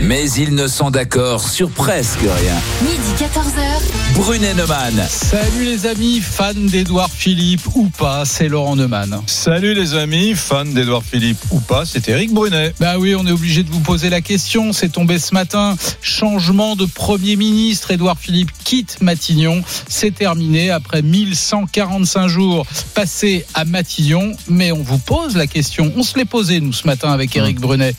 mais ils ne sont d'accord sur presque rien. Midi 14h. Brunet Neumann. Salut les amis, fans d'Edouard Philippe ou pas, c'est Laurent Neumann. Salut les amis, fans d'Edouard Philippe ou pas, c'est Eric Brunet. Bah oui, on est obligé de vous poser la question. C'est tombé ce matin. Changement de Premier ministre. Édouard Philippe quitte Matignon. C'est terminé après 1145 jours passés à Matignon. Mais on vous pose la question. On se l'est posé, nous, ce matin, avec Eric Brunet.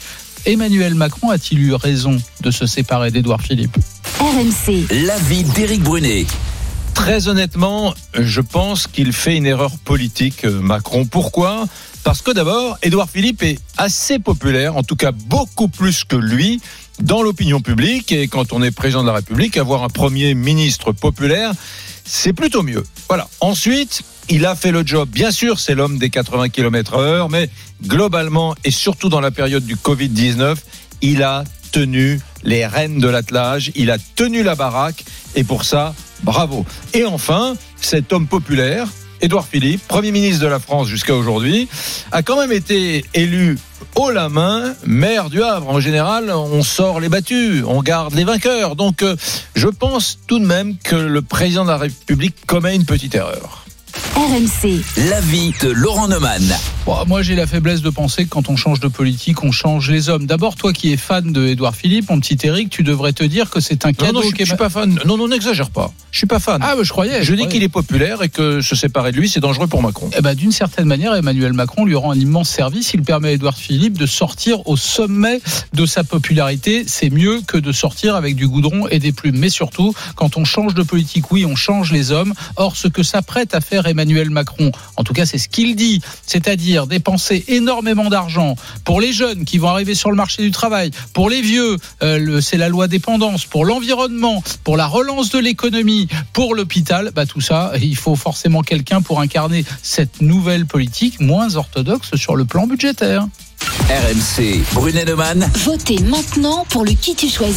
Emmanuel Macron a-t-il eu raison de se séparer d'Édouard Philippe? RMC. L'avis d'Éric Brunet. Très honnêtement, je pense qu'il fait une erreur politique, euh, Macron. Pourquoi? Parce que d'abord, Édouard Philippe est assez populaire, en tout cas beaucoup plus que lui, dans l'opinion publique. Et quand on est président de la République, avoir un Premier ministre populaire, c'est plutôt mieux. Voilà. Ensuite, il a fait le job. Bien sûr, c'est l'homme des 80 km heure, mais globalement, et surtout dans la période du Covid-19, il a tenu les rênes de l'attelage, il a tenu la baraque, et pour ça, bravo. Et enfin, cet homme populaire, Édouard Philippe, Premier ministre de la France jusqu'à aujourd'hui, a quand même été élu haut la main, maire du Havre. En général, on sort les battus, on garde les vainqueurs. Donc, euh, je pense tout de même que le président de la République commet une petite erreur. RMC. L'avis de Laurent Neumann. Bon, Moi, j'ai la faiblesse de penser que quand on change de politique, on change les hommes. D'abord, toi qui es fan de Édouard Philippe, mon petit Eric, tu devrais te dire que c'est un Non, cadeau. non, je, je suis pas fan. Non, non, n'exagère pas. Je suis pas fan. Ah, bah, je croyais. je dis qu'il est populaire et que se séparer de lui, c'est dangereux pour Macron. Eh ben, d'une certaine manière, Emmanuel Macron lui rend un immense service. Il permet à Édouard Philippe de sortir au sommet de sa popularité. C'est mieux que de sortir avec du goudron et des plumes. Mais surtout, quand on change de politique, oui, on change les hommes. Or, ce que s'apprête à faire Emmanuel Macron, en tout cas, c'est ce qu'il dit, c'est-à-dire dépenser énormément d'argent pour les jeunes qui vont arriver sur le marché du travail, pour les vieux, euh, c'est la loi dépendance, pour l'environnement, pour la relance de l'économie, pour l'hôpital, bah tout ça, il faut forcément quelqu'un pour incarner cette nouvelle politique moins orthodoxe sur le plan budgétaire. RMC. Brunet Neumann. Votez maintenant pour le qui tu choisis.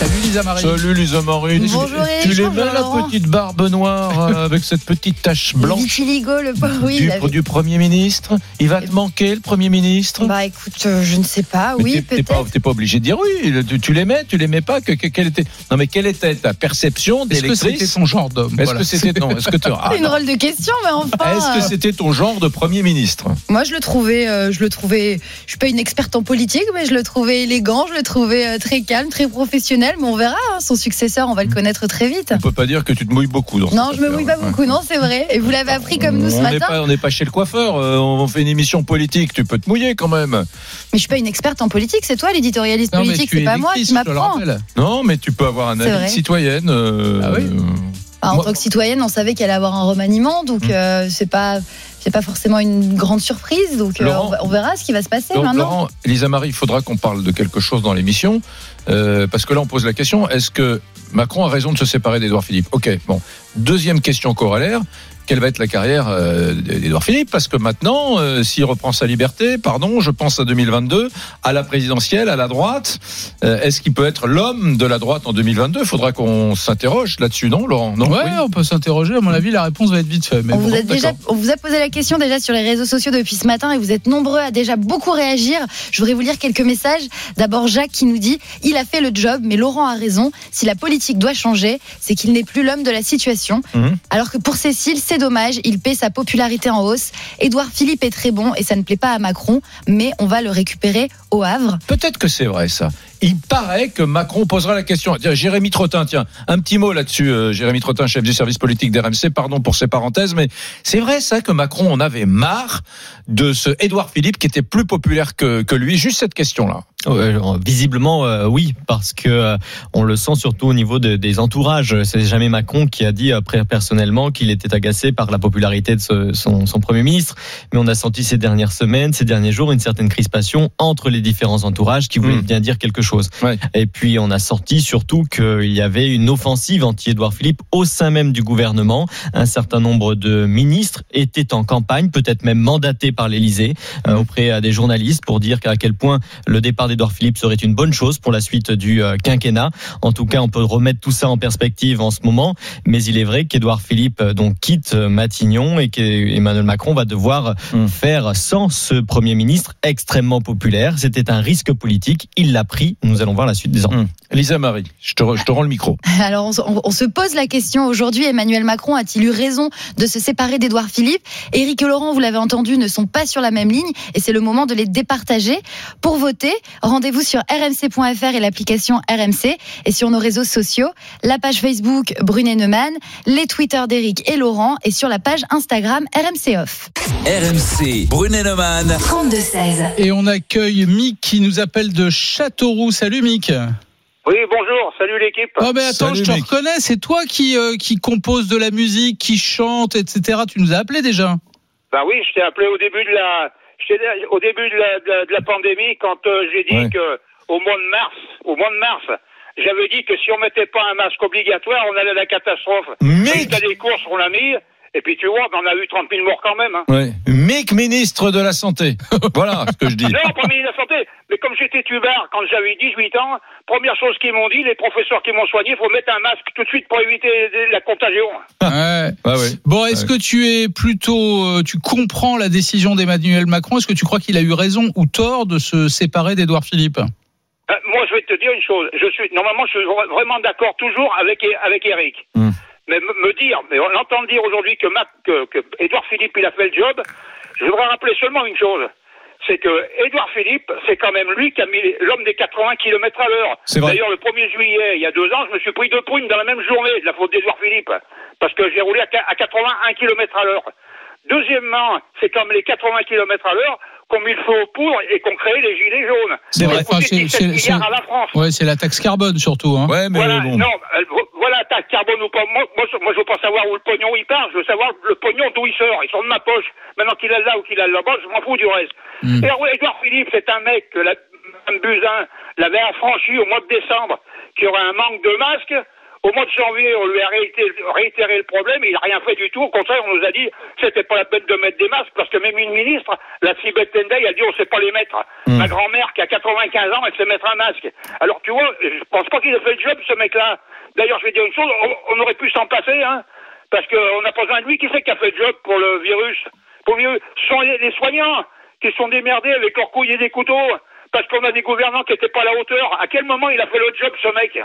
Salut Lisa Marie. Salut Lisa Marie. Bonjour, Tu l'aimais bonjour, la petite barbe noire euh, avec cette petite tache blanche vitiligo, le pauvre, oui. du, il avait- du Premier ministre Il va te manquer le Premier ministre Bah écoute, euh, je ne sais pas, Mais oui, t'es- t'es pas, peut-être. t'es pas obligé de dire oui. Tu, tu l'aimais, tu l'aimais pas. Que, que- quelle était Non, mais quelle était ta perception Est-ce que c'était d'électrice son genre d'homme Est-ce Voilà. que c'était non Est-ce que tu- ah, C'est une drôle de question, mais enfin. Est-ce que c'était ton genre de Premier ministre? Moi, je le trouvais, euh, je le trouvais. Je suis pas une experte en politique, mais je le trouvais élégant, je le trouvais euh, très calme, très professionnel. Mais on verra, hein, son successeur, on va le connaître très vite. On peut pas dire que tu te mouilles beaucoup. Dans Non, cette je me mouille pas beaucoup, non, c'est vrai. Et vous l'avez appris comme nous ce on matin. pas, on n'est pas chez le coiffeur. euh, on fait une émission politique. Tu peux te mouiller quand même. Mais je suis pas une experte en politique, c'est toi l'éditorialiste politique, tu c'est es pas moi le m'apprends. Non, mais tu peux avoir un avis de citoyenne. euh, Ah oui euh, Enfin, en Moi- tant que citoyenne, on savait qu'elle allait avoir un remaniement, donc Mm. euh, c'est pas. C'est pas forcément une grande surprise, donc euh, Laurent- on, verra ce qui va se passer Donc, maintenant. Laurent, Elisa Marie, il faudra qu'on parle de quelque chose dans l'émission, euh, parce que là, on pose la question est-ce que Macron a raison de se séparer d'Edouard Philippe? Ok, bon. Deuxième question corollaire quelle va être la carrière euh, d'Edouard Philippe Parce que maintenant, euh, s'il reprend sa liberté, pardon, je pense à 2022, à la présidentielle, à la droite, euh, est-ce qu'il peut être l'homme de la droite en 2022 Il faudra qu'on s'interroge là-dessus, non, Laurent? Non Ouais, Oui. on peut s'interroger. À mon avis, la réponse va être vite faite. Mais On bon. vous, a déjà, d'accord. on vous a posé la question déjà sur les réseaux sociaux depuis ce matin et vous êtes nombreux à déjà beaucoup réagir. Je voudrais vous lire quelques messages. D'abord Jacques qui nous dit il a fait le job, mais Laurent a raison. Si la politique doit changer, c'est qu'il n'est plus l'homme de la situation. Mhm. Alors que pour Cécile, c'est dommage, il paie sa popularité en hausse. Édouard Philippe est très bon et ça ne plaît pas à Macron, mais on va le récupérer au Havre. Peut-être que c'est vrai ça. Il paraît que Macron posera la question. Tiens, Jérémy Trottin, tiens, un petit mot là-dessus. euh, Jérémy Trottin, chef du service politique d'RMC, pardon pour ces parenthèses, mais c'est vrai ça que Macron en avait marre de ce Édouard Philippe qui était plus populaire que, que lui. Juste cette question-là. Alors, visiblement, euh, oui, parce que euh, on le sent surtout au niveau de- des entourages. C'est jamais Macron qui a dit après personnellement qu'il était agacé par la popularité de ce- son, son premier ministre, mais on a senti ces dernières semaines, ces derniers jours, une certaine crispation entre les différents entourages qui voulaient Mm. bien dire quelque chose. Ouais. Et puis on a sorti surtout qu'il y avait une offensive anti-Édouard Philippe au sein même du gouvernement. Un certain nombre de ministres étaient en campagne, peut-être même mandatés par l'Élysée euh, auprès euh, des journalistes pour dire à quel point le départ d'Edouard Philippe serait une bonne chose pour la suite du euh, quinquennat. En tout cas, on peut remettre tout ça en perspective en ce moment, mais il est vrai qu'Edouard Philippe donc quitte Matignon et qu'Emmanuel Macron va devoir Mm. faire sans ce Premier ministre extrêmement populaire. C'était un risque politique, il l'a pris. Nous allons voir la suite des enquêtes. Hum. Lisa Marie, je te, re- je te rends le micro. Alors, on, se- on- on se pose la question aujourd'hui Emmanuel Macron a-t-il eu raison de se séparer d'Édouard Philippe? Éric et Laurent, vous l'avez entendu, ne sont pas sur la même ligne et c'est le moment de les départager. Pour voter, rendez-vous sur rmc.fr et l'application RMC et sur nos réseaux sociaux, la page Facebook Brunet Neumann, les Twitter d'Éric et Laurent et sur la page Instagram RMC Off. RMC, Brunet-Neumann. 32-16. Et on accueille Mick qui nous appelle de Châteauroux. Salut Mick. Oui, bonjour, salut l'équipe. Oh mais attends, Salut, je te Mick. reconnais, c'est toi qui, euh, qui compose de la musique, qui chante, etc. Tu nous as appelé déjà. Bah oui, je t'ai appelé au début de la, au début de la, de la, de la pandémie quand euh, j'ai dit Ouais. que au mois de mars, au mois de mars, j'avais dit que si on mettait pas un masque obligatoire, on allait à la catastrophe. Mick, T'as des courses, on l'a mis. Et puis tu vois, on en a eu 30 000 morts quand même. Hein. ouais. Mick, ministre de la Santé. Voilà ce que je dis. Non, pas ministre de la Santé. Mais comme j'étais tubard quand j'avais 18 ans, première chose qu'ils m'ont dit, les professeurs qui m'ont soigné, il faut mettre un masque tout de suite pour éviter la contagion. Ouais. Ah ouais. Bon, est-ce que tu es plutôt, euh, tu comprends la décision d'Emmanuel Macron? Est-ce que tu crois qu'il a eu raison ou tort de se séparer d'Édouard Philippe? Euh, moi, je vais te dire une chose. Je suis normalement, je suis vra- vraiment d'accord toujours avec avec Eric. Hmm. Mais me dire, mais on entend dire aujourd'hui que, Mac, que, que Édouard Philippe il a fait le job. Je voudrais rappeler seulement une chose. C'est que Édouard Philippe, c'est quand même lui qui a mis l'homme des 80 km à l'heure. C'est vrai. D'ailleurs, le 1er juillet, il y a deux ans, je me suis pris deux prunes dans la même journée de la faute d'Édouard Philippe. Parce que j'ai roulé à 81 km à l'heure. Deuxièmement, c'est comme les 80 km à l'heure qu'on mis le feu aux poudres et qu'on créé les gilets jaunes. C'est vrai. Enfin, c'est- 17 c'est- à la France. Ouais, c'est la taxe carbone surtout. Hein. Ouais, mais Voilà, bon. non, euh, vo- voilà, ta carbone ou pas. Moi, moi, je- moi, je veux pas savoir où le pognon il part. Je veux savoir le pognon d'où il sort. Ils sont de ma poche. Maintenant qu'il est là ou qu'il est là-bas, je m'en fous du reste. Mm. Et Edouard Philippe, c'est un mec que la, Mme Buzyn l'avait affranchi au mois de décembre, qui aurait un manque de masques. Au mois de janvier, on lui a réitéré, réitéré le problème. Il n'a rien fait du tout. Au contraire, on nous a dit c'était pas la peine de mettre des masques parce que même une ministre, la Sibeth Tendai, a dit on sait pas les mettre. Mm. Ma grand-mère qui a 95 ans, elle sait mettre un masque. Alors tu vois, je pense pas qu'il ait fait le job ce mec-là. D'ailleurs, je vais dire une chose, on, on aurait pu s'en passer, hein, parce qu'on n'a pas besoin de lui. Qui c'est qui a fait le job pour le virus? Pour ce sont les, les soignants qui sont démerdés avec leurs couilles et des couteaux parce qu'on a des gouvernants qui n'étaient pas à la hauteur. À quel moment il a fait le job, ce mec?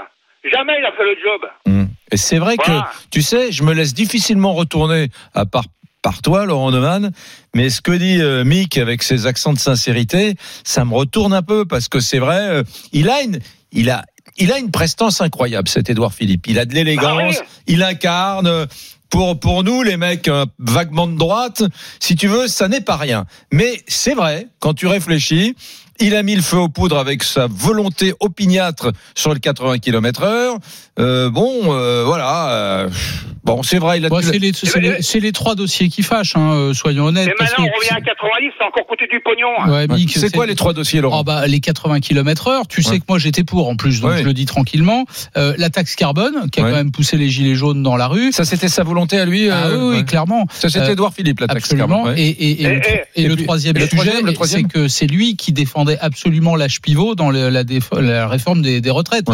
Jamais il a fait le job. Hum. Et c'est vrai Voilà. que, tu sais, je me laisse difficilement retourner à part par toi, Laurent Neumann, mais ce que dit euh, Mick avec ses accents de sincérité, ça me retourne un peu parce que c'est vrai, euh, il a une, il a, il a une prestance incroyable, cet Édouard Philippe. Il a de l'élégance, Ah il incarne. euh, Pour, pour nous, les mecs euh, vaguement de droite, si tu veux, ça n'est pas rien. Mais c'est vrai, quand tu réfléchis, il a mis le feu aux poudres avec sa volonté opiniâtre sur le 80 km heure. Euh, bon, euh, voilà. euh, bon, c'est vrai, il a. Bon, c'est les, c'est les- c'est les trois dossiers qui fâchent, hein, euh, soyons honnêtes. Mais parce maintenant, on revient à 90, ça a encore coûté du pognon. Ouais, Mick, c'est quoi les trois dossiers, Laurent Oh bah, les 80 km heure, tu sais que moi j'étais pour en plus, donc Ouais. je le dis tranquillement. Euh, la taxe carbone, qui a Ouais. quand même poussé les gilets jaunes dans la rue. Ça, c'était sa volonté à lui. ah euh, oui, oui, ouais. clairement. Ça, c'était Euh, Édouard Philippe, la taxe Absolument. carbone, ouais. Et, et, et, Eh, le, eh, et et le puis- le sujet, troisième, le troisième c'est que c'est lui qui défendait absolument l'âge pivot dans le- la, réforme des, des retraites,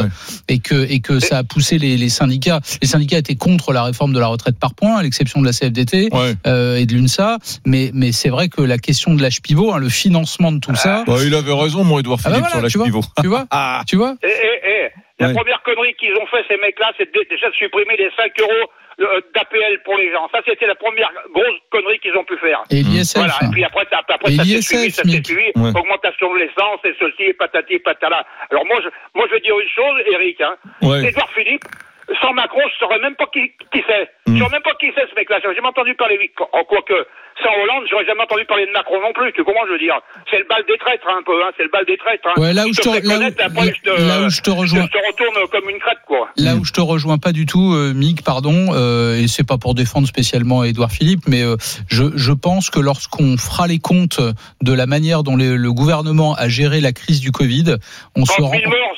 et que et que ça a poussé les, les syndicats. Les syndicats étaient contre la réforme de la retraite par points, à l'exception de la CFDT Ouais. euh, et de l'UNSA. Mais mais c'est vrai que la question de l'âge pivot, hein, le financement de tout ça, Bah, il avait raison, mon Édouard Ah bah Philippe, voilà, sur l'âge pivot. tu vois, Ah, tu vois. Eh, eh, eh, La Ouais. première connerie qu'ils ont fait, ces mecs-là, c'est de- déjà de supprimer les 5 euros d'APL pour les gens. Ça, c'était la première grosse connerie qu'ils ont pu faire. Et l'ISF. Voilà, et puis après, ça, après ça s'est suivi, ça s'est suivi, Ouais. augmentation de l'essence, et ceci, et patati, et patala. Alors moi, je, moi, je veux dire une chose, Eric, hein. ouais. Édouard Philippe, sans Macron, je saurais même pas qui, qui c'est. Je saurais même pas qui c'est, ce mec-là. J'aurais jamais entendu parler de lui. En quoi que, sans Hollande, j'aurais jamais entendu parler de Macron non plus. Tu comprends, je veux dire? C'est le bal des traîtres, hein, un peu, hein. C'est le bal des traîtres, hein. Ouais, là où je te, là où, je te, là où je te rejoins. je te retourne comme une crête, quoi. Là où je te rejoins pas du tout, euh, Mick, pardon, euh, et c'est pas pour défendre spécialement Édouard Philippe, mais euh, je, je pense que lorsqu'on fera les comptes de la manière dont les- le gouvernement a géré la crise du Covid, on se 30 rend. 000 morts,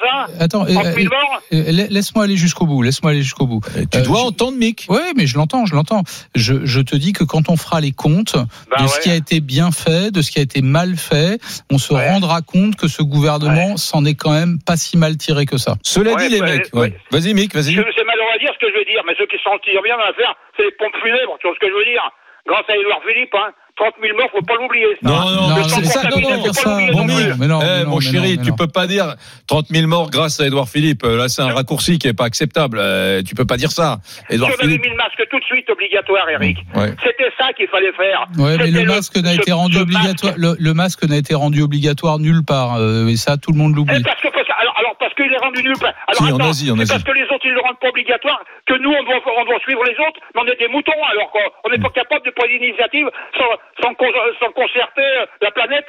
ça Attends, euh, 30 000 euh, euh, la- laisse-moi aller jusqu'au bout. Laisse-moi aller jusqu'au bout. Tu Euh, dois je- entendre, Mick. Oui, mais je l'entends, je l'entends. Je, je te dis que quand on fera les comptes Bah de ce qui a été bien fait, de ce qui a été mal fait, on se Ouais. rendra compte que ce gouvernement s'en est quand même pas si mal tiré que ça. Cela Ouais, dit, les ouais, mecs. ouais. ouais. Vas-y, Mick, vas-y. Je- C'est malheureux à dire ce que je veux dire, dire, mais ceux qui s'en tirent bien dans l'affaire, c'est les pompes funèbres, tu vois ce que je veux dire Grâce à Édouard Philippe, hein, 30 000 morts, faut pas l'oublier. Non, non, Non, c'est ça, non, faut dire pas ça. Bon, non mais- non, Eh, non, mon chéri, non, tu peux pas dire 30 000 morts grâce à Édouard Philippe. Là, c'est un raccourci qui est pas acceptable. Euh, tu peux pas dire ça. Si Édouard on avait Philippe. mis le masque tout de suite obligatoire, Eric, Ouais. c'était ça qu'il fallait faire. Ouais, mais le masque n'a été rendu obligatoire. Le, le masque n'a été rendu obligatoire nulle part. euh, et ça, tout le monde Eh, l'oublie. parce que, parce que- alors, alors, parce qu'il est rendu nul. Alors, Si, en attends, Asie, en c'est Asie. parce que les autres, ils le rendent pas obligatoire que nous, on doit, on doit suivre les autres, mais on est des moutons, alors qu'on n'est pas capable de prendre l'initiative sans, sans, con- sans concerter euh, la planète?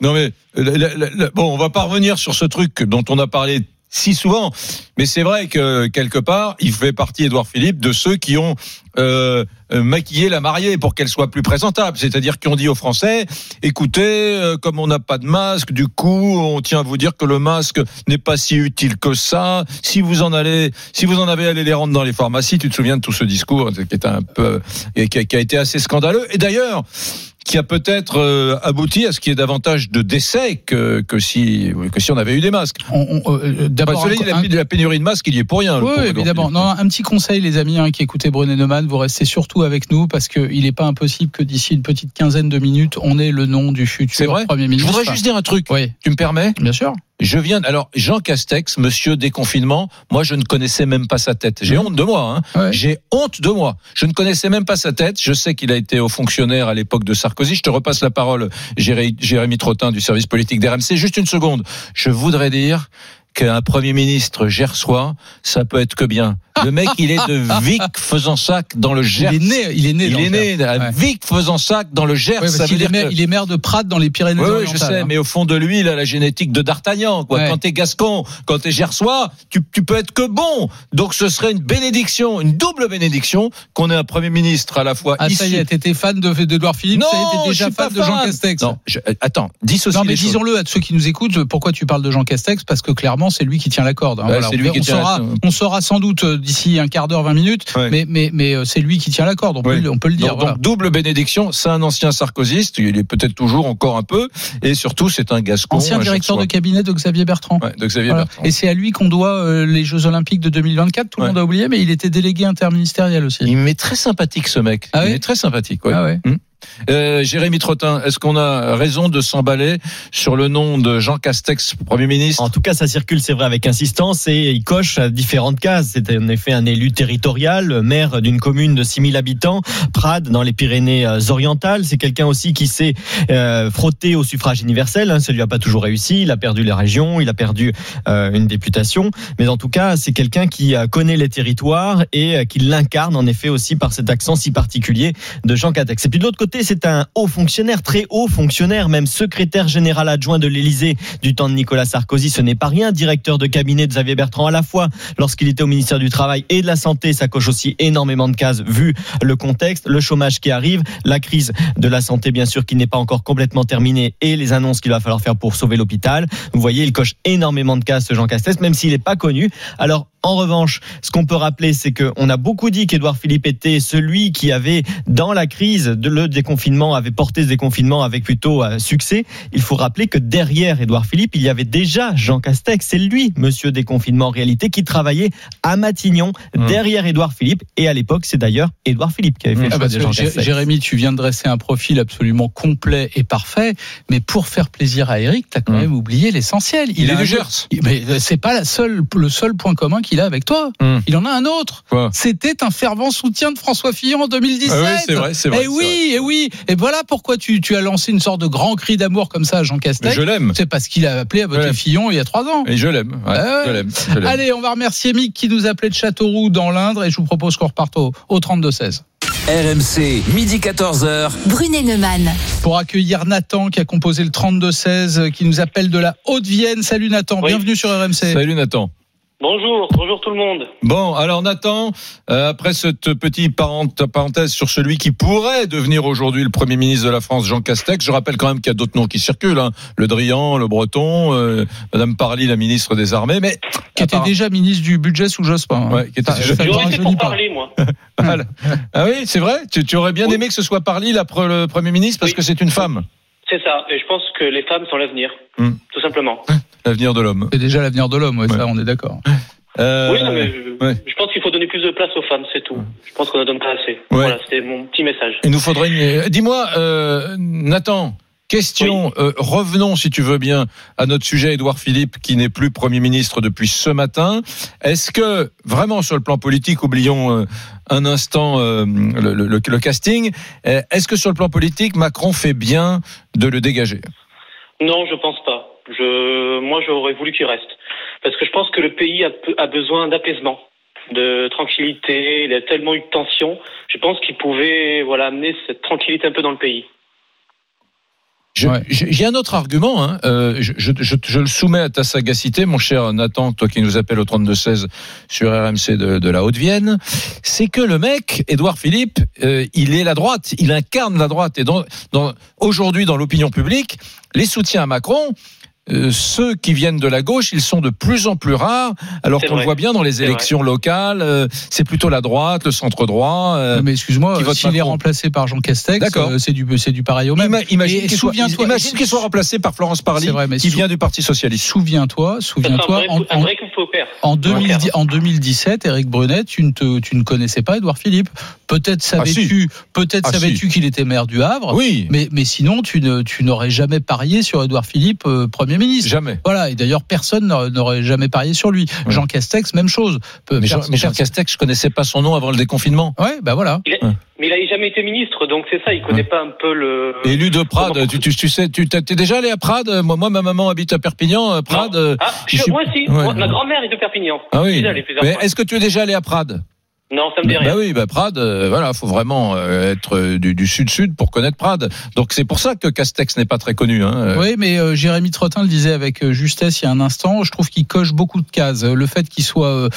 Non mais bon, on va pas revenir sur ce truc dont on a parlé si souvent, mais c'est vrai que quelque part, il fait partie Édouard Philippe de ceux qui ont euh, euh, maquillé la mariée pour qu'elle soit plus présentable, c'est-à-dire qui ont dit aux Français écoutez, euh, comme on n'a pas de masque, du coup, on tient à vous dire que le masque n'est pas si utile que ça. Si vous en allez, si vous en avez allé les rendre dans les pharmacies, tu te souviens de tout ce discours qui est un peu qui qui a été assez scandaleux. Et d'ailleurs, qui a peut-être euh, abouti à ce qu'il y ait davantage de décès que, que si que si on avait eu des masques. On- on- euh, D'abord, dit, un- la, pénurie de masques, il y est pour rien. Oui, évidemment. Non, un petit conseil, les amis, hein, qui écoutez Brunet Neumann, vous restez surtout avec nous parce qu'il n'est pas impossible que d'ici une petite quinzaine de minutes, on ait le nom du C'est futur vrai? Premier Je ministre. voudrais juste dire un truc. Oui, Tu me permets? Bien sûr. Je viens. Alors Jean Castex, Monsieur déconfinement. Moi, je ne connaissais même pas sa tête. J'ai Mhm. honte de moi. Hein. Ouais. J'ai honte de moi. Je ne connaissais même pas sa tête. Je sais qu'il a été haut fonctionnaire à l'époque de Sarkozy. Je te repasse la parole, Jéré- Jérémy Trottin du service politique d'RMC. Juste une seconde. Je voudrais dire qu'un premier ministre gersois, ça peut être que bien. Le mec, il est de Vic faisant sac dans le Il Gers. est né, il est né. Il est né Gers. à Ouais. Vic faisant sac dans le Gers. Ouais, parce ça veut qu'il est dire maire- que... il est maire de Prades dans les Pyrénées-Orientales. oui, je sais, hein. mais au fond de lui, il a la génétique de D'Artagnan. Quoi. Ouais. Quand t'es gascon, quand t'es gersois, tu, tu peux être que bon. Donc ce serait une bénédiction, une double bénédiction qu'on ait un premier ministre à la fois Ah, ça y est, t'étais fan de d'Edouard Philippe, Non, ça y est, t'es déjà fan de Jean. Castex. Non, je- euh, attends, dissocie Non, mais disons-le à ceux qui nous écoutent, pourquoi tu parles de Jean Castex? Parce que clairement, c'est lui qui tient la corde. hein. Voilà, on lui la- saura, on saura sans doute euh, d'ici un quart d'heure, 20 minutes, Ouais. mais, mais, mais euh, c'est lui qui tient la corde, on, peut, Ouais. le- on peut le dire. Donc, voilà. donc, double bénédiction, c'est un ancien sarkozyste, il est peut-être toujours encore un peu, et surtout c'est un gascon. Ancien directeur de cabinet de Xavier Bertrand. Ouais, de Xavier Voilà. Bertrand. Et c'est à lui qu'on doit euh, les Jeux Olympiques de 2024. Tout le monde a oublié, mais il était délégué interministériel aussi. Il m'est très sympathique ce mec. Ah il est très sympathique. Ah ouais. Euh, Jérémy Trottin, est-ce qu'on a raison de s'emballer sur le nom de Jean Castex, Premier ministre? En tout cas, ça circule, c'est vrai, avec insistance et il coche différentes cases. C'est en effet un élu territorial, maire d'une commune de 6000 habitants, Prades, dans les Pyrénées-Orientales. C'est quelqu'un aussi qui s'est euh, frotté au suffrage universel. Hein. Ça lui a pas toujours réussi. Il a perdu les régions, il a perdu euh, une députation. Mais en tout cas, c'est quelqu'un qui connaît les territoires et qui l'incarne en effet aussi par cet accent si particulier de Jean Castex. Et puis de l'autre côté, c'est un haut fonctionnaire, très haut fonctionnaire, même secrétaire général adjoint de l'Élysée du temps de Nicolas Sarkozy. Ce n'est pas rien, directeur de cabinet de Xavier Bertrand à la fois lorsqu'il était au ministère du Travail et de la Santé. Ça coche aussi énormément de cases vu le contexte, le chômage qui arrive, la crise de la santé bien sûr qui n'est pas encore complètement terminée et les annonces qu'il va falloir faire pour sauver l'hôpital. Vous voyez, il coche énormément de cases ce Jean Castex, même s'il n'est pas connu. Alors en revanche, ce qu'on peut rappeler, c'est qu'on a beaucoup dit qu'Édouard Philippe était celui qui avait, dans la crise de le déconfinement, avait porté ce déconfinement avec plutôt euh, succès. Il faut rappeler que derrière Édouard Philippe, il y avait déjà Jean Castex. C'est lui, monsieur déconfinement en réalité, qui travaillait à Matignon, Mmh. derrière Édouard Philippe. Et à l'époque, c'est d'ailleurs Édouard Philippe qui avait fait Mmh. le Ah, choix parce de que Jean Jé- Castex. Jérémy, tu viens de dresser un profil absolument complet et parfait, mais pour faire plaisir à Eric, tu as quand Hum. même oublié l'essentiel. Il, est a du Gers. Mais c'est pas la seule, le seul point commun qu'il a avec toi. Hum. Il en a un autre. C'était un fervent soutien de François Fillon en 2017. Ah oui, c'est vrai, c'est vrai, Et c'est oui, et oui. Et voilà pourquoi tu, tu as lancé une sorte de grand cri d'amour comme ça à Jean Mais Castex. je l'aime. C'est parce qu'il a appelé à voter. Fillon il y a trois ans. Et je l'aime. Ouais, Ah. Je l'aime. Allez, on va remercier Mick qui nous appelait de Châteauroux dans l'Indre et je vous propose qu'on reparte au, au 32-16. RMC, midi 14h. Brunet Neumann. Pour accueillir Nathan qui a composé le 32-16, euh, qui nous appelle de la Haute-Vienne. Salut Nathan, Oui. bienvenue sur RMC. Salut Nathan. Bonjour, bonjour tout le monde. Bon, alors Nathan, euh, après cette petite parenthèse sur celui qui pourrait devenir aujourd'hui le Premier ministre de la France, Jean Castex, je rappelle quand même qu'il y a d'autres noms qui circulent, hein. le Drian, le Breton, euh, Madame Parly, la ministre des Armées, mais Qui était déjà ministre du budget sous Jospin. hein. Ouais, qui était Ça- déjà- pour parler, moi. Ah oui, c'est vrai tu, tu aurais bien Oui. aimé que ce soit Parly la, pre- le Premier ministre parce Oui. que c'est une femme, C'est ça. Et je pense que les femmes sont l'avenir. Hmm. Tout simplement. l'avenir de l'homme. C'est déjà l'avenir de l'homme, ouais, Ouais. ça on est d'accord. Euh, Oui, non, mais je, ouais. je pense qu'il faut donner plus de place aux femmes, c'est tout. Je pense qu'on ne donne pas assez. Voilà, c'était mon petit message. Il nous faudrait une... Dis-moi, euh, Nathan, question, euh, revenons si tu veux bien à notre sujet, Édouard Philippe, qui n'est plus Premier ministre depuis ce matin. Est-ce que, vraiment sur le plan politique, oublions euh, un instant euh, le, le- le casting, est-ce que sur le plan politique, Macron fait bien de le dégager? Non, je pense pas. Je, moi, j'aurais voulu qu'il reste. Parce que je pense que le pays a, besoin d'apaisement, de tranquillité. Il a tellement eu de tension. Je pense qu'il pouvait, voilà, amener cette tranquillité un peu dans le pays. J'ai un autre argument. Hein. Euh, je, je- je- je le soumets à ta sagacité, mon cher Nathan, toi qui nous appelles au 32-16 sur RMC de, de la Haute-Vienne. C'est que le mec, Édouard Philippe, euh, il est la droite, il incarne la droite. Et dans, dans, aujourd'hui, dans l'opinion publique, les soutiens à Macron, euh, ceux qui viennent de la gauche, ils sont de plus en plus rares, alors qu'on le voit bien dans les élections locales. euh, c'est plutôt la droite, le centre droit. euh, mais excuse-moi, s'il est remplacé par Jean Castex, D'accord. euh, c'est du, c'est du pareil au même. Ima- imagine qu'il soit, remplacé par Florence Parly, C'est vrai, mais qui vient du Parti socialiste. Souviens-toi, souviens-toi, en, en- en, Ouais. 2010 en 2017, Eric Brunet, tu ne, te- tu ne connaissais pas Édouard Philippe. Peut-être savais-tu, peut-être Ah, savais-tu qu'il était maire du Havre. Oui, Mais, mais sinon, tu ne, tu n'aurais jamais parié sur Édouard Philippe, euh, Premier ministre. jamais. Voilà, et d'ailleurs, personne n'aurait- jamais parié sur lui. Ouais. Jean Castex, même chose. Peu- Mais Jean, personne- mais Jean Castex, je connaissais pas son nom avant le déconfinement. Ouais, bah voilà. Il a- Ouais. Mais il a jamais été ministre, donc c'est ça. Il connaît pas un peu le. Élu de Prades, Comment- tu, tu, tu sais, tu t'es déjà allé à Prades? Moi, moi, ma maman habite à Perpignan. euh, Prades. Euh, Ah, je je- suis- moi aussi. Moi, ma grand-mère est de Perpignan. Ah oui. est-ce que tu es déjà allé à Prades? Non, ça me dit Bah rien. oui, bah Prades, euh, voilà, faut vraiment euh, être euh, du, du sud-sud pour connaître Prades. Donc c'est pour ça que Castex n'est pas très connu. Hein. euh. Oui, mais euh, Jérémy Trottin le disait avec justesse il y a un instant. Je trouve qu'il coche beaucoup de cases. Le fait qu'il soit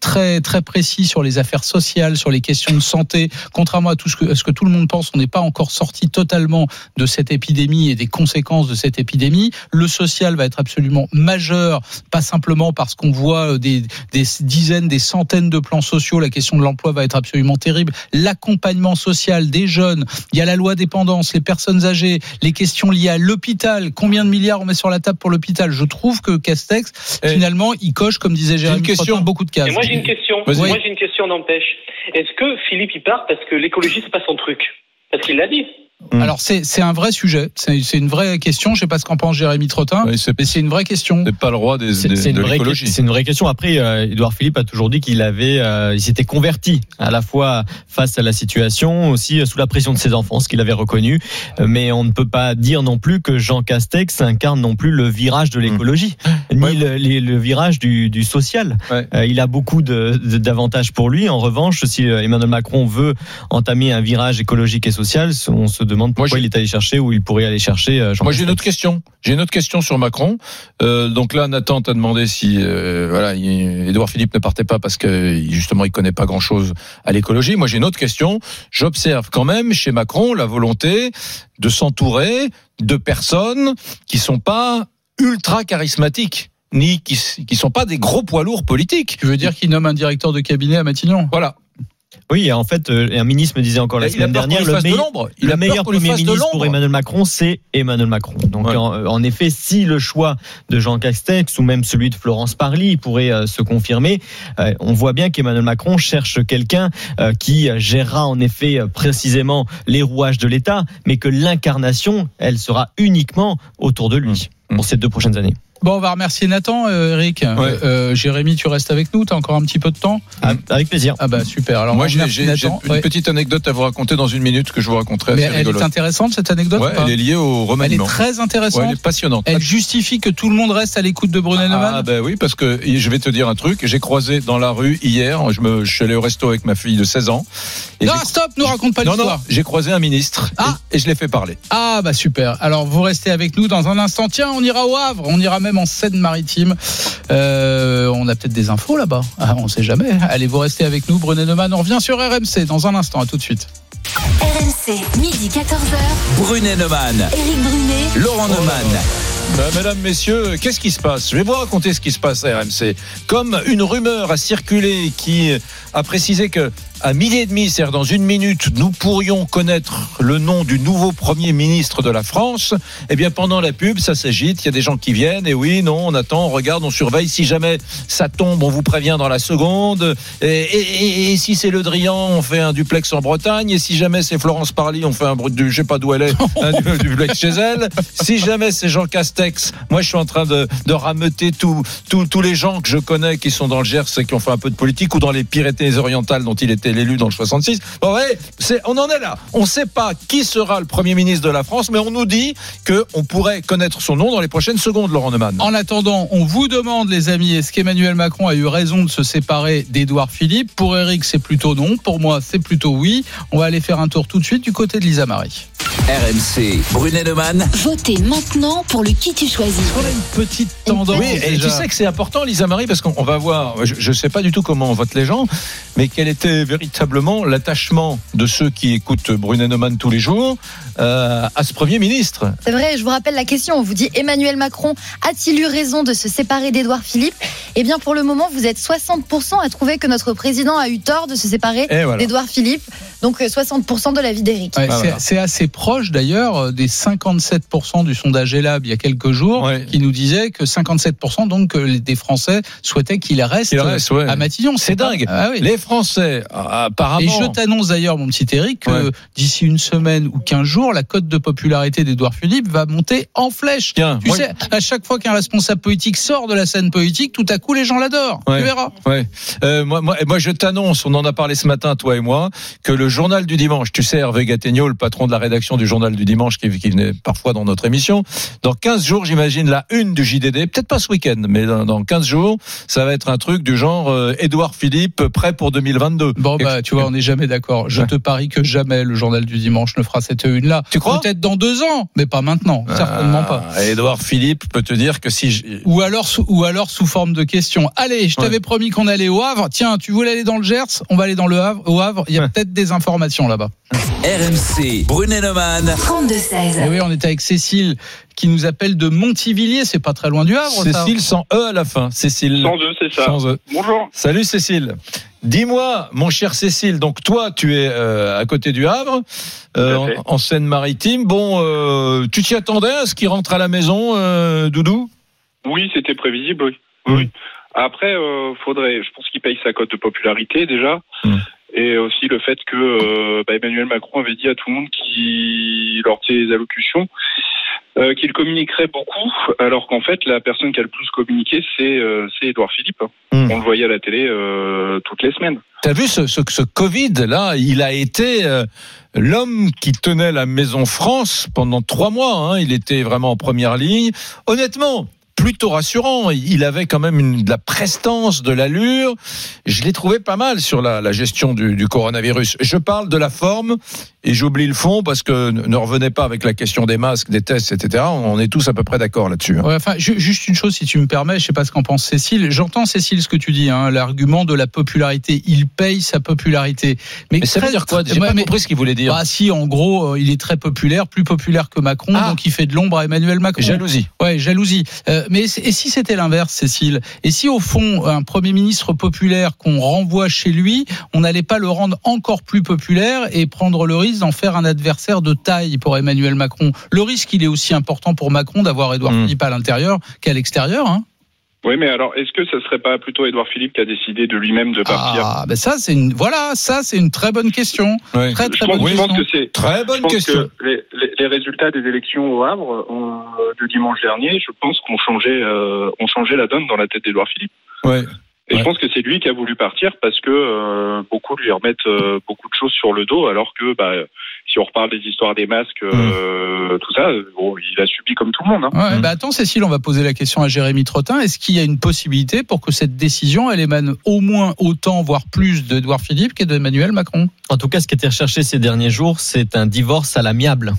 très très précis sur les affaires sociales, sur les questions de santé, contrairement à tout ce que, à ce que tout le monde pense, on n'est pas encore sorti totalement de cette épidémie et des conséquences de cette épidémie. Le social va être absolument majeur, pas simplement parce qu'on voit des, des dizaines, des centaines de plans sociaux. La question de l'emploi va être absolument terrible. L'accompagnement social des jeunes. Il y a la loi dépendance, les personnes âgées, les questions liées à l'hôpital. Combien de milliards on met sur la table pour l'hôpital? Je trouve que Castex, Eh. finalement, il coche, comme disait Jérémy une question. Beaucoup de cases. Et moi j'ai une question. Moi j'ai une question n'empêche. Est-ce que Philippe il part parce que l'écologie c'est pas son truc? Parce qu'il l'a dit. Alors c'est c'est un vrai sujet, c'est c'est une vraie question. Je sais pas ce qu'en pense Jérémy Trottin, Oui, mais c'est une vraie question. c'est pas le roi des, C'est des- c'est une, de vraie, l'écologie. c'est une vraie question. Après, euh, Édouard Philippe a toujours dit qu'il avait, euh, il s'était converti à la fois face à la situation, aussi sous la pression de ses enfants, ce qu'il avait reconnu. Euh, Mais on ne peut pas dire non plus que Jean Castex incarne non plus le virage de l'écologie, ni. Ouais. le, virage du, du social. Ouais. Euh, il a beaucoup de- de- d'avantages pour lui. En revanche, si Emmanuel Macron veut entamer un virage écologique et social, on se demande pourquoi j'ai- il est allé chercher ou il pourrait aller chercher. euh, Jean Moi, j'ai une autre question. J'ai une autre question sur Macron. Euh, donc là, Nathan t'a demandé si, euh, voilà, il- Édouard Philippe ne partait pas parce que justement, il connaît pas grand-chose à l'écologie. Moi, j'ai une autre question. J'observe quand même chez Macron la volonté de s'entourer de personnes qui sont pas ultra charismatiques ni qui qui sont pas des gros poids lourds politiques. Tu veux dire qu'il nomme un directeur de cabinet à Matignon? Voilà. Oui, en fait, euh, un ministre me disait encore la Il semaine dernière, le, de meilleur-. Il le premier ministre pour. Emmanuel Macron, c'est Emmanuel Macron. Donc, Ouais. en, en effet, si le choix de Jean Castex ou même celui de Florence Parly pourrait euh, se confirmer, euh, on voit bien qu'Emmanuel Macron cherche quelqu'un euh, qui gérera en effet euh, précisément les rouages de l'État, mais que l'incarnation, elle sera uniquement autour de lui Mmh. pour ces deux prochaines années. Bon, on va remercier Nathan, euh, Eric. Euh, Jérémy, tu restes avec nous. T'as encore un petit peu de temps Ah, Avec plaisir. Ah bah super. Alors Moi, j'ai une Ouais. petite anecdote à vous raconter dans une minute que je vous raconterai. Mais elle est intéressante cette anecdote. Ouais, elle est liée au Elle est remaniement. très intéressante. elle est passionnante. Elle justifie que tout le monde reste à l'écoute de Brunet Neumann. Ah ben oui, parce que je vais te dire un truc. J'ai croisé dans la rue hier. Je me, je suis allé au resto avec ma fille de 16 ans. Et non, stop, nous raconte pas non, non, l'histoire. j'ai croisé un ministre Ah. et, et je l'ai fait parler. Ah bah super. Alors vous restez avec nous dans un instant. Tiens, on ira au Havre, on ira même en Seine-Maritime. Euh, on a peut-être des infos là-bas. Ah, on sait jamais. Allez, vous restez avec nous, Brunet Neumann. On revient sur RMC dans un instant. À tout de suite. RMC, midi 14h. Brunet Neumann, Éric Brunet. Laurent Neumann. Ben, mesdames, messieurs, qu'est-ce qui se passe? Je vais vous raconter ce qui se passe à RMC. Comme une rumeur a circulé qui a précisé que à midi et demi, c'est-à-dire dans une minute, nous pourrions connaître le nom du nouveau Premier ministre de la France, eh bien pendant la pub, ça s'agite, il y a des gens qui viennent, et oui, non, on attend, on regarde, on surveille. Si jamais ça tombe, on vous prévient dans la seconde. Et, et- et- et si c'est Le Drian, on fait un duplex en Bretagne. Et si jamais c'est Florence Parly, on fait un brut du, je sais pas d'où elle est, un du- duplex chez elle. Si jamais c'est Jean Castex, moi je suis en train de, de rameuter tous les gens que je connais qui sont dans le Gers et qui ont fait un peu de politique ou dans les Pyrénées-Orientales dont il était l'élu dans le 66. Bon, ouais, c'est, on en est là. On ne sait pas qui sera le Premier ministre de la France, mais on nous dit qu'on pourrait connaître son nom dans les prochaines secondes, Laurent Neumann. En attendant, on vous demande, les amis, est-ce qu'Emmanuel Macron a eu raison de se séparer d'Édouard Philippe? Pour Eric, c'est plutôt non. Pour moi, c'est plutôt oui. On va aller faire un tour tout de suite du côté de Lisa Marie. RMC, Brunet Neumann. Votez maintenant pour le qui tu choisis. On a une petite tendance. Oui, et déjà. tu sais que c'est important, Lisa Marie, parce qu'on on va voir, je ne sais pas du tout comment on vote les gens, mais quel était véritablement l'attachement de ceux qui écoutent Brunet Neumann tous les jours euh, à ce Premier ministre. C'est vrai, je vous rappelle la question. On vous dit Emmanuel Macron a-t-il eu raison de se séparer d'Édouard Philippe? Eh bien, pour le moment, vous êtes 60% à trouver que notre président a eu tort de se séparer voilà. d'Édouard Philippe. Donc, euh, 60% de l'avis d'Éric. Ouais, Ah, c'est- voilà. assez proche d'ailleurs euh, des 57% du sondage Elab il y a quelques jours Ouais. qui nous disait que 57% donc des Français souhaitaient qu'il reste, Qu'il reste, ouais. à Matignon. C'est dingue. Ah oui. Les Français, ah, apparemment. Et je t'annonce d'ailleurs, mon petit Eric, que Ouais. d'ici une semaine ou 15 jours, la cote de popularité d'Edouard Philippe va monter en flèche. Tiens, Tu sais, à chaque fois qu'un responsable politique sort de la scène politique, tout à coup, les gens l'adorent. Ouais. Tu verras. Euh, moi, moi, moi, je t'annonce, on en a parlé ce matin, toi et moi, que le journal du dimanche, tu sais, Hervé Gattegno, le patron de la rédaction du journal du dimanche, qui, qui venait parfois dans notre émission, dans 15 jours, j'imagine, la une du JDD, peut-être pas ce week-end, mais dans, dans 15 jours, ça va être un truc du genre euh, Édouard Philippe, prêt pour 2022. Bon, bah, tu vois, on n'est jamais d'accord. Je Ouais. te parie que jamais le journal du dimanche ne fera cette une-là. Tu crois? Peut-être dans deux ans, mais pas maintenant. Certainement pas. Ah, Édouard Philippe peut te dire que si je- Ou alors, sous, ou alors sous forme de question. Allez, je t'avais promis qu'on allait au Havre. Tiens, tu voulais aller dans le Gers? On va aller dans le Havre. Au Havre, il y a Ouais. peut-être des informations là-bas. RMC, Brunet Neumann. 32-16. Et oui, on est avec Cécile qui nous appelle de Montivilliers. C'est pas très loin du Havre. ça. Cécile sans E à la fin. Cécile. 102, c'est ça. Sans E. Bonjour. Salut Cécile. Dis-moi, mon cher Cécile, donc toi, tu es euh, à côté du Havre, euh, en, en Seine-Maritime. Bon, euh, tu t'y attendais à ce qu'il rentre à la maison, Doudou? Oui, c'était prévisible, oui. oui. Après, euh, faudrait, je pense qu'il paye sa cote de popularité déjà. Mm. Et aussi le fait que bah, Emmanuel Macron avait dit à tout le monde qu'il, lors de ses allocutions, euh, qu'il communiquerait beaucoup, alors qu'en fait, la personne qui a le plus communiqué, c'est euh, c'est Édouard Philippe. Mm. On le voyait à la télé euh, toutes les semaines. T'as vu ce, ce, ce Covid là Il a été euh, l'homme qui tenait la Maison France pendant trois mois. hein. Il était vraiment en première ligne. Honnêtement. Plutôt rassurant. Il avait quand même une, de la prestance, de l'allure. Je l'ai trouvé pas mal sur la, la gestion du, du coronavirus. Je parle de la forme et j'oublie le fond parce que ne ne revenez pas avec la question des masques, des tests, etc. On est tous à peu près d'accord là-dessus. hein. Ouais, enfin, ju- juste une chose, si tu me permets, je sais pas ce qu'en pense Cécile. J'entends Cécile ce que tu dis, hein, l'argument de la popularité. Il paye sa popularité. Mais ça veut très- dire quoi? J'ai Ouais, pas mais- compris ce qu'il voulait dire. Bah si, en gros, euh, il est très populaire, plus populaire que Macron, Ah. donc il fait de l'ombre à Emmanuel Macron. Jalousie. Ouais, jalousie. Euh, mais c- et si c'était l'inverse, Cécile? Et si au fond, un Premier ministre populaire qu'on renvoie chez lui, on n'allait pas le rendre encore plus populaire et prendre le risque d'en faire un adversaire de taille pour Emmanuel Macron? Le risque, il est aussi important pour Macron d'avoir Édouard Mm. Philippe à l'intérieur qu'à l'extérieur. Hein. Oui, mais alors, est-ce que ce serait pas plutôt Édouard Philippe qui a décidé de lui-même de partir Ah, ben ça, c'est une, voilà, ça, c'est une très bonne question. Ouais. Très, Je très pense, bonne je pense question. que c'est Très Je bonne pense question. que les, les- les résultats des élections au Havre euh, de dimanche dernier, je pense qu'on changeait, euh, ont changé la donne dans la tête d'Édouard Philippe. Ouais. Et Ouais. je pense que c'est lui qui a voulu partir parce que euh, beaucoup lui remettent euh, beaucoup de choses sur le dos, alors que bah, si on reparle des histoires des masques, euh, tout ça, bon, il a subi comme tout le monde. Hein. Ouais, Mm. bah attends, Cécile, on va poser la question à Jérémy Trottin. Est-ce qu'il y a une possibilité pour que cette décision, elle émane au moins autant, voire plus, d'Edouard Philippe qu'Emmanuel Macron? En tout cas, ce qui était recherché ces derniers jours, c'est un divorce à l'amiable.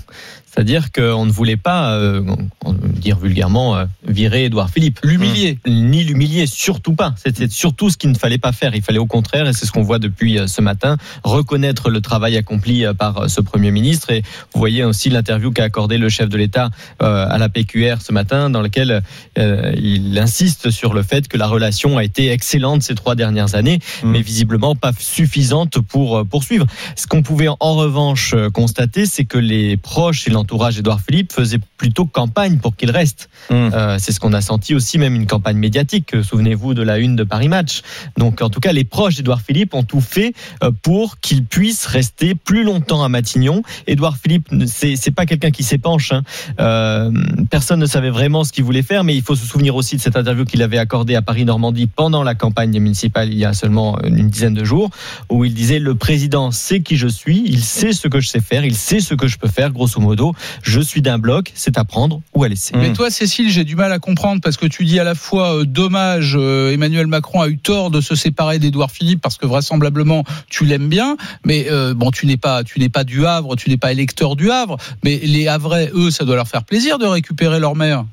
C'est-à-dire qu'on ne voulait pas, euh, dire vulgairement, euh, virer Édouard Philippe. L'humilier. Ni l'humilier, surtout pas. C'était surtout ce qu'il ne fallait pas faire. Il fallait au contraire, et c'est ce qu'on voit depuis euh, ce matin, reconnaître le travail accompli euh, par ce Premier ministre. Et vous voyez aussi l'interview qu'a accordé le chef de l'État à la PQR ce matin, dans lequel euh, il insiste sur le fait que la relation a été excellente ces trois dernières années, Mm. mais visiblement pas suffisante pour poursuivre. Ce qu'on pouvait en revanche constater, c'est que les proches et l'entourage d'Édouard Philippe faisaient plutôt campagne pour qu'il reste. Mm. Euh, c'est ce qu'on a senti aussi, même une campagne médiatique. Euh, Souvenez-vous de la une de Paris Match. Donc, en tout cas, les proches d'Édouard Philippe ont tout fait euh, pour qu'il puisse rester plus longtemps à Matignon. Édouard Philippe, c'est c'est pas quelqu'un qui s'épanche. hein. Euh, personne ne savait vraiment ce qu'il voulait faire, mais il faut se souvenir aussi de cette interview qu'il avait accordée à Paris Normandie pendant la campagne des municipales il y a seulement une dizaine de jours, où il disait le président sait qui je suis, il sait ce que je sais faire, il sait ce que je peux faire. Grosso modo, je suis d'un bloc, c'est à prendre ou à laisser. Mais toi, Cécile, j'ai du mal à comprendre parce que tu dis à la fois euh, dommage, euh, Emmanuel Macron a eu tort de se séparer d'Édouard Philippe parce que vraisemblablement tu l'aimes bien, mais euh, bon, tu n'es pas, tu n'es pas du Havre, tu n'es pas électeur du Havre, mais les Havrais, eux, ça doit leur faire plaisir de récupérer leur maire.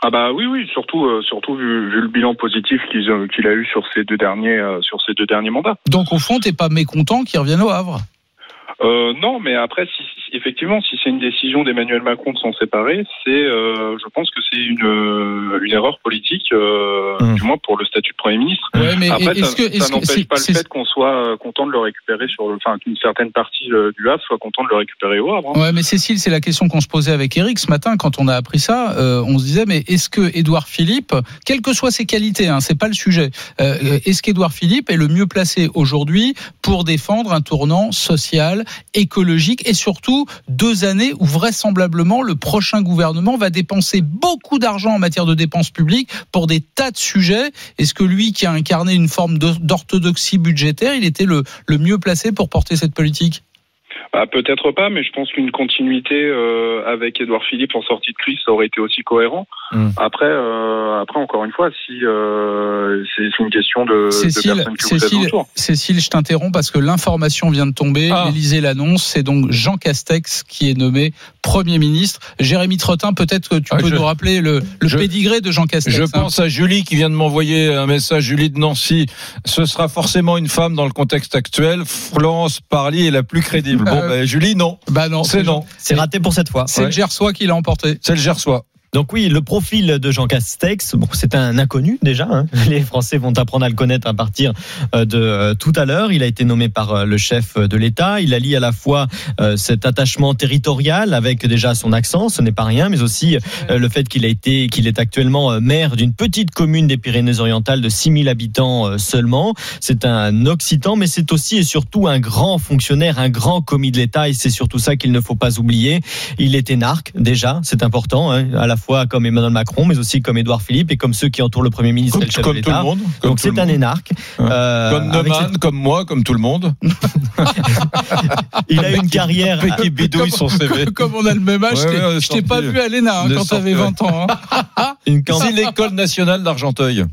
Ah bah oui oui surtout euh, surtout vu, vu le bilan positif qu'il a eu sur ces deux derniers euh, sur ces deux derniers mandats. Donc au fond, t'es pas mécontent qu'ils reviennent au Havre. Euh, non mais après si, si- effectivement si c'est une décision d'Emmanuel Macron de s'en séparer c'est euh, je pense que c'est une euh, une erreur politique euh, Hum. du moins pour le statut de premier ministre. Ouais, mais Après est-ce ça, que, ça est-ce que n'empêche pas le fait qu'on soit content de le récupérer sur le enfin qu'une certaine partie du Havre soit content de le récupérer au Havre. hein. Ouais, mais Cécile, c'est la question qu'on se posait avec Eric ce matin quand on a appris ça. Euh, on se disait, mais est-ce que Édouard Philippe, quelles que soient ses qualités, hein, c'est pas le sujet, euh, est-ce qu'Édouard Philippe est le mieux placé aujourd'hui pour défendre un tournant social, écologique et surtout deux années où vraisemblablement le prochain gouvernement va dépenser beaucoup d'argent en matière de dépenses publiques pour des tas de sujets. Est-ce que lui, qui a incarné une forme d'orthodoxie budgétaire, il était le, mieux placé pour porter cette politique? Bah, peut-être pas, mais je pense qu'une continuité euh, avec Édouard Philippe en sortie de crise, ça aurait été aussi cohérent. Mm. Après, euh, après encore une fois, si euh, c'est c'est une question de, de Cécile, personnes que vous êtes Cécile. Cécile, je t'interromps parce que l'information vient de tomber. Ah. L'Élysée l'annonce. C'est donc Jean Castex qui est nommé Premier ministre. Jérémy Trottin, peut-être que tu Ah, peux je- nous rappeler le, le je- pédigré de Jean Castex. Je hein. pense à Julie qui vient de m'envoyer un message. Julie de Nancy. Ce sera forcément une femme dans le contexte actuel. Florence Parly est la plus crédible. Bon, Euh, ben, Julie, non. Bah non, C'est non. C'est raté pour cette fois. C'est le Gersois qui l'a emporté. C'est le Gersois. Donc oui, le profil de Jean Castex, bon, c'est un inconnu déjà. hein. Les Français vont apprendre à le connaître à partir euh, de euh, tout à l'heure. Il a été nommé par euh, le chef de l'État. Il allie à la fois cet attachement territorial avec déjà son accent, ce n'est pas rien, mais aussi le fait qu'il a été, qu'il est actuellement maire d'une petite commune des Pyrénées-Orientales de 6000 habitants seulement. C'est un Occitan, mais c'est aussi et surtout un grand fonctionnaire, un grand commis de l'État, et c'est surtout ça qu'il ne faut pas oublier. Il est énarque déjà, c'est important, hein, à la fois comme Emmanuel Macron, mais aussi comme Édouard Philippe et comme ceux qui entourent le Premier ministre Comme, et le chef comme de tout le monde. Comme Donc c'est un énarque. Hein. Euh, Comme Neumann, comme moi, comme tout le monde. Il a une carrière. Qui bidouille son CV. Comme on a le même âge, Ouais, je t'ai- ouais, on est je t'ai pas vu à l'ENA hein, quand t'avais ouais. 20 ans. hein. Une, C'est l'école nationale d'Argenteuil.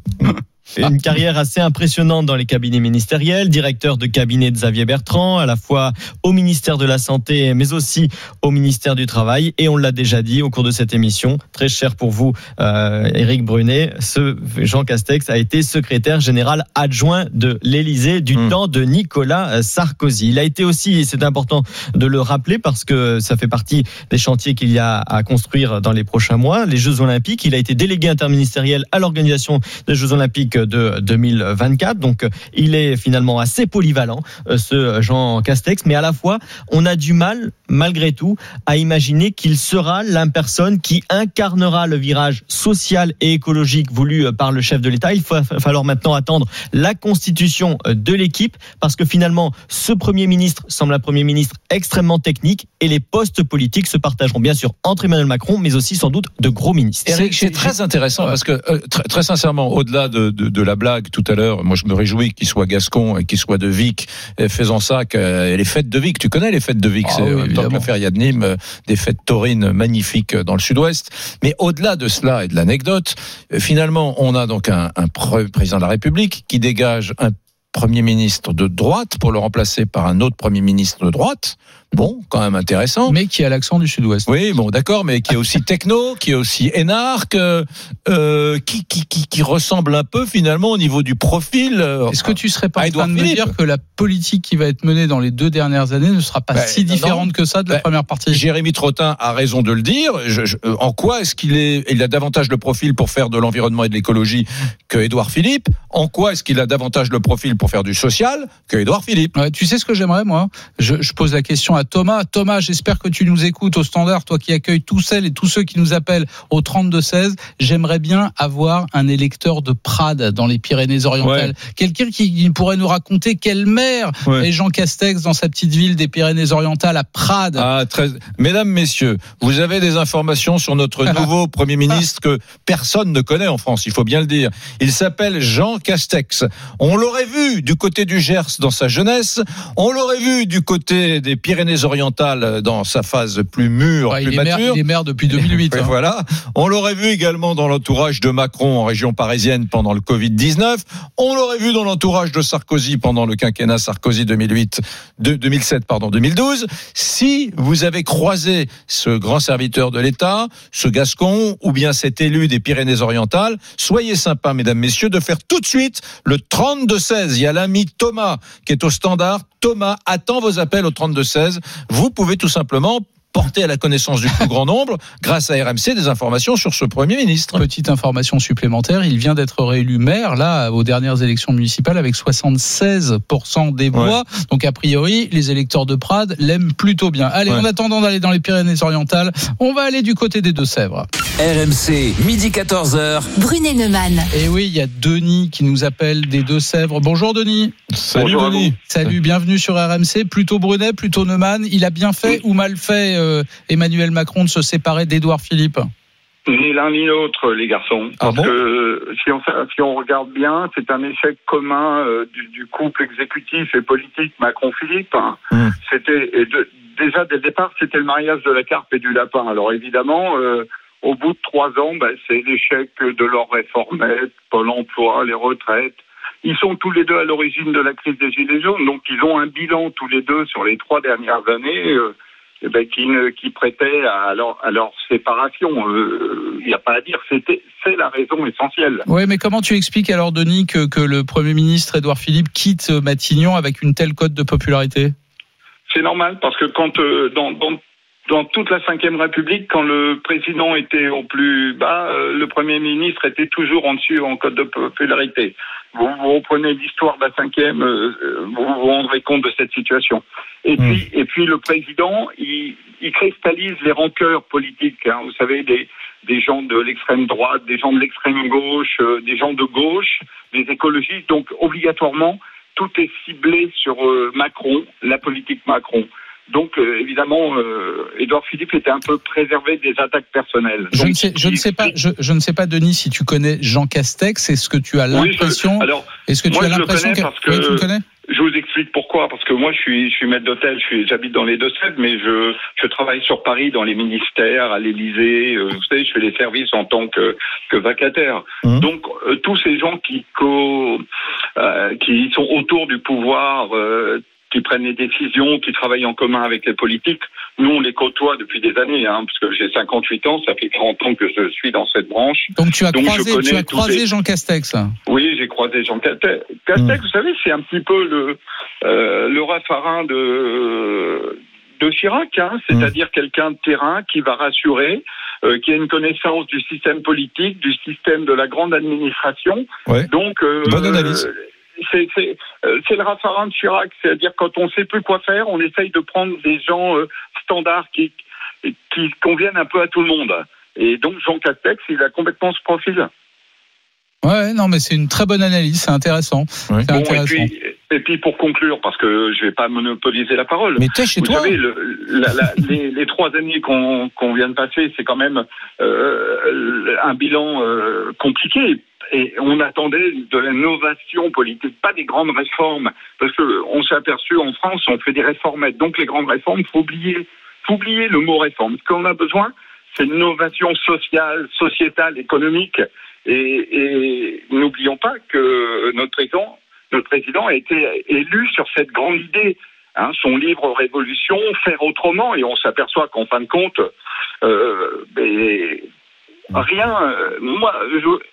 Une carrière assez impressionnante dans les cabinets ministériels, directeur de cabinet de Xavier Bertrand, à la fois au ministère de la Santé, mais aussi au ministère du Travail. Et on l'a déjà dit au cours de cette émission, très cher pour vous, euh, Éric Brunet, ce Jean Castex a été secrétaire général adjoint de l'Élysée du Hmm. temps de Nicolas Sarkozy. Il a été aussi, et c'est important de le rappeler parce que ça fait partie des chantiers qu'il y a à construire dans les prochains mois, les Jeux Olympiques. Il a été délégué interministériel à l'organisation des Jeux Olympiques de 2024. Donc, il est finalement assez polyvalent, euh, ce Jean Castex. Mais à la fois, on a du mal, malgré tout, à imaginer qu'il sera la personne qui incarnera le virage social et écologique voulu euh, par le chef de l'État. Il va falloir maintenant attendre la constitution euh, de l'équipe parce que finalement, ce Premier ministre semble un Premier ministre extrêmement technique et les postes politiques se partageront bien sûr entre Emmanuel Macron, mais aussi sans doute de gros ministres. C'est- c'est très intéressant parce que euh, très, très sincèrement, au-delà de, de, de la blague tout à l'heure, moi je me réjouis qu'il soit Gascon et qu'il soit de Vic, faisant ça que euh, les fêtes de Vic. Tu connais les fêtes de Vic, Ah c'est oui, que la feria de Nîmes, euh, des fêtes taurines magnifiques dans le Sud-Ouest. Mais au-delà de cela et de l'anecdote, euh, finalement, on a donc un, président de la République qui dégage un Premier ministre de droite pour le remplacer par un autre Premier ministre de droite. Bon, quand même intéressant. Mais qui a l'accent du sud-ouest. Oui, bon, d'accord, mais qui est aussi techno, qui est aussi énarque, euh, euh, qui, qui, qui, qui ressemble un peu finalement au niveau du profil. euh, Est-ce que tu serais pas en train de me dire que la politique qui va être menée dans les deux dernières années ne sera pas Bah, si différente non. que ça de la Bah, première partie? Jérémy Trottin a raison de le dire. Je- je- en quoi est-ce qu'il est, il a davantage le profil pour faire de l'environnement et de l'écologie que Édouard Philippe? En quoi est-ce qu'il a davantage le profil pour faire du social que Édouard Philippe? Ouais, tu sais ce que j'aimerais, moi? Je, je pose la question à Thomas. Thomas, j'espère que tu nous écoutes au standard, toi qui accueilles tous celles et tous ceux qui nous appellent au 32-16. J'aimerais bien avoir un électeur de Prades dans les Pyrénées-Orientales. Quelqu'un qui, pourrait nous raconter quelle maire Ouais. est Jean Castex dans sa petite ville des Pyrénées-Orientales à Prades. Ah, très... Mesdames, messieurs, vous avez des informations sur notre nouveau Premier ministre que personne ne connaît en France, il faut bien le dire. Il s'appelle Jean Castex. On l'aurait vu du côté du Gers dans sa jeunesse, on l'aurait vu du côté des Pyrénées-Orientales dans sa phase plus mûre, Ouais, plus il, est maire, mature. il est maire depuis 2008. Oui, hein. Voilà. On l'aurait vu également dans l'entourage de Macron en région parisienne pendant le Covid-19. On l'aurait vu dans l'entourage de Sarkozy pendant le quinquennat Sarkozy 2008, de- 2007, pardon, 2012. Si vous avez croisé ce grand serviteur de l'État, ce Gascon, ou bien cet élu des Pyrénées-Orientales, soyez sympas, mesdames, messieurs, de faire tout de suite le 32-16. Il y a l'ami Thomas qui est au standard. Thomas attend vos appels au 32-16. Vous pouvez tout simplement porter à la connaissance du plus grand nombre, grâce à RMC, des informations sur ce Premier ministre. Petite information supplémentaire, il vient d'être réélu maire là aux dernières élections municipales avec 76% des voix. Donc a priori, les électeurs de Prades l'aiment plutôt bien. Allez, Ouais. en attendant d'aller dans les Pyrénées-Orientales, on va aller du côté des Deux-Sèvres. RMC, midi 14h. Brunet Neumann. Et oui, il y a Denis qui nous appelle des Deux-Sèvres. Bonjour Denis. Salut Bonjour à Denis. Salut, bienvenue sur RMC. Plutôt Brunet, plutôt Neumann. Il a bien fait ou mal fait euh, Emmanuel Macron de se séparer d'Édouard Philippe Ni l'un ni l'autre, les garçons. Ah Parce bon que euh, si on, si on regarde bien, c'est un échec commun euh, du, du couple exécutif et politique Macron-Philippe. hein. Mm. C'était déjà dès le départ, c'était le mariage de la carpe et du lapin. Alors évidemment, euh, au bout de trois ans, ben, c'est l'échec de leur réformette, Pôle Emploi, les retraites. Ils sont tous les deux à l'origine de la crise des gilets jaunes, donc ils ont un bilan tous les deux sur les trois dernières années. euh, eh ben, qui, ne, qui prêtait à leur, à leur séparation. Euh, Il n'y a pas à dire, c'est la raison essentielle. Oui, mais comment tu expliques alors, Denis, que, que le Premier ministre Édouard Philippe quitte Matignon avec une telle cote de popularité? C'est normal parce que quand euh, dans, dans, dans toute la Ve République, quand le président était au plus bas, euh, le Premier ministre était toujours en dessus en code de popularité. Vous, vous reprenez l'histoire de la cinquième, euh, vous vous rendrez compte de cette situation. Et puis, et puis le président, il, il cristallise les rancœurs politiques. hein. Vous savez, des, des gens de l'extrême droite, des gens de l'extrême gauche, euh, des gens de gauche, des écologistes. Donc, obligatoirement, tout est ciblé sur Macron, la politique Macron. Donc, euh, évidemment, euh, Édouard Philippe était un peu préservé des attaques personnelles. je Donc, ne, sais, je, ne sais pas, je, je ne sais pas, Denis, si tu connais Jean Castex. Est-ce que tu as Oui, je- l'impression alors, Est-ce que tu moi, as l'impression connais que parce que- Oui, tu le connais? Je vous explique pourquoi. Parce que moi, je suis, je suis maître d'hôtel, j'habite dans les Deux-Sèvres, mais je, je travaille sur Paris dans les ministères, à l'Élysée. euh, vous savez, je fais les services en tant que, que vacataire. Mhm. Donc, euh, tous ces gens qui, co, euh, qui sont autour du pouvoir, euh, qui prennent les décisions, qui travaillent en commun avec les politiques, nous, on les côtoie depuis des années, hein, parce que j'ai 58 ans, ça fait 40 ans que je suis dans cette branche. Donc tu as Donc, croisé, tu as croisé les- Jean Castex. Oui, j'ai croisé Jean Castex. Castex, vous savez, c'est un petit peu le, euh, le raffarin de, de Chirac, hein, c'est-à-dire quelqu'un de terrain qui va rassurer, euh, qui a une connaissance du système politique, du système de la grande administration. Ouais. Donc, euh, Bonne analyse. Euh, c'est c'est, c'est le raffarin de Chirac, c'est-à-dire quand on sait plus quoi faire, on essaye de prendre des gens euh, standards qui, qui conviennent un peu à tout le monde. Et donc Jean Castex, il a complètement ce profil. Ouais, non, mais c'est une très bonne analyse, c'est intéressant. Et puis, et puis pour conclure, parce que je vais pas monopoliser la parole. Mais t'es chez Vous toi savez, le- la- la- les, les trois années qu'on qu'on vient de passer, c'est quand même euh, un bilan euh, compliqué. Et on attendait de l'innovation politique, pas des grandes réformes, parce que on s'est aperçu en France, on fait des réformettes. Donc les grandes réformes, faut oublier, faut oublier le mot réforme. Ce qu'on a besoin, c'est une innovation sociale, sociétale, économique. Et, et n'oublions pas que notre président notre président a été élu sur cette grande idée. Hein, son livre Révolution, faire autrement, et on s'aperçoit qu'en fin de compte, euh, mais rien. euh, moi, je-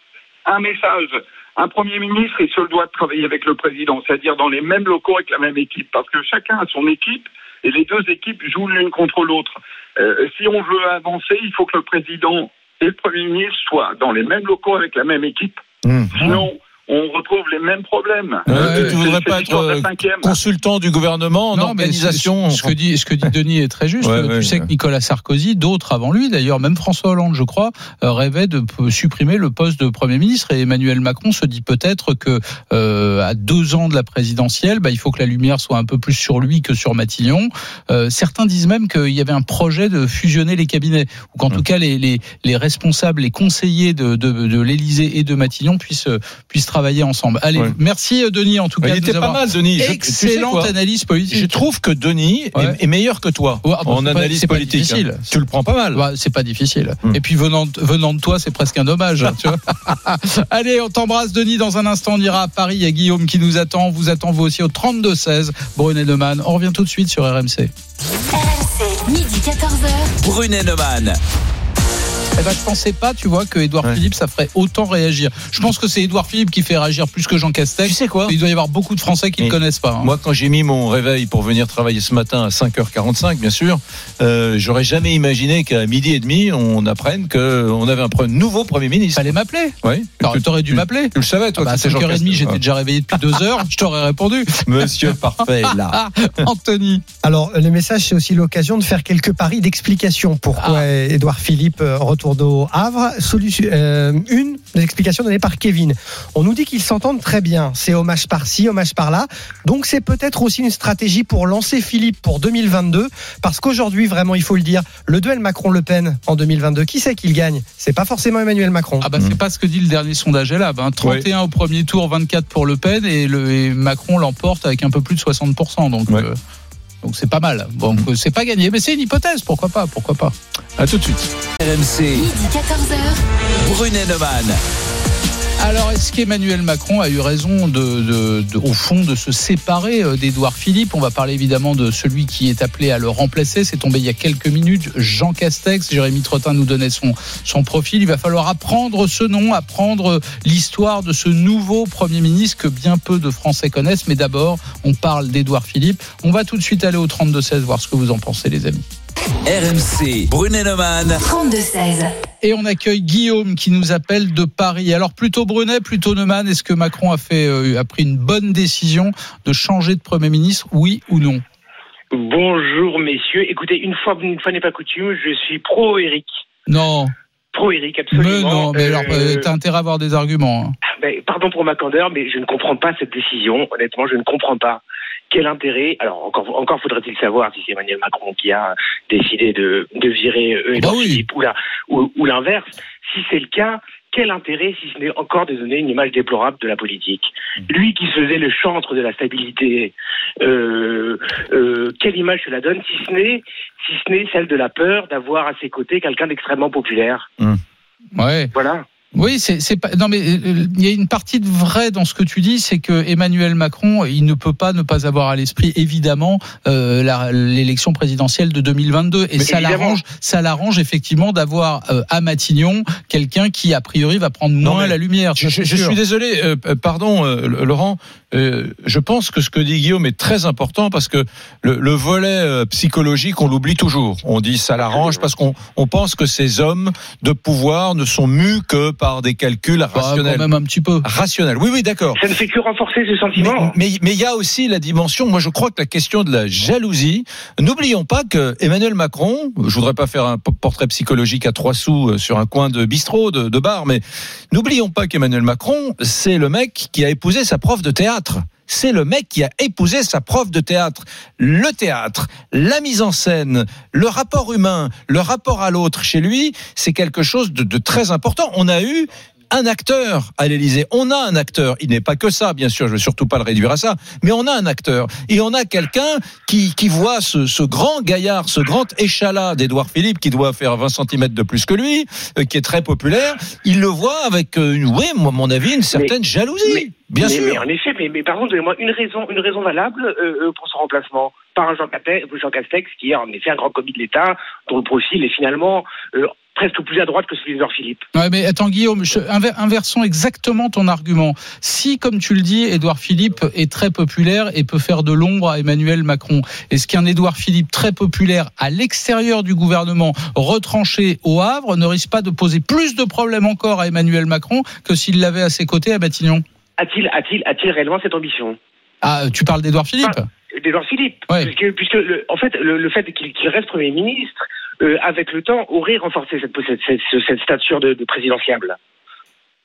un message. Un Premier ministre, il se doit de travailler avec le président, c'est-à-dire dans les mêmes locaux avec la même équipe, parce que chacun a son équipe et les deux équipes jouent l'une contre l'autre. Euh, si on veut avancer, il faut que le président et le Premier ministre soient dans les mêmes locaux avec la même équipe. Mmh. Sinon, on retrouve les mêmes problèmes. Euh, Euh, tu voudrais pas être cinquième. consultant du gouvernement en Non, organisation ce, ce que dit, ce que dit Denis est très juste. Ouais, tu ouais, sais ouais. que Nicolas Sarkozy, d'autres avant lui, d'ailleurs, même François Hollande, je crois, euh, rêvait de supprimer le poste de Premier ministre. Et Emmanuel Macron se dit peut-être que euh, à deux ans de la présidentielle, bah, il faut que la lumière soit un peu plus sur lui que sur Matignon. Euh, certains disent même qu'il y avait un projet de fusionner les cabinets, ou qu'en tout cas les, les, les responsables, les conseillers de, de, de l'Élysée et de Matignon puissent, euh, puissent travailler ensemble. Allez, Ouais. merci euh, Denis en tout cas. Il était pas mal, Denis. Je- tu sais Excellente analyse politique. Je trouve que Denis est- Ouais. est, meilleur que toi Ouais, ah bah, en pas- analyse c'est pas politique. difficile. hein. Tu le prends pas mal. Bah, c'est pas difficile. Hmm. Et puis venant, de- venant de toi, c'est presque un hommage. tu vois. Allez, on t'embrasse, Denis. Dans un instant, on ira à Paris. Il y a Guillaume qui nous attend. On vous attend vous aussi au 32-16. Brunet Neumann. On revient tout de suite sur RMC. RMC, midi 14h. Brunet Neumann. Eh ben, je pensais pas, tu vois, que Édouard Ouais. Philippe, ça ferait autant réagir. Je pense que c'est Édouard Philippe qui fait réagir plus que Jean Castex. Tu sais quoi Il doit y avoir beaucoup de Français qui ne connaissent pas. hein. Moi, quand j'ai mis mon réveil pour venir travailler ce matin à 5h45, bien sûr, euh, j'aurais jamais imaginé qu'à midi et demi, on apprenne qu'on avait un pre- nouveau Premier ministre. Fallait m'appeler. Oui. Alors, T'aurais dû tu- m'appeler. Tu le savais, toi, Bah, à que c'était Jean 5h30, Castex. j'étais déjà réveillé depuis deux heures. Je t'aurais répondu. Monsieur Parfait, là. Ah, Anthony. Alors, le message, c'est aussi l'occasion de faire quelques paris d'explication. Pourquoi Ah. Édouard Philippe euh, retourne au Havre Solution, euh, Une des explications données par Kevin. On nous dit qu'ils s'entendent très bien. C'est hommage par-ci, hommage par-là. Donc, c'est peut-être aussi une stratégie pour lancer Philippe pour 2022. Parce qu'aujourd'hui, vraiment, il faut le dire, le duel Macron-Le Pen en 2022, qui c'est qu'il gagne? C'est pas forcément Emmanuel Macron. Ah bah c'est pas ce que dit le dernier sondage là. Ben, 31 au premier tour, 24 pour Le Pen et, le, et Macron l'emporte avec un peu plus de 60%. Donc Ouais. euh, donc c'est pas mal. Bon, euh, c'est pas gagné, mais c'est une hypothèse. Pourquoi pas? Pourquoi pas? À tout de suite. RMC. Midi 14h. Brunet Neumann. Alors, est-ce qu'Emmanuel Macron a eu raison de, au fond, de se séparer euh, d'Édouard Philippe? On va parler évidemment de celui qui est appelé à le remplacer. C'est tombé il y a quelques minutes. Jean Castex. Jérémy Trottin nous donnait son, son profil. Il va falloir apprendre ce nom, apprendre l'histoire de ce nouveau Premier ministre que bien peu de Français connaissent. Mais d'abord, on parle d'Édouard Philippe. On va tout de suite aller au 32-16 voir ce que vous en pensez, les amis. RMC. Brunet Neumann. 32-16. Et on accueille Guillaume qui nous appelle de Paris. Alors plutôt Brunet, plutôt Neumann, est-ce que Macron a fait euh, a pris une bonne décision de changer de Premier ministre, oui ou non? Bonjour messieurs. Écoutez, une fois, une fois n'est pas coutume, je suis pro Eric. Non, Pro Eric, mais absolument. non, mais Euh, alors euh, t'as intérêt à avoir des arguments. hein. ben, pardon pour ma candeur, mais je ne comprends pas cette décision. Honnêtement, je ne comprends pas. Quel intérêt Alors encore, encore faudrait-il savoir si c'est Emmanuel Macron qui a décidé de, de virer euh, Édouard bah oui. Philippe ou la- ou, ou l'inverse. Si c'est le cas, quel intérêt si ce n'est encore de donner une image déplorable de la politique? Mm. Lui qui se faisait le chantre de la stabilité, euh, euh, quelle image cela donne si ce n'est si ce n'est celle de la peur d'avoir à ses côtés quelqu'un d'extrêmement populaire? Ouais. Voilà. Oui, c'est c'est pas. Non, mais euh, il y a une partie de vrai dans ce que tu dis, c'est que Emmanuel Macron, il ne peut pas ne pas avoir à l'esprit évidemment euh, l'élection présidentielle de 2022, et Mais ça l'arrange, ça l'arrange effectivement d'avoir euh, à Matignon quelqu'un qui a priori va prendre moins la lumière. Je, suis désolé, euh, euh, pardon euh, Laurent, euh, je pense que ce que dit Guillaume est très important parce que le, le volet euh, psychologique, on l'oublie toujours. On dit ça l'arrange parce qu'on on pense que ces hommes de pouvoir ne sont mus que par des calculs Bah, rationnels. quand même un petit peu. Rationnels, oui, oui, d'accord. Ça ne fait que renforcer ce sentiment. Mais mais il y a aussi la dimension. Moi, je crois que la question de la jalousie. N'oublions pas que Emmanuel Macron. Je voudrais pas faire un portrait psychologique à trois sous euh, sur un coin de bistrot, de, de bar, mais n'oublions pas qu'Emmanuel Macron, c'est le mec qui a épousé sa prof de théâtre. C'est le mec qui a épousé sa prof de théâtre. Le théâtre, la mise en scène, le rapport humain, le rapport à l'autre chez lui, c'est quelque chose de, de très important. On a eu un acteur à l'Élysée. On a un acteur. Il n'est pas que ça, bien sûr. Je veux surtout pas le réduire à ça. Mais on a un acteur. Et on a quelqu'un qui, qui voit ce, ce grand gaillard, ce grand échalas d'Édouard Philippe, qui doit faire 20 cm de plus que lui, euh, qui est très populaire. Il le voit avec, euh, oui, moi, à mon avis, une certaine jalousie. mais- Bien mais, sûr. mais en effet, mais, mais par contre, donnez-moi une raison, une raison valable euh, euh, pour son remplacement par un Jean Castex, Jean Castex, qui est en effet un grand commis de l'État, dont le profil est finalement euh, presque plus à droite que celui d'Edouard Philippe. Ouais, mais attends, Guillaume, je- inversons exactement ton argument. Si, comme tu le dis, Édouard Philippe est très populaire et peut faire de l'ombre à Emmanuel Macron, est-ce qu'un Édouard Philippe très populaire à l'extérieur du gouvernement, retranché au Havre, ne risque pas de poser plus de problèmes encore à Emmanuel Macron que s'il l'avait à ses côtés à Matignon? A-t-il, a-t-il, a-t-il réellement cette ambition? Ah, tu parles d'Édouard Philippe? d'Edouard Philippe, Ouais. puisque, puisque le- en fait, le, le fait qu'il qu'il reste Premier ministre, euh, avec le temps, aurait renforcé cette, cette, cette, cette stature de, de présidentiable.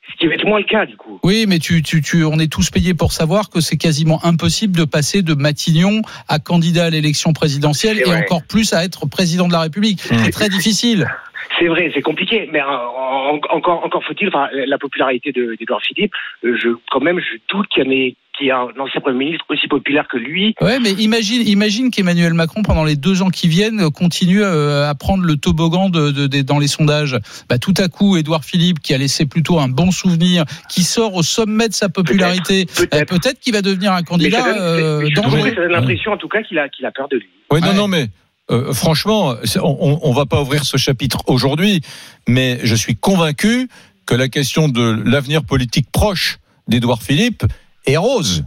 Ce qui va être moins le cas, du coup. Oui, mais tu, tu, tu, on est tous payés pour savoir que c'est quasiment impossible de passer de Matignon à candidat à l'élection présidentielle et encore plus à être président de la République. C'est très difficile. C'est vrai, c'est compliqué, mais euh, en- encore, encore faut-il, enfin, la popularité de- d'Edouard Philippe, euh, je, quand même, je doute qu'il y en ait, qu'il y ait un ancien Premier ministre aussi populaire que lui. Ouais, mais imagine, imagine qu'Emmanuel Macron, pendant les deux ans qui viennent, euh, continue euh, à prendre le toboggan de, de- de- dans les sondages. Bah, tout à coup, Édouard Philippe, qui a laissé plutôt un bon souvenir, qui sort au sommet de sa popularité, euh, peut-être qu'il va devenir un Mais candidat ça donne, euh, mais je trouve dangereux. ça donne l'impression, en tout cas, qu'il a, qu'il a peur de lui. Oui, non, non, mais euh, franchement, on, on va pas ouvrir ce chapitre aujourd'hui, mais je suis convaincu que la question de l'avenir politique proche d'Édouard Philippe est rose.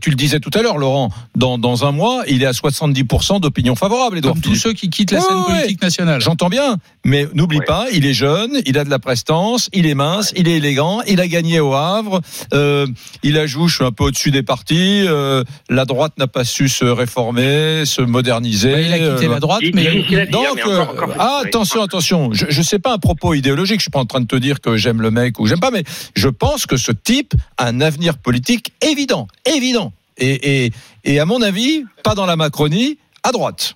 Tu le disais tout à l'heure, Laurent. Dans, dans un mois, il est à 70% d'opinion favorable, Édouard Comme tous ceux qui quittent la Ouais, scène ouais, politique nationale. J'entends bien, mais n'oublie pas, il est jeune, il a de la prestance, il est mince, il est élégant, il a gagné au Havre, euh, il a joué, je suis un peu au-dessus des partis, euh, la droite n'a pas su se réformer, se moderniser. Bah, il a quitté euh, la droite, mais donc, euh, ah, attention, attention. Je, je sais pas un propos idéologique. Je suis pas en train de te dire que j'aime le mec ou j'aime pas, mais je pense que ce type a un avenir politique évident, évident. Et, et, et à mon avis, pas dans la Macronie, à droite.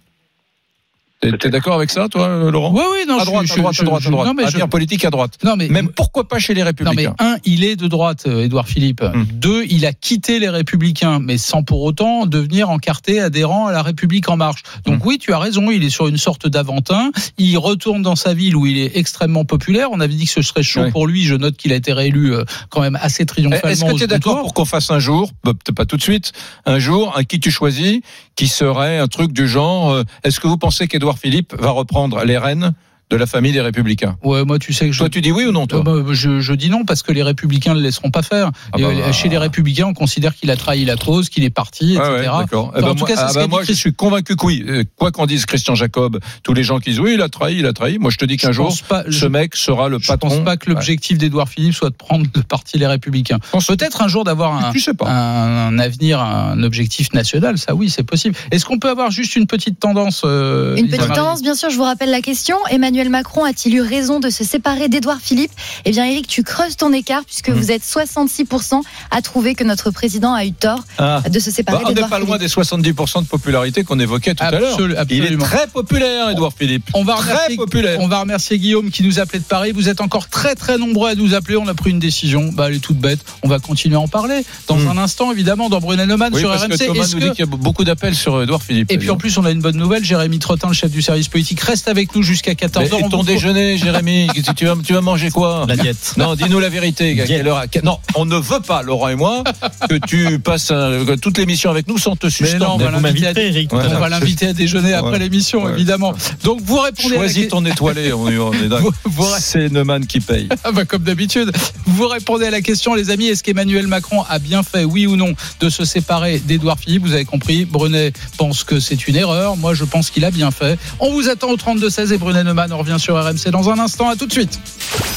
T'es d'accord avec ça, toi, euh, Laurent Oui, oui, non, à je- droite, je- à droite, je- à droite, je- à droite. non, mais je- Avenir politique à droite. Non, mais Même pourquoi pas chez les Non mais Républicains un, il est de droite, euh, Édouard Philippe. Hmm. Deux, il a quitté les Républicains, mais sans pour autant devenir encarté adhérent à la République en marche. Donc Hmm. oui, tu as raison, il est sur une sorte d'aventin. Il retourne dans sa ville où il est extrêmement populaire. On avait dit que ce serait chaud pour lui. Je note qu'il a été réélu euh, quand même assez triomphalement. Est-ce que tu es d'accord pour qu'on fasse un jour, bah, peut-être pas tout de suite, un jour, un qui tu choisis, qui serait un truc du genre, est-ce que vous pensez qu'Édouard Philippe va reprendre les rênes de la famille des Républicains Ouais, moi, tu sais que je. Toi, tu dis oui ou non, toi Euh, bah, je, je dis non parce que les Républicains ne le laisseront pas faire. Ah bah, bah. Chez les Républicains, on considère qu'il a trahi la cause, qu'il est parti, Ah etc. ouais, d'accord. Eh Enfin, ben, en tout moi, cas, c'est ah ce ben, moi, je suis convaincu que oui. Euh, Quoi qu'en dise Christian Jacob, tous les gens qui disent oui, il a trahi, il a trahi. Moi, je te dis qu'un Je jour, pas- ce je- mec sera le Je patron. pense pas que l'objectif d'Édouard Philippe soit de prendre le parti Les Républicains. Peut-être un jour d'avoir un, Tu sais pas. un, un avenir, un objectif national. Ça, oui, c'est possible. Est-ce qu'on peut avoir juste une petite tendance euh, Une petite tendance, bien sûr, je vous rappelle la question. Emmanuel Macron a-t-il eu raison de se séparer d'Édouard Philippe? Eh bien, Eric, tu creuses ton écart puisque Mmh. vous êtes 66% à trouver que notre président a eu tort Ah. de se séparer Bah, on n'est pas loin Philippe. des 70% de popularité qu'on évoquait tout à l'heure. Il est très populaire, Édouard Philippe. On va, très remercier, populaire. on va remercier Guillaume qui nous appelait de Paris. Vous êtes encore très très nombreux à nous appeler. On a pris une décision. Bah, elle est toute bête. On va continuer à en parler dans Hmm. un instant, évidemment, dans Brunet Neumann Oui, sur parce RMC. que Thomas nous que- dit qu'il y a beaucoup d'appels sur Édouard Philippe. Et puis en plus, on a une bonne nouvelle. Jérémy Trottin, le chef du service politique, reste avec nous jusqu'à 14h. On ton déjeuner, Jérémy, tu vas, tu vas manger quoi La diète. Non, dis-nous la vérité. à quelle heure- à quelle- Non, on ne veut pas, Laurent et moi, que tu passes euh, que toute l'émission avec nous sans te Mais suspendre. non, on va l'inviter à, Ouais. à déjeuner après Ouais. l'émission, Ouais. évidemment. Donc vous répondez à la Choisis ton étoilé, on, est- on est dingue. Vous- vous- C'est Neumann qui paye. Ah bah, comme d'habitude. Vous répondez à la question, les amis. Est-ce qu'Emmanuel Macron a bien fait, oui ou non, de se séparer d'Édouard Philippe? Vous avez compris. Brunet pense que c'est une erreur. Moi, je pense qu'il a bien fait. On vous attend au 32-16 et Brunet Neumann. On revient sur RMC dans un instant. À tout de suite.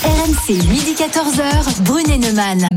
RMC, midi 14h, Brunet Neumann.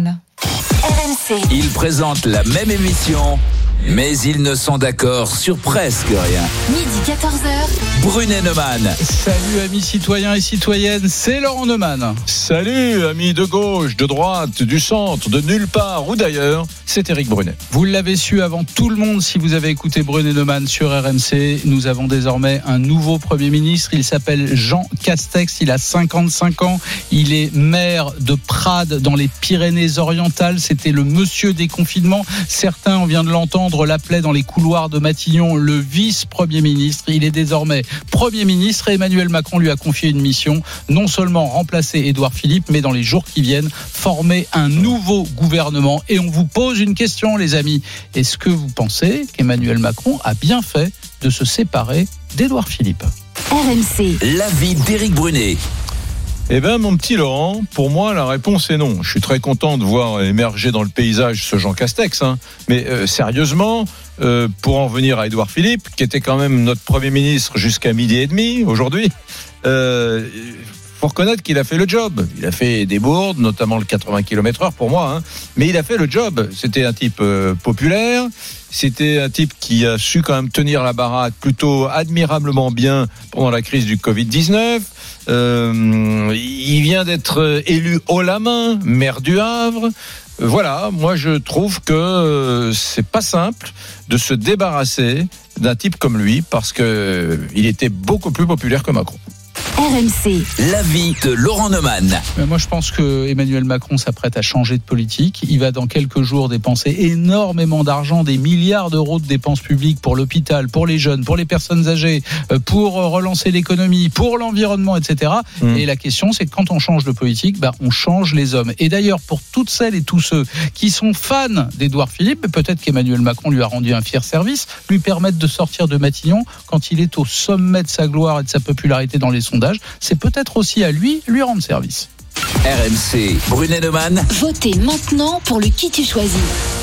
RMC, Ils présentent la même émission, mais ils ne sont d'accord sur presque rien. midi 14h, Brunet Neumann. Salut, amis citoyens et citoyennes. C'est Laurent Neumann. Salut, amis de gauche, de droite, du centre, de nulle part ou d'ailleurs, c'est Éric Brunet. Vous l'avez su avant tout le monde si vous avez écouté Brunet Neumann sur RMC. Nous avons désormais un nouveau Premier ministre. Il s'appelle Jean Castex. Il a 55 ans. Il est maire de Prades dans les Pyrénées-Orientales. C'était le monsieur des confinements. Certains, on vient de l'entendre, tendre la plaie dans les couloirs de Matignon, le vice-premier ministre. Il est désormais Premier ministre et Emmanuel Macron lui a confié une mission, non seulement remplacer Édouard Philippe, mais dans les jours qui viennent, former un nouveau gouvernement. Et on vous pose une question, les amis. Est-ce que vous pensez qu'Emmanuel Macron a bien fait de se séparer d'Édouard Philippe? RMC. L'avis d'Éric Brunet. Eh bien, mon petit Laurent, pour moi, la réponse est non. Je suis très content de voir émerger dans le paysage ce Jean Castex. hein. Mais euh, sérieusement, euh, pour en venir à Édouard Philippe, qui était quand même notre Premier ministre jusqu'à midi et demi aujourd'hui, euh, faut reconnaître qu'il a fait le job. Il a fait des bourdes, notamment le 80 km/h pour moi, hein. mais il a fait le job. C'était un type euh, populaire. C'était un type qui a su quand même tenir la baraque plutôt admirablement bien pendant la crise du Covid-19. Euh, il vient d'être élu haut la main, maire du Havre. Voilà, moi je trouve que euh, c'est pas simple de se débarrasser d'un type comme lui parce que euh, il était beaucoup plus populaire que Macron. RMC. L'avis de Laurent Neumann. Mais Moi, je pense que Emmanuel Macron s'apprête à changer de politique. Il va dans quelques jours dépenser énormément d'argent, des milliards d'euros de dépenses publiques pour l'hôpital, pour les jeunes, pour les personnes âgées, euh, pour euh, relancer l'économie, pour l'environnement, etc. Mm. Et la question, c'est que quand on change de politique, bah, on change les hommes. Et d'ailleurs, pour toutes celles et tous ceux qui sont fans d'Édouard Philippe, peut-être qu'Emmanuel Macron lui a rendu un fier service, lui permettre de sortir de Matignon quand il est au sommet de sa gloire et de sa popularité dans les C'est peut-être aussi à lui lui rendre service. RMC, Brunet Neumann. Votez maintenant pour le qui tu choisis.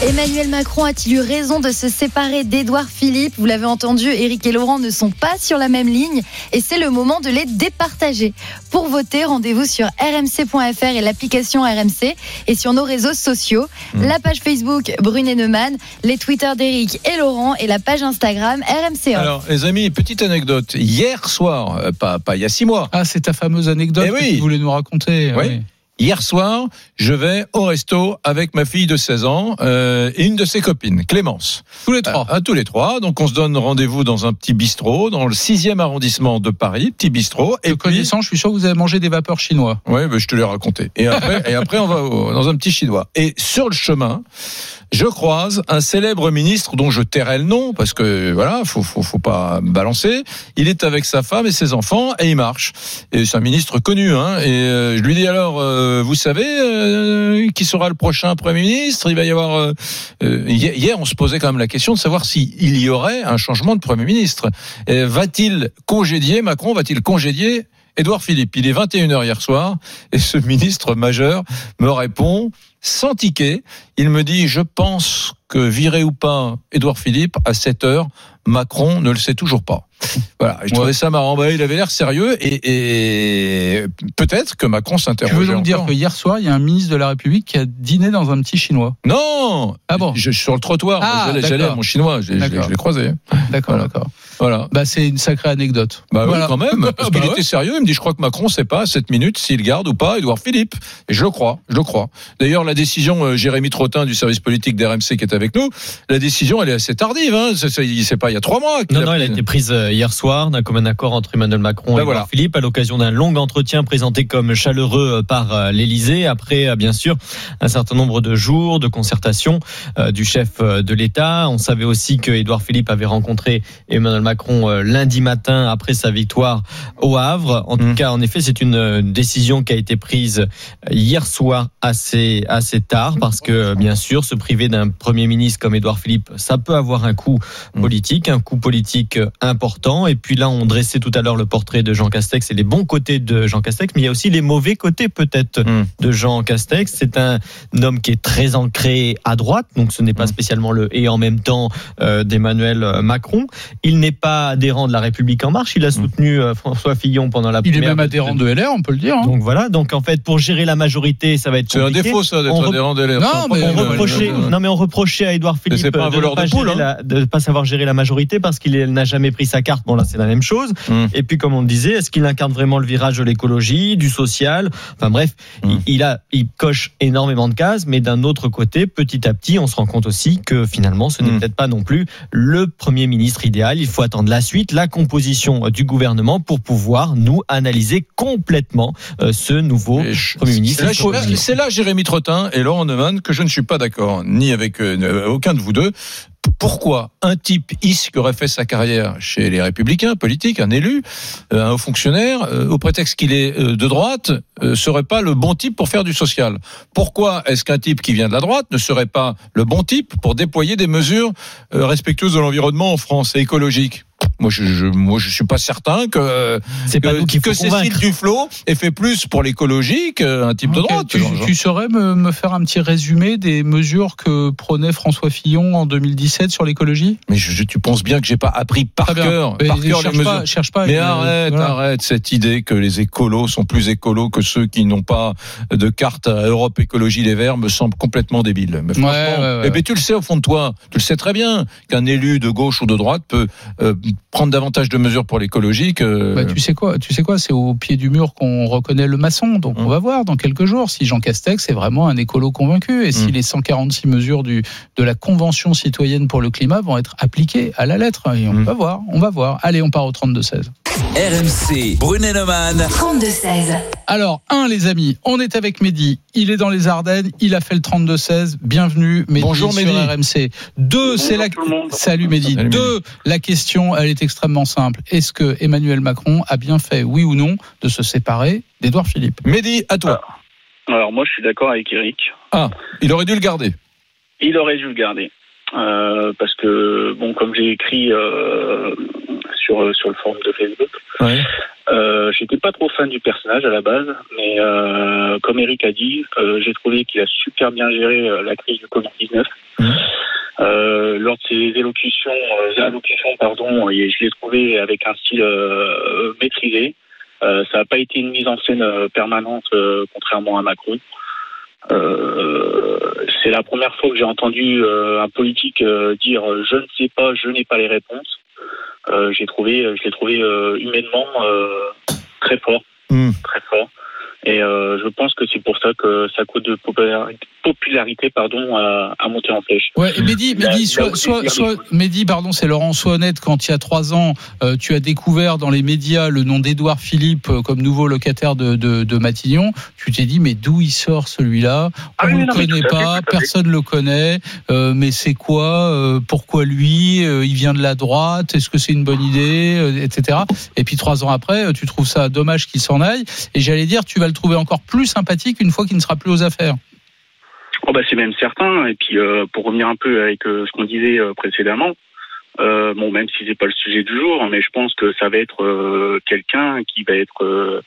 Emmanuel Macron a-t-il eu raison de se séparer d'Édouard Philippe Vous l'avez entendu, Éric et Laurent ne sont pas sur la même ligne et c'est le moment de les départager. Pour voter, rendez-vous sur rmc.fr et l'application RMC et sur nos réseaux sociaux, la page Facebook Brunet Neumann, les Twitter d'Éric et Laurent et la page Instagram RMC. Alors, les amis, petite anecdote. Hier soir, euh, pas, pas il y a six mois, Ah, c'est ta fameuse anecdote Eh que oui. tu voulais nous raconter. Oui. Oui. Hier soir, je vais au resto avec ma fille de 16 ans euh, et une de ses copines, Clémence. Tous les trois. À tous les trois. Donc on se donne rendez-vous dans un petit bistrot dans le 6e arrondissement de Paris, petit bistrot. Et connaissant, je suis sûr que vous avez mangé des vapeurs chinois. ouais, ben, je te l'ai raconté. Et après, et après on va au- dans un petit chinois. Et sur le chemin, je croise un célèbre ministre dont je tairai le nom parce que voilà, faut faut, faut pas me balancer. Il est avec sa femme et ses enfants et il marche. Et c'est un ministre connu. Hein, et euh, je lui dis alors, euh, vous savez euh, qui sera le prochain premier ministre? Il va y avoir. euh, hier, on se posait quand même la question de savoir s'il y aurait un changement de premier ministre. Va-t-il congédier Macron? Va-t-il congédier Édouard Philippe, il est 21h hier soir et ce ministre majeur me répond sans ticket. Il me dit Je pense que virer ou pas Édouard Philippe à 7 heures, Macron ne le sait toujours pas. Voilà, je trouvais ça marrant. Bah, il avait l'air sérieux et, et peut-être que Macron Tu s'interrogeait. veux donc dire que hier soir, il y a un ministre de la République qui a dîné dans un petit chinois? Non Ah bon? Je, Sur le trottoir, Ah, j'allais, à mon chinois, je, l'ai- je je croisé. D'accord, Voilà. d'accord. Voilà. Bah, c'est une sacrée anecdote. Bah Voilà. oui, quand même, parce qu'il Bah ouais. était sérieux. Il me dit, je crois que Macron sait pas à 7 minutes s'il garde ou pas Édouard Philippe. Et je le crois, je le crois. D'ailleurs, la décision, euh, Jérémy Trottin du service politique d'RMC qui est avec nous, la décision, elle est assez tardive. Hein. C'est, c'est, c'est pas il y a trois mois. Non, non, elle a été prise euh, hier soir d'un commun accord entre Emmanuel Macron et Ben Édouard voilà. Philippe à l'occasion d'un long entretien présenté comme chaleureux euh, par l'Élysée après, bien sûr, un certain nombre de jours de concertation euh, du chef de l'État. On savait aussi que Édouard Philippe avait rencontré Emmanuel Macron euh, lundi matin après sa victoire au Havre. En tout Mm. cas, en effet, c'est une euh, décision qui a été prise euh, hier soir assez assez tard parce que bien sûr, se priver d'un premier ministre comme Édouard Philippe, ça peut avoir un coût Mm. politique, un coût politique important. Et puis là, on dressait tout à l'heure le portrait de Jean Castex et les bons côtés de Jean Castex, mais il y a aussi les mauvais côtés peut-être Mm. de Jean Castex. C'est un homme qui est très ancré à droite, donc ce n'est pas Mm. spécialement le et en même temps euh, d'Emmanuel Macron. Il n'est pas adhérent de la République en marche. Il a soutenu euh, François Fillon pendant la Il est même de- adhérent de LR, on peut le dire. hein. Donc voilà. Donc en fait, pour gérer la majorité, ça va être C'est un défaut, ça, d'être rep- adhérent des LR. Non, mais on reprochait, non mais on reprochait à Édouard Philippe de ne pas de poule, gérer la- de ne pas savoir gérer la majorité parce qu'il n'a jamais pris sa carte. Bon là c'est la même chose. Mm. Et puis comme on le disait, est-ce qu'il incarne vraiment le virage de l'écologie, du social? Enfin bref, Mm. il, il a, il coche énormément de cases, mais d'un autre côté, petit à petit, on se rend compte aussi que finalement, ce n'est peut-être pas non plus le premier ministre idéal. Il faut attendre la suite, la composition du gouvernement pour pouvoir nous analyser complètement euh, ce nouveau je- premier ministre. C'est là, je- c'est là, Jérémy Trottin et Laurent Neumann, que je ne suis pas d'accord, ni avec euh, aucun de vous deux. Pourquoi un type ici qui aurait fait sa carrière chez les Républicains, politique, un élu, euh, un haut fonctionnaire, euh, au prétexte qu'il est euh, de droite, serait pas le bon type pour faire du social? Pourquoi est-ce qu'un type qui vient de la droite ne serait pas le bon type pour déployer des mesures respectueuses de l'environnement en France et écologiques? Moi, je, je, moi, je suis pas certain que C'est pas nous faut que Cécile. Duflot ait fait plus pour l'écologie qu'un type de droite. Tu, tu saurais me, me faire un petit résumé des mesures que prenait François Fillon en 2017 sur l'écologie? Mais je, tu penses bien que j'ai pas appris par cœur, Mais par cœur les cherche mesures. pas, cherche pas. Mais euh, arrête, voilà. arrête cette idée que les écolos sont plus écolos que ceux qui n'ont pas de carte à Europe Écologie Les Verts me semble complètement débile. Mais franchement, Ouais, ouais, ouais. eh ben, tu le sais au fond de toi, tu le sais très bien qu'un élu de gauche ou de droite peut euh, prendre davantage de mesures pour l'écologie que. Bah, tu sais quoi, tu sais quoi, c'est au pied du mur qu'on reconnaît le maçon. Donc Hum. on va voir dans quelques jours si Jean Castex est vraiment un écolo convaincu et si Hum. les 146 mesures du de la Convention citoyenne pour le climat vont être appliquées à la lettre. Et on Hum. va voir, on va voir. Allez, on part au 32 16. RMC, Brunet-Neumann. 32-16. Alors, un, les amis, on est avec Mehdi. Il est dans les Ardennes. Il a fait le 32-16. Bienvenue, Mehdi, Bonjour, sur Mehdi. RMC. Deux, c'est la. Salut, Mehdi. Salut, Deux, la question, elle est extrêmement simple. Est-ce que Emmanuel Macron a bien fait, oui ou non, de se séparer d'Edouard Philippe? Mehdi, à toi. Alors moi je suis d'accord avec Eric. Ah, il aurait dû le garder. Il aurait dû le garder. Euh, parce que bon comme j'ai écrit euh, sur sur le forum de Facebook, Ouais. euh, j'étais pas trop fan du personnage à la base, mais euh, comme Eric a dit, euh, j'ai trouvé qu'il a super bien géré euh, la crise du Covid 19. Mhm. Euh, lors de ses élocutions, euh, allocutions, pardon, et je l'ai trouvé avec un style euh, maîtrisé. Euh, ça n'a pas été une mise en scène euh, permanente, euh, contrairement à Macron. Euh, c'est la première fois que j'ai entendu euh, un politique euh, dire je ne sais pas, je n'ai pas les réponses. Euh, j'ai trouvé, je l'ai trouvé euh, humainement euh, très fort, Hmm. très fort. Et euh, je pense que c'est pour ça que sa coûte de popularité, popularité pardon, a, a monté en flèche. Ouais, et Mehdi, Mehdi, pardon, c'est Laurent, sois honnête, quand il y a trois ans, euh, tu as découvert dans les médias le nom d'Edouard Philippe euh, comme nouveau locataire de, de, de Matignon, tu t'es dit, mais d'où il sort celui-là? On Ah oui, ne le non, connaît à pas, à fait. personne ne le connaît, euh, mais c'est quoi euh, Pourquoi lui Il vient de la droite Est-ce que c'est une bonne idée Etc. Et puis trois ans après, tu trouves ça dommage qu'il s'en aille, et j'allais dire, tu vas le trouver encore plus sympathique une fois qu'il ne sera plus aux affaires. Oh bah c'est même certain. Et puis euh, pour revenir un peu avec euh, ce qu'on disait euh, précédemment, bon même si c'est pas le sujet du jour, mais je pense que ça va être quelqu'un qui va être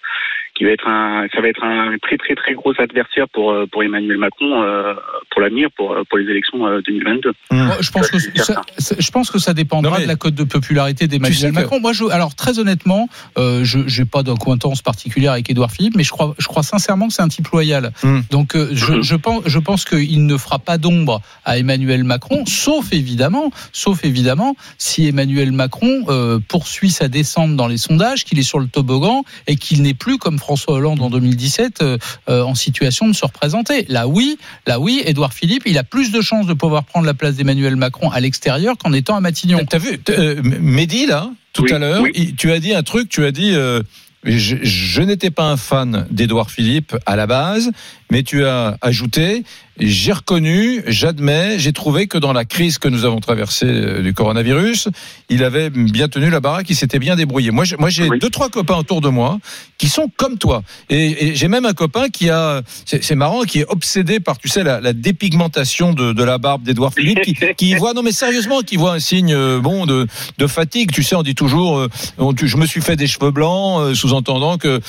qui va être un ça va être un très très très gros adversaire pour euh, pour Emmanuel Macron euh, pour l'avenir pour euh, pour les élections euh, 2022. Moi, je pense Ça, que c'est ça, certain. ça- je pense que ça dépendra Non, mais- de la cote de popularité Tu sais d'Emmanuel que- Macron. Moi, je, alors très honnêtement, euh, je j'ai pas d'acquaintance particulière avec Édouard Philippe, mais je crois, je crois sincèrement que c'est un type loyal. Hmm. Donc, euh, je, je pense, je pense qu'il ne fera pas d'ombre à Emmanuel Macron, sauf évidemment, sauf évidemment, si Emmanuel Macron euh, poursuit sa descente dans les sondages, qu'il est sur le toboggan et qu'il n'est plus comme François Hollande en 2017 euh, euh, en situation de se représenter. Là, oui, là, oui, Édouard Philippe, il a plus de chances de pouvoir prendre la place d'Emmanuel Macron à l'extérieur qu'en étant à Matignon. T'as vu, euh, Mehdi, là, tout Oui, à l'heure, oui. tu as dit un truc, tu as dit, euh, je, je n'étais pas un fan d'Edouard Philippe à la base, mais tu as ajouté, j'ai reconnu, j'admets, j'ai trouvé que dans la crise que nous avons traversée euh, du coronavirus, il avait bien tenu la baraque, il s'était bien débrouillé. Moi, j'ai, moi, j'ai Oui. deux, trois copains autour de moi qui sont comme toi. Et, et j'ai même un copain qui a, c'est, marrant, qui est obsédé par, tu sais, la, la dépigmentation de, de la barbe d'Edouard Philippe, qui, qui voit, non mais sérieusement, qui voit un signe, euh, bon, de, de fatigue. Tu sais, on dit toujours, euh, on- tu- je me suis fait des cheveux blancs, sous-entendant que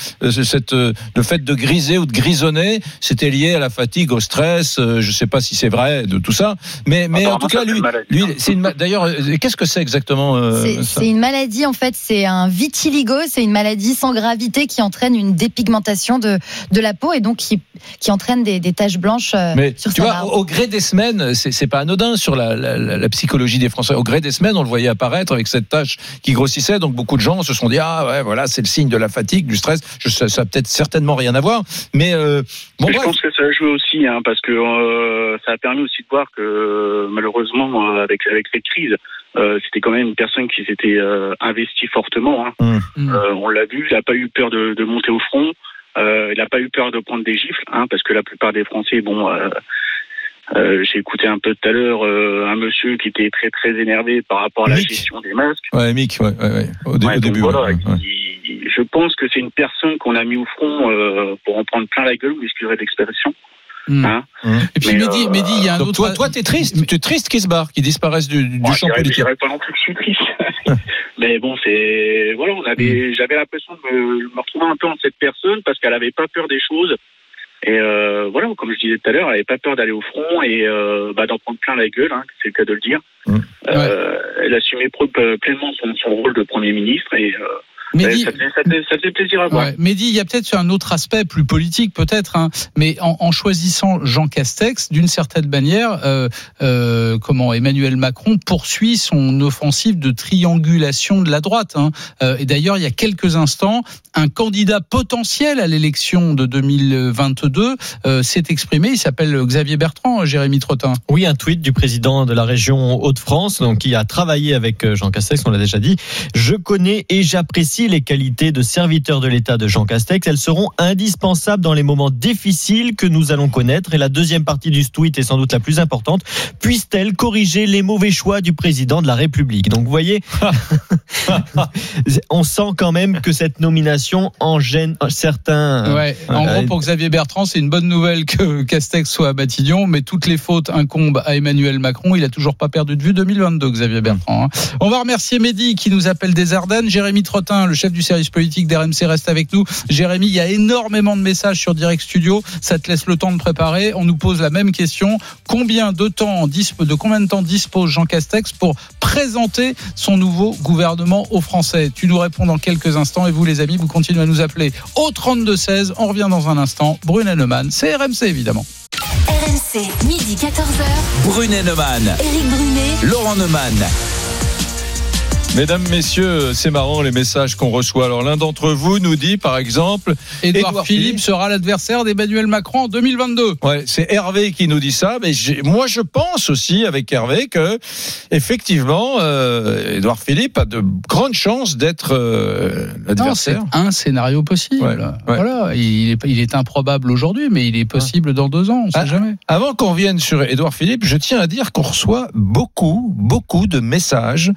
cette, le fait de griser ou de grisonner, c'était lié à la fatigue, au stress. euh, je sais pas si c'est vrai de tout ça, mais, mais en tout cas, lui, une maladie. lui, c'est une. D'ailleurs, euh, qu'est-ce que c'est exactement euh, C'est une maladie, en fait, c'est un vitiligo, c'est une maladie sans gravité qui entraîne une dépigmentation de, de la peau et donc qui, qui entraîne des, des taches blanches euh, Mais sur tu sa vois, barbe. au, au gré des semaines, c'est pas anodin sur la, la- la- la psychologie des Français. Au gré des semaines, on le voyait apparaître avec cette tâche qui grossissait. Donc beaucoup de gens se sont dit ah ouais voilà c'est le signe de la fatigue, du stress. Je, ça, ça a peut-être certainement rien à voir, mais euh, bon je pense que ça a joué aussi, hein, parce que euh, ça a permis aussi de voir que euh, malheureusement, euh, avec avec cette crise, euh, c'était quand même une personne qui s'était euh, investie fortement. Hein. Mm. Euh, on l'a vu, il n'a pas eu peur de, de monter au front. Euh, il n'a pas eu peur de prendre des gifles, hein, parce que la plupart des Français, bon, euh, Euh, J'ai écouté un peu tout à l'heure euh, un monsieur qui était très très énervé par rapport à la Mick. gestion des masques. Ouais, Mick, ouais, ouais, ouais. Au, dé- Ouais, au début. voilà, ouais, ouais. qui- je pense que c'est une personne qu'on a mis au front euh, pour en prendre plein la gueule, vous excusez l'expression. Hmm. Hein Et puis Mehdi, euh, Mehdi, il y a un Donc autre. toi, toi, t'es triste. Tu es triste qu'ils se barrent, qu'ils disparaissent du, du Bon, champ je dirais- je politique. dirais pas non plus que je suis triste. Mais bon, c'est voilà, on Hmm. j'avais l'impression de me, me retrouver un peu en cette personne parce qu'elle avait pas peur des choses. Et euh, voilà, comme je disais tout à l'heure, elle avait pas peur d'aller au front et euh, bah, d'en prendre plein la gueule, hein, c'est le cas de le dire. Mm. Euh, Elle assumait pleinement son, son rôle de premier ministre et euh, Mehdi- ça, faisait, ça faisait- ça faisait plaisir à voir. Ouais. Mehdi, il y a peut-être un autre aspect plus politique, peut-être, hein, mais en, en choisissant Jean Castex, d'une certaine manière, euh, euh, comment Emmanuel Macron poursuit son offensive de triangulation de la droite. hein. Euh, et d'ailleurs, il y a quelques instants, un candidat potentiel à l'élection de 2022 euh, s'est exprimé. Il s'appelle Xavier Bertrand, Jérémy Trottin. Oui, un tweet du président de la région Hauts-de-France, donc qui a travaillé avec euh, Jean Castex, on l'a déjà dit. Je connais et j'apprécie les qualités de serviteur de l'État de Jean Castex. Elles seront indispensables dans les moments difficiles que nous allons connaître. Et la deuxième partie du tweet est sans doute la plus importante. Puisse-t-elle corriger les mauvais choix du président de la République? Donc vous voyez, on sent quand même que cette nomination en gêne certains. Ouais. En gros, pour Xavier Bertrand, c'est une bonne nouvelle que Castex soit à Matignon, mais toutes les fautes incombent à Emmanuel Macron. Il a toujours pas perdu de vue 2022, Xavier Bertrand. hein. On va remercier Mehdi qui nous appelle des Ardennes. Jérémy Trottin, le chef du service politique d'RMC, reste avec nous. Jérémy, il y a énormément de messages sur Direct Studio. Ça te laisse le temps de préparer. On nous pose la même question. Combien de temps, de combien de temps dispose Jean Castex pour présenter son nouveau gouvernement aux Français? Tu nous réponds dans quelques instants et vous, les amis, vous continuez à nous appeler au 32-16. On revient dans un instant. Brunet Neumann, c'est RMC évidemment. RMC, midi 14h. Brunet Neumann, Éric Brunet. Laurent Neumann. Mesdames, messieurs, c'est marrant les messages qu'on reçoit. Alors l'un d'entre vous nous dit, par exemple, Édouard Philippe Philippe. sera l'adversaire d'Emmanuel Macron en 2022. Ouais, c'est Hervé qui nous dit ça, mais moi je pense aussi avec Hervé que effectivement, euh, Édouard Philippe a de grandes chances d'être euh, c'est l'adversaire. un scénario possible. Ouais, ouais. Voilà, il est, il est improbable aujourd'hui, mais il est possible dans deux ans, on sait Ah. jamais. Avant qu'on vienne sur Édouard Philippe, je tiens à dire qu'on reçoit beaucoup, beaucoup de messages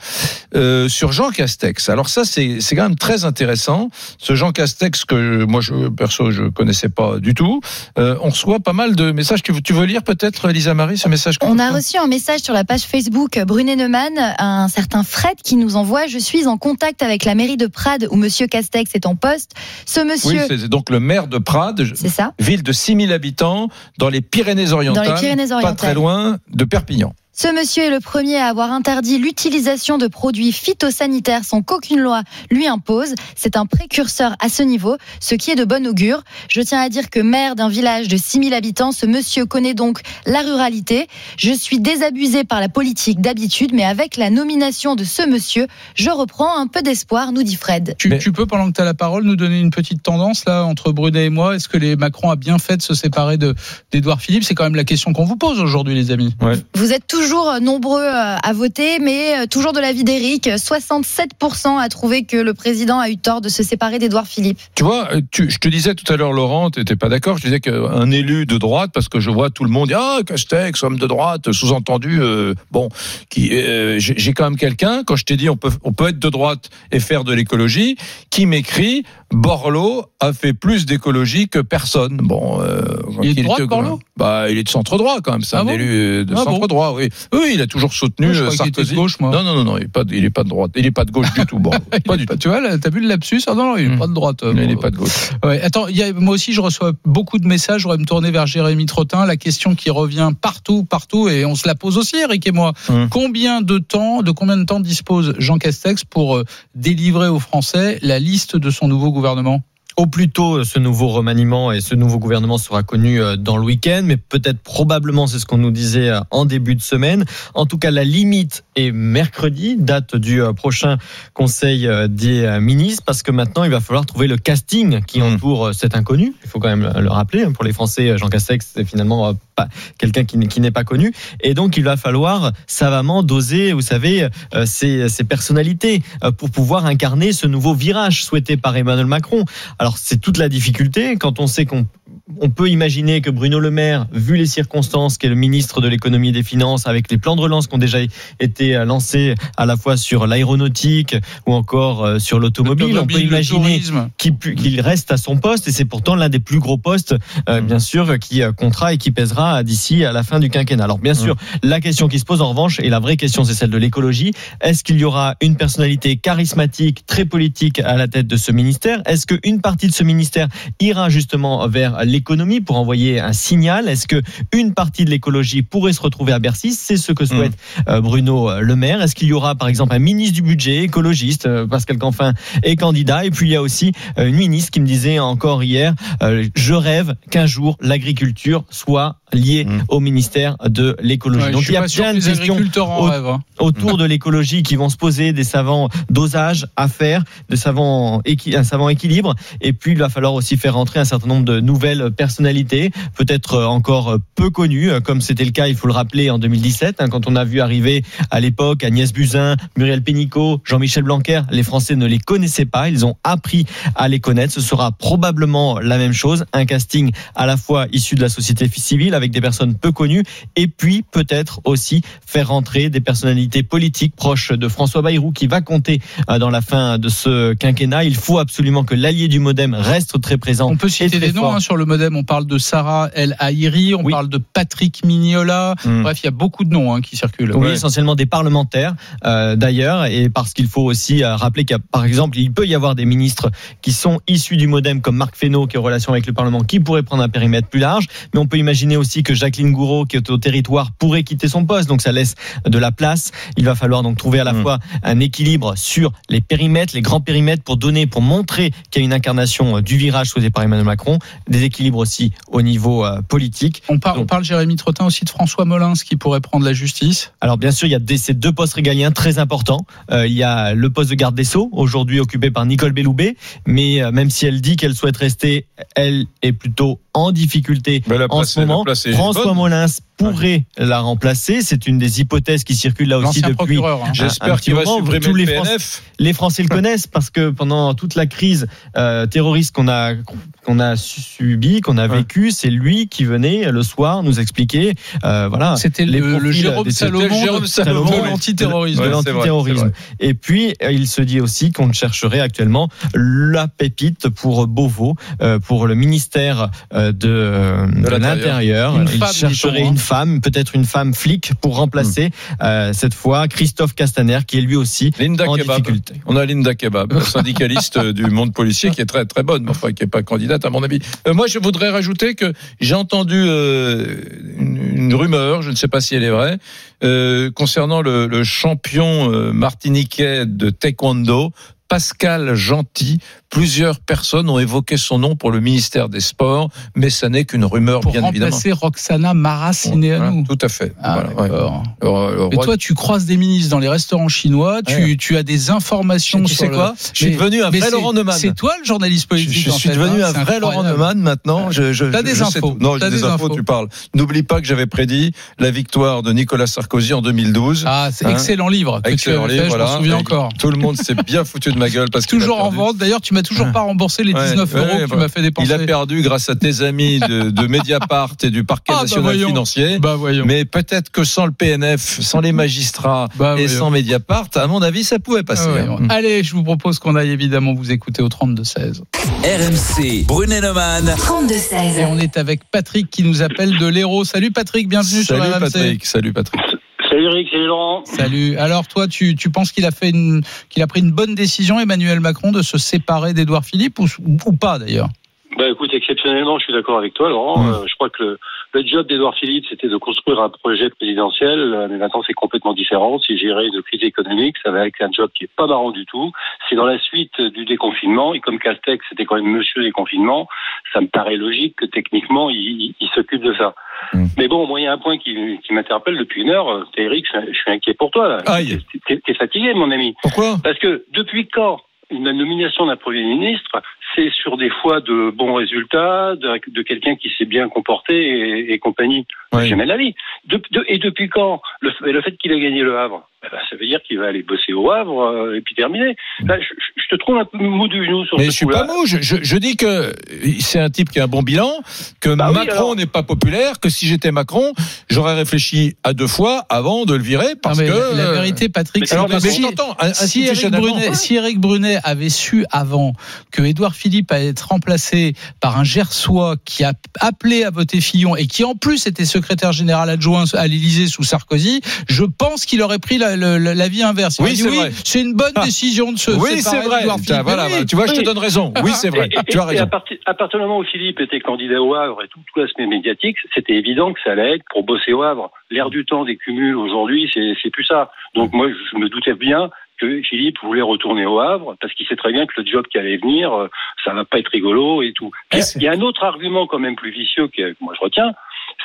euh, sur Jean Castex. Alors ça, c'est c'est quand même très intéressant. Ce Jean Castex que moi, je, perso, je connaissais pas du tout. Euh, on reçoit pas mal de messages. Tu veux, tu veux lire peut-être, Lisa Marie, ce message On a reçu un message sur la page Facebook Brunet Neumann, un certain Fred qui nous envoie Je suis en contact avec la mairie de Prades où Monsieur Castex est en poste. Ce Oui, monsieur, c'est donc le maire de Prades, c'est ça ville de 6000 habitants dans les Pyrénées-Orientales, Dans les Pyrénées-Orientales. pas très loin de Perpignan. Ce monsieur est le premier à avoir interdit l'utilisation de produits phytosanitaires sans qu'aucune loi lui impose. C'est un précurseur à ce niveau, ce qui est de bon augure. Je tiens à dire que maire d'un village de 6000 habitants, ce monsieur connaît donc la ruralité. Je suis désabusé par la politique d'habitude, mais avec la nomination de ce monsieur, je reprends un peu d'espoir, nous dit Fred. Tu, peux, pendant que tu as la parole, nous donner une petite tendance là entre Brunet et moi? Est-ce que les Macron a bien fait de se séparer de d'Édouard Philippe? C'est quand même la question qu'on vous pose aujourd'hui, les amis. Vous êtes toujours nombreux euh, à voter, mais euh, toujours de l'avis d'Éric. 67% a trouvé que le président a eu tort de se séparer d'Édouard Philippe. Tu vois, euh, tu, je te disais tout à l'heure, Laurent, tu n'étais pas d'accord. Je disais qu'un élu de droite, parce que je vois tout le monde dire Ah, Castex, homme de droite, sous-entendu, euh, bon, qui, euh, j'ai quand même quelqu'un, quand je t'ai dit on peut, on peut être de droite et faire de l'écologie, qui m'écrit Borloo a fait plus d'écologie que personne. Bon, euh, Il est de qu'il droite, était- Borloo? Bah, il est de centre droit quand même, c'est Ah un bon? élu euh, de Ah centre bon? droit, oui. Oui, il a toujours soutenu Moi, je euh, était de Sarkozy. gauche, moi. Non, non, non, non, il est pas, il est pas de droite, il est pas de gauche du tout. Bon, pas du tout. Tu vois, t'as vu le lapsus Ah non, non, il est Hmm. pas de droite. euh, Il n'est bon. pas de gauche. Ouais, attends, il y a, moi aussi je reçois beaucoup de messages. Je voudrais me tourner vers Jérémy Trottin. La question qui revient partout, partout, et on se la pose aussi, Eric et moi. Hum. Combien de temps, de combien de temps dispose Jean Castex pour euh, délivrer aux Français la liste de son nouveau gouvernement? Au plus tôt, ce nouveau remaniement et ce nouveau gouvernement sera connu euh, dans le week-end, mais peut-être probablement, c'est ce qu'on nous disait euh, en début de semaine. En tout cas, la limite est mercredi, date du euh, prochain Conseil euh, des euh, ministres, parce que maintenant, il va falloir trouver le casting qui Mm. entoure cet inconnu. Il faut quand même le rappeler. hein, Pour les Français, Jean Castex, c'est finalement pas quelqu'un qui, n'est- pas connu. Et donc, il va falloir savamment doser, vous savez, ses, ses personnalités pour pouvoir incarner ce nouveau virage souhaité par Emmanuel Macron. Alors c'est toute la difficulté quand on sait qu'on on peut imaginer que Bruno Le Maire, vu les circonstances, qui est le ministre de l'économie et des finances, avec les plans de relance qui ont déjà été lancés à la fois sur l'aéronautique ou encore euh, sur l'automobile, on peut imaginer qu'il reste à son poste et c'est pourtant l'un des plus gros postes, euh, bien sûr, qui euh, comptera et qui pèsera d'ici à la fin du quinquennat. Alors bien sûr, la question qui se pose en revanche, et la vraie question c'est celle de l'écologie, est-ce qu'il y aura une personnalité charismatique, très politique à la tête de ce ministère? Est-ce qu'une partie de ce ministère ira justement vers l'économie pour envoyer un signal Est-ce que une partie de l'écologie pourrait se retrouver à Bercy? C'est ce que souhaite euh, Bruno euh, Le Maire. Est-ce qu'il y aura par exemple un ministre du budget écologiste euh, Pascal Canfin est candidat? Et puis il y a aussi une ministre qui me disait encore hier, je rêve qu'un jour l'agriculture soit liée au ministère de l'écologie. Ouais, Donc il y a plein de questions au- hein. autour de l'écologie qui vont se poser, des savants dosages à faire, de savants un savant équilibre. Et puis il va falloir aussi faire rentrer un certain nombre de nouvelles personnalités, peut-être euh, encore peu connues, euh, comme c'était le cas, il faut le rappeler, en 2017, hein, quand on a vu arriver à l'époque Agnès Buzyn, Muriel Pénicaud, Jean-Michel Blanquer. Les Français ne les connaissaient pas, ils ont appris à les connaître. Ce sera probablement la même chose, un casting à la fois issu de la société civile avec des personnes peu connues, et puis peut-être aussi faire rentrer des personnalités politiques proches de François Bayrou qui va compter euh, dans la fin de ce quinquennat. Il faut absolument que l'allié du MoDem reste très présent. On peut citer des noms hein, sur le modem. On parle de Sarah El Haïri, on parle de Patrick Mignola. Mm. Bref, il y a beaucoup de noms hein, qui circulent. Oui, essentiellement des parlementaires euh, d'ailleurs, et parce qu'il faut aussi euh, rappeler qu'il y a, par exemple, il peut y avoir des ministres qui sont issus du MoDem, comme Marc Fesneau, qui est en relation avec le Parlement, qui pourrait prendre un périmètre plus large, mais on peut imaginer aussi que Jacqueline Gouraud, qui est au territoire, pourrait quitter son poste, donc ça laisse de la place. Il va falloir donc trouver à la fois un équilibre sur les périmètres, les grands périmètres, pour donner, pour montrer qu'il y a une incarnation euh, du virage souhaité par Emmanuel Macron, des équilibres aussi au niveau euh, politique. On parle, on parle, Jérémy Trottin, aussi de François Molins qui pourrait prendre la justice. Alors bien sûr, il y a des, ces deux postes régaliens très importants. Euh, il y a le poste de garde des Sceaux, aujourd'hui occupé par Nicole Belloubet, mais euh, même si elle dit qu'elle souhaite rester, elle est plutôt en difficulté en ce moment. François bonne. Molins pourrait la remplacer. C'est une des hypothèses qui circulent là aussi depuis. hein. J'espère qu'il va supprimer Tous le les, PNF. Français, les Français le connaissent parce que pendant toute la crise euh, terroriste qu'on a qu'on a qu'on a vécu, c'est lui qui venait le soir nous expliquer. euh, voilà. C'était le- le Jérôme Salomon C'était le de- l'antiterrorisme. Ouais, Et puis, euh, il se dit aussi qu'on chercherait actuellement la pépite pour Beauvau, euh, pour le ministère de, de l'Intérieur. Une Il femme, chercherait dit-on, hein. une femme, peut-être une femme flic, pour remplacer euh, cette fois Christophe Castaner, qui est lui aussi Linda en Kebab. difficulté. On a Linda Kebab, syndicaliste du monde policier, qui est très très bonne, mais enfin qui n'est pas candidate à mon avis. Euh, moi, je voudrais rajouter que j'ai entendu euh, une, rumeur, je ne sais pas si elle est vraie, euh, concernant le, le champion euh, martiniquais de taekwondo. Pascal Gentil, plusieurs personnes ont évoqué son nom pour le ministère des Sports, mais ça n'est qu'une rumeur, Pour bien évidemment. remplacer Roxana Maracineanu. Tout à fait. Ah, Voilà, ouais. d'accord. Le- le Et toi, tu croises des ministres dans les restaurants chinois, tu, Ouais. tu as des informations Tu sais sur le- quoi? Je suis Mais- devenu un vrai Laurent Neumann. C'est toi le journaliste politique. je en suis fait, devenu hein, un vrai Laurent. Neumann maintenant. Je, je, T'as des je sais infos. tout. Non, j'ai des, des infos, infos. tu parles. N'oublie pas que j'avais prédit la victoire de Nicolas Sarkozy en 2012. Ah, c'est Hein excellent livre que Excellent tu avais livre, fait, je m'en souviens encore. Tout le monde s'est bien foutu de ma gueule parce Toujours en vente. D'ailleurs, tu m'as toujours pas remboursé les Ouais, 19 ouais, euros ouais, que tu bah, m'as fait dépenser. Il a perdu grâce à tes amis de, de Mediapart et du parquet Ah, bah national voyons. financier. Bah voyons. Mais peut-être que sans le PNF, sans les magistrats Bah et voyons. sans Mediapart, à mon avis, ça pouvait passer. Ah hein. ouais. Allez, je vous propose qu'on aille évidemment vous écouter au 32-16. RMC, Brunet-Neumann. 32-16. Et on est avec Patrick qui nous appelle de l'Hérault. Salut Patrick, bienvenue sur Salut RMC. Patrick, salut Patrick. Salut Eric, salut Laurent. Salut. Alors toi, tu, penses qu'il a fait pris une bonne décision, Emmanuel Macron, de se séparer d'Édouard Philippe ou, ou pas d'ailleurs? Bah écoute, exceptionnellement, je suis d'accord avec toi, Laurent. Euh, je crois que le, le job d'Edouard Philippe, c'était de construire un projet présidentiel, euh, mais maintenant c'est complètement différent. C'est gérer une crise économique, ça va être un job qui est pas marrant du tout. C'est dans la suite du déconfinement, et comme Castex, c'était quand même monsieur déconfinement, ça me paraît logique que techniquement, il, il- il s'occupe de ça. Mais bon, moi, il y a un point qui, qui m'interpelle depuis une heure. Euh, Eric, je, je suis inquiet pour toi, là. Aïe. T'es t'es fatigué, mon ami. Pourquoi? Parce que depuis quand une nomination d'un Premier ministre, c'est sur des fois de bons résultats, de, de quelqu'un qui s'est bien comporté et, et compagnie. Ouais. Jamais la vie. De- de- et depuis quand le, le fait qu'il a gagné le Havre, eh ben, ça veut dire qu'il va aller bosser au Havre euh, et puis terminer. Là, je, te trouve un peu mou du genou sur Mais ce je suis pas mou. Je, je- je dis que c'est un type qui a un bon bilan, que Bah Macron n'est pas populaire, que si j'étais Macron, j'aurais réfléchi à deux fois avant de le virer parce Non, mais que la vérité, Patrick, Mais c'est alors, que mais si, t'entends, un- si Eric. Brunet, si Eric Brunet avait su avant que Édouard Philippe allait être remplacé par un Gersois qui a appelé à voter Fillon et qui en plus était secrétaire général adjoint à l'Élysée sous Sarkozy, je pense qu'il aurait pris la, la, la vie inverse. Il Oui, c'est oui, vrai. c'est une bonne Ah. décision de se oui, c'est vrai. Tiens, voilà, oui. tu vois, je te donne raison. Oui, c'est vrai. Et- et- tu as et raison. à, partir, à partir du moment où Philippe était candidat au Havre et tout, tout l'aspect médiatique, c'était évident que ça allait être pour bosser au Havre. L'air du temps des cumuls aujourd'hui, c'est plus ça. Donc moi, je me doutais bien que Philippe voulait retourner au Havre parce qu'il sait très bien que le job qui allait venir, euh, ça va pas être rigolo et tout. Il y a- un autre argument quand même plus vicieux que que moi je retiens,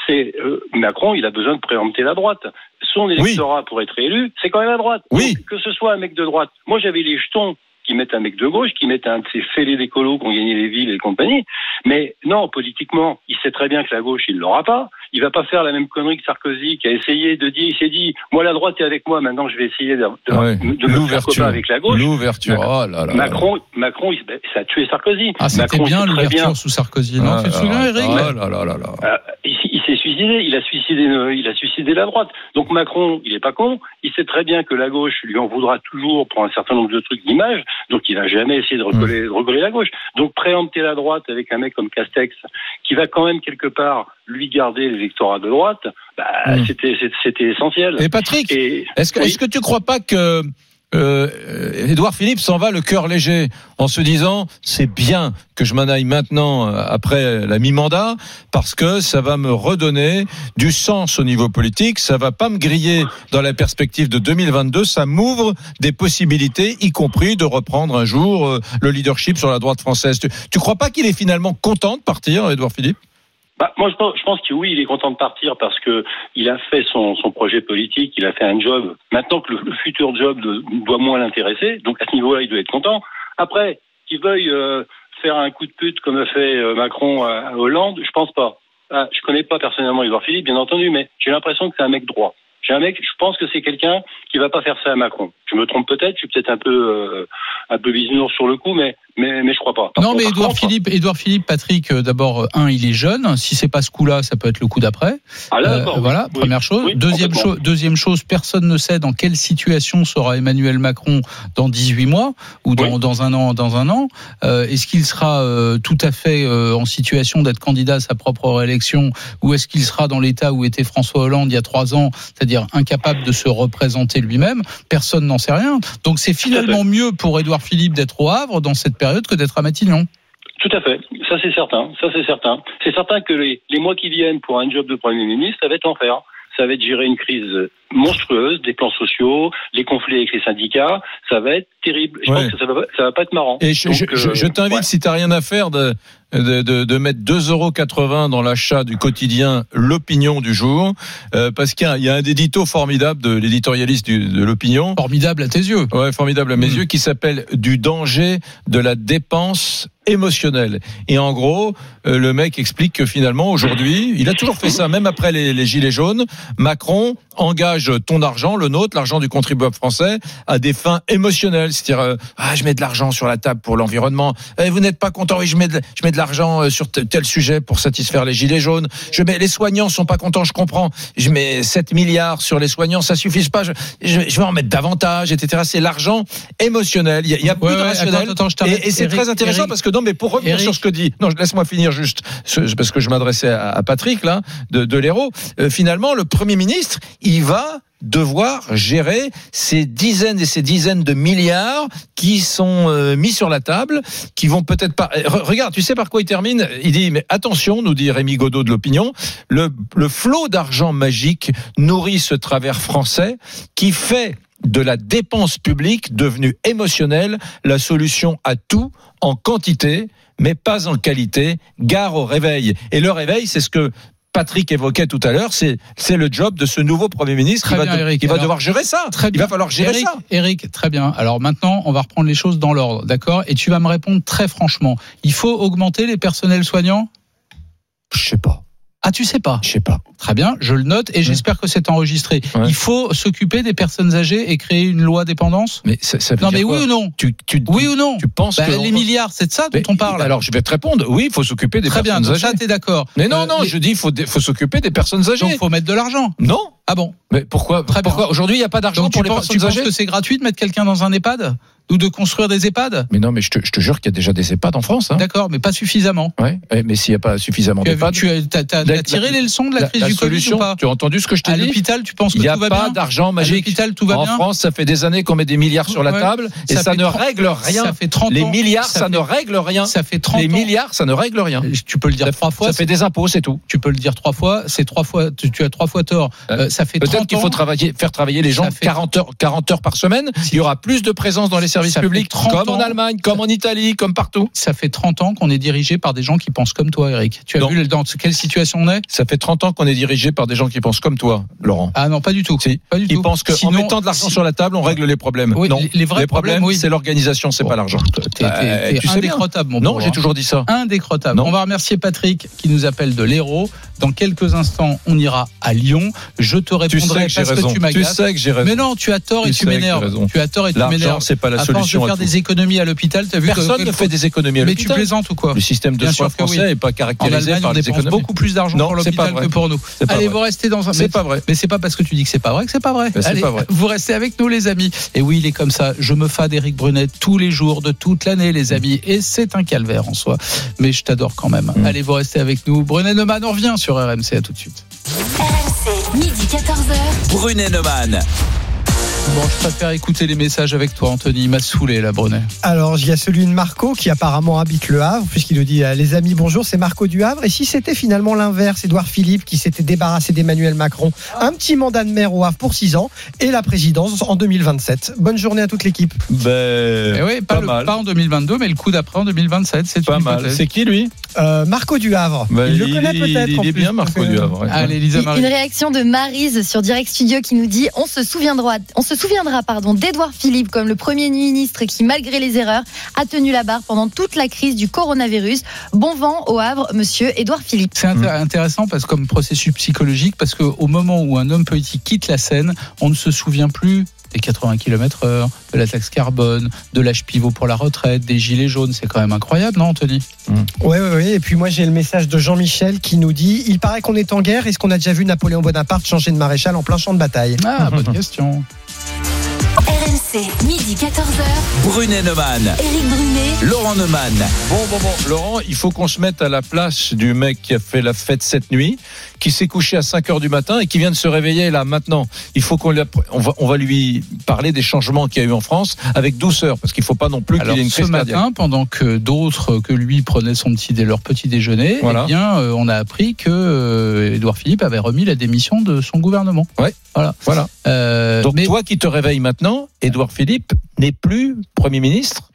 c'est euh, Macron, il a besoin de préempter la droite. Son électorat pour être élu, c'est quand même à droite. Oui. Donc, que ce soit un mec de droite. Moi, j'avais les jetons qui mettent un mec de gauche, qui mettent un de ces fêlés d'écolos qui ont gagné les villes et compagnie. Mais non, politiquement, il sait très bien que la gauche, il l'aura pas. Il va pas faire la même connerie que Sarkozy, qui a essayé de dire, il s'est dit, moi la droite est avec moi, maintenant je vais essayer de, de, Ouais. de me faire copain avec la gauche. L'ouverture. Oh là là. Macron, Macron, il- ben, ça a tué Sarkozy. Ah, c'était Macron bien l'ouverture sous Sarkozy, non Ah Tu te là souviens, là. Eric? Oh là là là là. il, s'est suicidé, il a suicidé, euh, il a suicidé la droite. Donc Macron, il est pas con, il sait très bien que la gauche lui en voudra toujours pour un certain nombre de trucs d'image, donc il va jamais essayer de recoller, de recoller la gauche. Donc préempter la droite avec un mec comme Castex, qui va quand même quelque part lui garder l'électorat de droite, bah, Mm. c'était essentiel. Et Patrick, est-ce que, oui. est-ce que tu crois pas que euh, Édouard Philippe s'en va le cœur léger en se disant c'est bien que je m'en aille maintenant euh, après la mi-mandat parce que ça va me redonner du sens au niveau politique, ça va pas me griller dans la perspective de 2022, ça m'ouvre des possibilités, y compris de reprendre un jour euh, le leadership sur la droite française. Tu, tu crois pas qu'il est finalement content de partir, Édouard Philippe? Bah, moi, je pense, je pense que oui, il est content de partir parce que il a fait son, son projet politique, il a fait un job. Maintenant que le, le futur job de- doit moins l'intéresser, donc à ce niveau-là, il doit être content. Après, qu'il veuille euh, faire un coup de pute comme a fait euh, Macron à, à Hollande, je pense pas. Ah, je connais pas personnellement Édouard Philippe, bien entendu, mais j'ai l'impression que c'est un mec droit. J'ai un mec, je pense que c'est quelqu'un qui va pas faire ça à Macron. Je me trompe peut-être, je suis peut-être un peu euh, un peu bisounours sur le coup, mais mais mais je crois pas. Par Non, mais contre- Édouard par contre- Philippe, Philippe, Patrick, euh, d'abord, euh, un, il est jeune. Si c'est pas ce coup-là, ça peut être le coup d'après. Ah là, Euh, voilà, Oui. première chose. Oui, deuxième, chose deuxième chose, personne ne sait dans quelle situation sera Emmanuel Macron dans 18 mois ou dans, Oui. dans un an. Dans un an, Euh, est-ce qu'il sera euh, tout à fait en situation d'être candidat à sa propre réélection ou est-ce qu'il sera dans l'état où était François Hollande il y a trois ans, c'est-à-dire incapable de se représenter lui-même? Personne n'en sait rien. Donc c'est finalement mieux pour Édouard Philippe d'être au Havre dans cette période que d'être à Matignon. Tout à fait, ça c'est certain, ça c'est certain. C'est certain que les, les mois qui viennent pour un job de Premier ministre, ça va être l'enfer. Ça va être gérer une crise monstrueuse, des plans sociaux, les conflits avec les syndicats, ça va être terrible. Je Ouais. pense que ça va, ça va pas être marrant. Et je, Donc, je- je- euh, je t'invite, ouais. si t'as rien à faire, de, de, de, de mettre 2,80 euros dans l'achat du quotidien L'Opinion du jour, euh, parce qu'il y a, il y a un édito formidable de l'éditorialiste de l'Opinion. Formidable à tes yeux. Ouais, formidable à mes Mm. yeux, qui s'appelle Du danger de la dépense émotionnelle. Et en gros, euh, le mec explique que finalement, aujourd'hui, il a toujours fait ça, même après les, les gilets jaunes, Macron engage ton argent, le nôtre, l'argent du contribuable français, à des fins émotionnelles. C'est-à-dire, euh, ah, je mets de l'argent sur la table pour l'environnement. Eh, vous n'êtes pas content, oui, je mets de, je mets de l'argent euh, sur tel sujet pour satisfaire les gilets jaunes. Je mets, les soignants sont pas contents, je comprends. Je mets 7 milliards sur les soignants, ça suffit pas. Je, je, je vais en mettre davantage, etc. C'est l'argent émotionnel. Il y a, il y a plus Ouais, de rationnel. attends, attends, et et c'est très intéressant Eric, parce que non, mais pour revenir Eric. sur ce que dit, non, laisse-moi finir juste, ce- parce que je m'adressais à, à Patrick là, de, de l'Hérault. Euh, finalement, le Premier ministre, il va devoir gérer ces dizaines et ces dizaines de milliards qui sont euh, mis sur la table, qui vont peut-être pas. Euh, re- regarde, tu sais par quoi il termine? Il dit mais attention, nous dit Rémi Godot de l'opinion, le, le flot d'argent magique nourrit ce travers français qui fait de la dépense publique devenue émotionnelle la solution à tout en quantité mais pas en qualité. Gare au réveil. Et le réveil, c'est ce que Patrick évoquait tout à l'heure, c'est le job de ce nouveau Premier ministre qui va, bien, de- Eric. qui va Alors, devoir gérer ça. Très Il va falloir gérer Eric, ça. Eric, très bien. Alors maintenant, on va reprendre les choses dans l'ordre, d'accord? Et tu vas me répondre très franchement. Il faut augmenter les personnels soignants? Je sais pas. Ah, tu sais pas? Je sais pas. Très bien, je le note et j'espère que c'est enregistré. Ouais. Il faut s'occuper des personnes âgées et créer une loi dépendance Mais ça, ça veut Non, dire mais quoi oui ou non tu, tu, Oui ou non tu penses Bah, que Les milliards, c'est de ça dont Mais- on parle. Alors je vais te répondre. Oui, il faut s'occuper des Très bien, personnes donc ça, âgées. t'es d'accord. Mais non, Euh, non, les- je dis il faut, faut s'occuper des personnes âgées. Donc, faut mettre de l'argent. Non. Ah bon Mais pourquoi, Très bien. pourquoi Aujourd'hui, il n'y a pas d'argent pour tu les penses, tu personnes penses âgées que c'est gratuit de mettre quelqu'un dans un EHPAD Ou de construire des EHPAD? Mais non, mais je te, je te jure qu'il y a déjà des EHPAD en France. Hein. D'accord, mais pas suffisamment. Ouais. Mais s'il n'y a pas suffisamment Tu as, d'EHPAD. tu as- tiré les leçons de la, la- crise la du solution, tu as entendu ce que je t'ai À dit l'hôpital, tu penses que Il n'y a tout pas d'argent À magique. l'hôpital, tout va en bien France, ça fait des années qu'on met des milliards sur la Ouais. table et Ça ne 30 règle rien. Ça fait 30 les ans. milliards, ça ça, fait- ne règle rien. Ça fait 30 les milliards, ça ne règle rien. Tu peux le dire Ça, trois fois. ça fait des impôts, c'est tout. Tu peux le dire trois fois. C'est trois fois. Tu, tu as trois fois tort. Euh, ça fait 30 Peut-être qu'il faut travailler, faire travailler les gens Ça fait- 40 heures, 40 heures par semaine. Il y aura plus de présence dans les services publics, 30 comme en. Allemagne, comme en Italie, comme partout. Ça fait 30 ans qu'on est dirigé par des gens qui pensent comme toi, Eric. Tu as vu dans quelle situation on est? Ça fait 30 ans qu'on est dirigé par des gens qui pensent comme toi, Laurent. Ah non, pas du tout. Si. Pas du Ils tout. pensent qu'en mettant de l'argent sur la table, on règle les problèmes. Oui, non. les- les vrais problèmes, oui. c'est l'organisation, c'est Bon. pas l'argent. Bah, tu sais indécrottable, mon Non, j'ai toujours dit ça. Indécrottable. Non. On va remercier Patrick qui nous appelle de l'Hérault. Dans quelques instants, on ira à Lyon. Je te Tu répondrai sais que j'ai parce raison. que tu Tu m'agaces. sais que j'ai raison. Mais non, tu as tort Tu et tu j'ai m'énerves. Tu as tort et tu L'argent, m'énerves. c'est pas la solution à faire des économies à l'hôpital, Personne ne fait des économies à Mais tu l'hôpital. plaisantes ou quoi Le système de soins français n'est pas caractérisé par dépense économies. beaucoup plus d'argent pour l'hôpital que pour nous. Allez, vrai. vous restez dans un. C'est pas vrai. Mais c'est pas parce que tu dis que c'est pas vrai que c'est pas vrai. C'est Allez, pas vrai. vous restez avec nous, les amis. Et oui, il est comme ça. Je me fade Eric Brunet tous les jours de toute l'année, les amis. Et c'est un calvaire en soi. Mais je t'adore quand même. Mm. Allez, vous restez avec nous. Brunet Neumann, on revient sur RMC. À tout de suite. RMC, midi 14h. Brunet Neumann. Bon, je préfère écouter les messages avec toi, Anthony. Il m'a saoulé, là, Brunet. Alors, il y a celui de Marco qui apparemment habite le Havre, puisqu'il nous dit euh, Les amis, bonjour, c'est Marco du Havre. Et si c'était finalement l'inverse, Édouard Philippe qui s'était débarrassé d'Emmanuel Macron, un petit mandat de maire au Havre pour 6 ans et la présidence en 2027. Bonne journée à toute l'équipe. Ben, Eh oui, pas, pas le- mal. pas en 2022, mais le coup d'après en 2027. C'est Pas une mal. C'est qui lui? Euh, Marco du Havre. Ben, il le connaît il- peut-être. Il en est plus, bien, Marco du Havre. ouais. Allez, Lisa Une Marie. réaction de Marise sur Direct Studio qui nous dit on se souviendra, on se souviendra pardon d'Edouard Philippe comme le premier ministre qui malgré les erreurs a tenu la barre pendant toute la crise du coronavirus. Bon vent au Havre, Monsieur Edouard Philippe. C'est intér- intéressant parce que comme processus psychologique, parce qu'au moment où un homme politique quitte la scène, on ne se souvient plus des 80 km heure, de la taxe carbone, de l'âge pivot pour la retraite, des gilets jaunes. C'est quand même incroyable, non, Anthony? Ouais, ouais, ouais. Et puis moi, j'ai le message de Jean-Michel qui nous dit Il paraît qu'on est en guerre. Est-ce qu'on a déjà vu Napoléon Bonaparte changer de maréchal en plein champ de bataille? Ah, bonne question. RMC, midi 14h. Brunet Neumann. Éric Brunet. Laurent Neumann. Bon, bon, bon, Laurent, il faut qu'on se mette à la place du mec qui a fait la fête cette nuit, qui s'est couché à 5 heures du matin et qui vient de se réveiller là maintenant. Il faut qu'on on va, on va lui parler des changements qu'il y a eu en France avec douceur, parce qu'il faut pas non plus qu'il y ait une ce crise cardiaque. matin, pendant que d'autres que lui prenaient son petit leur petit déjeuner, Voilà. eh bien, euh, on a appris que euh, Édouard Philippe avait remis la démission de son gouvernement. Ouais. Voilà. Voilà. Euh, Donc mais- toi qui te réveilles maintenant, Philippe n'est plus Premier ministre.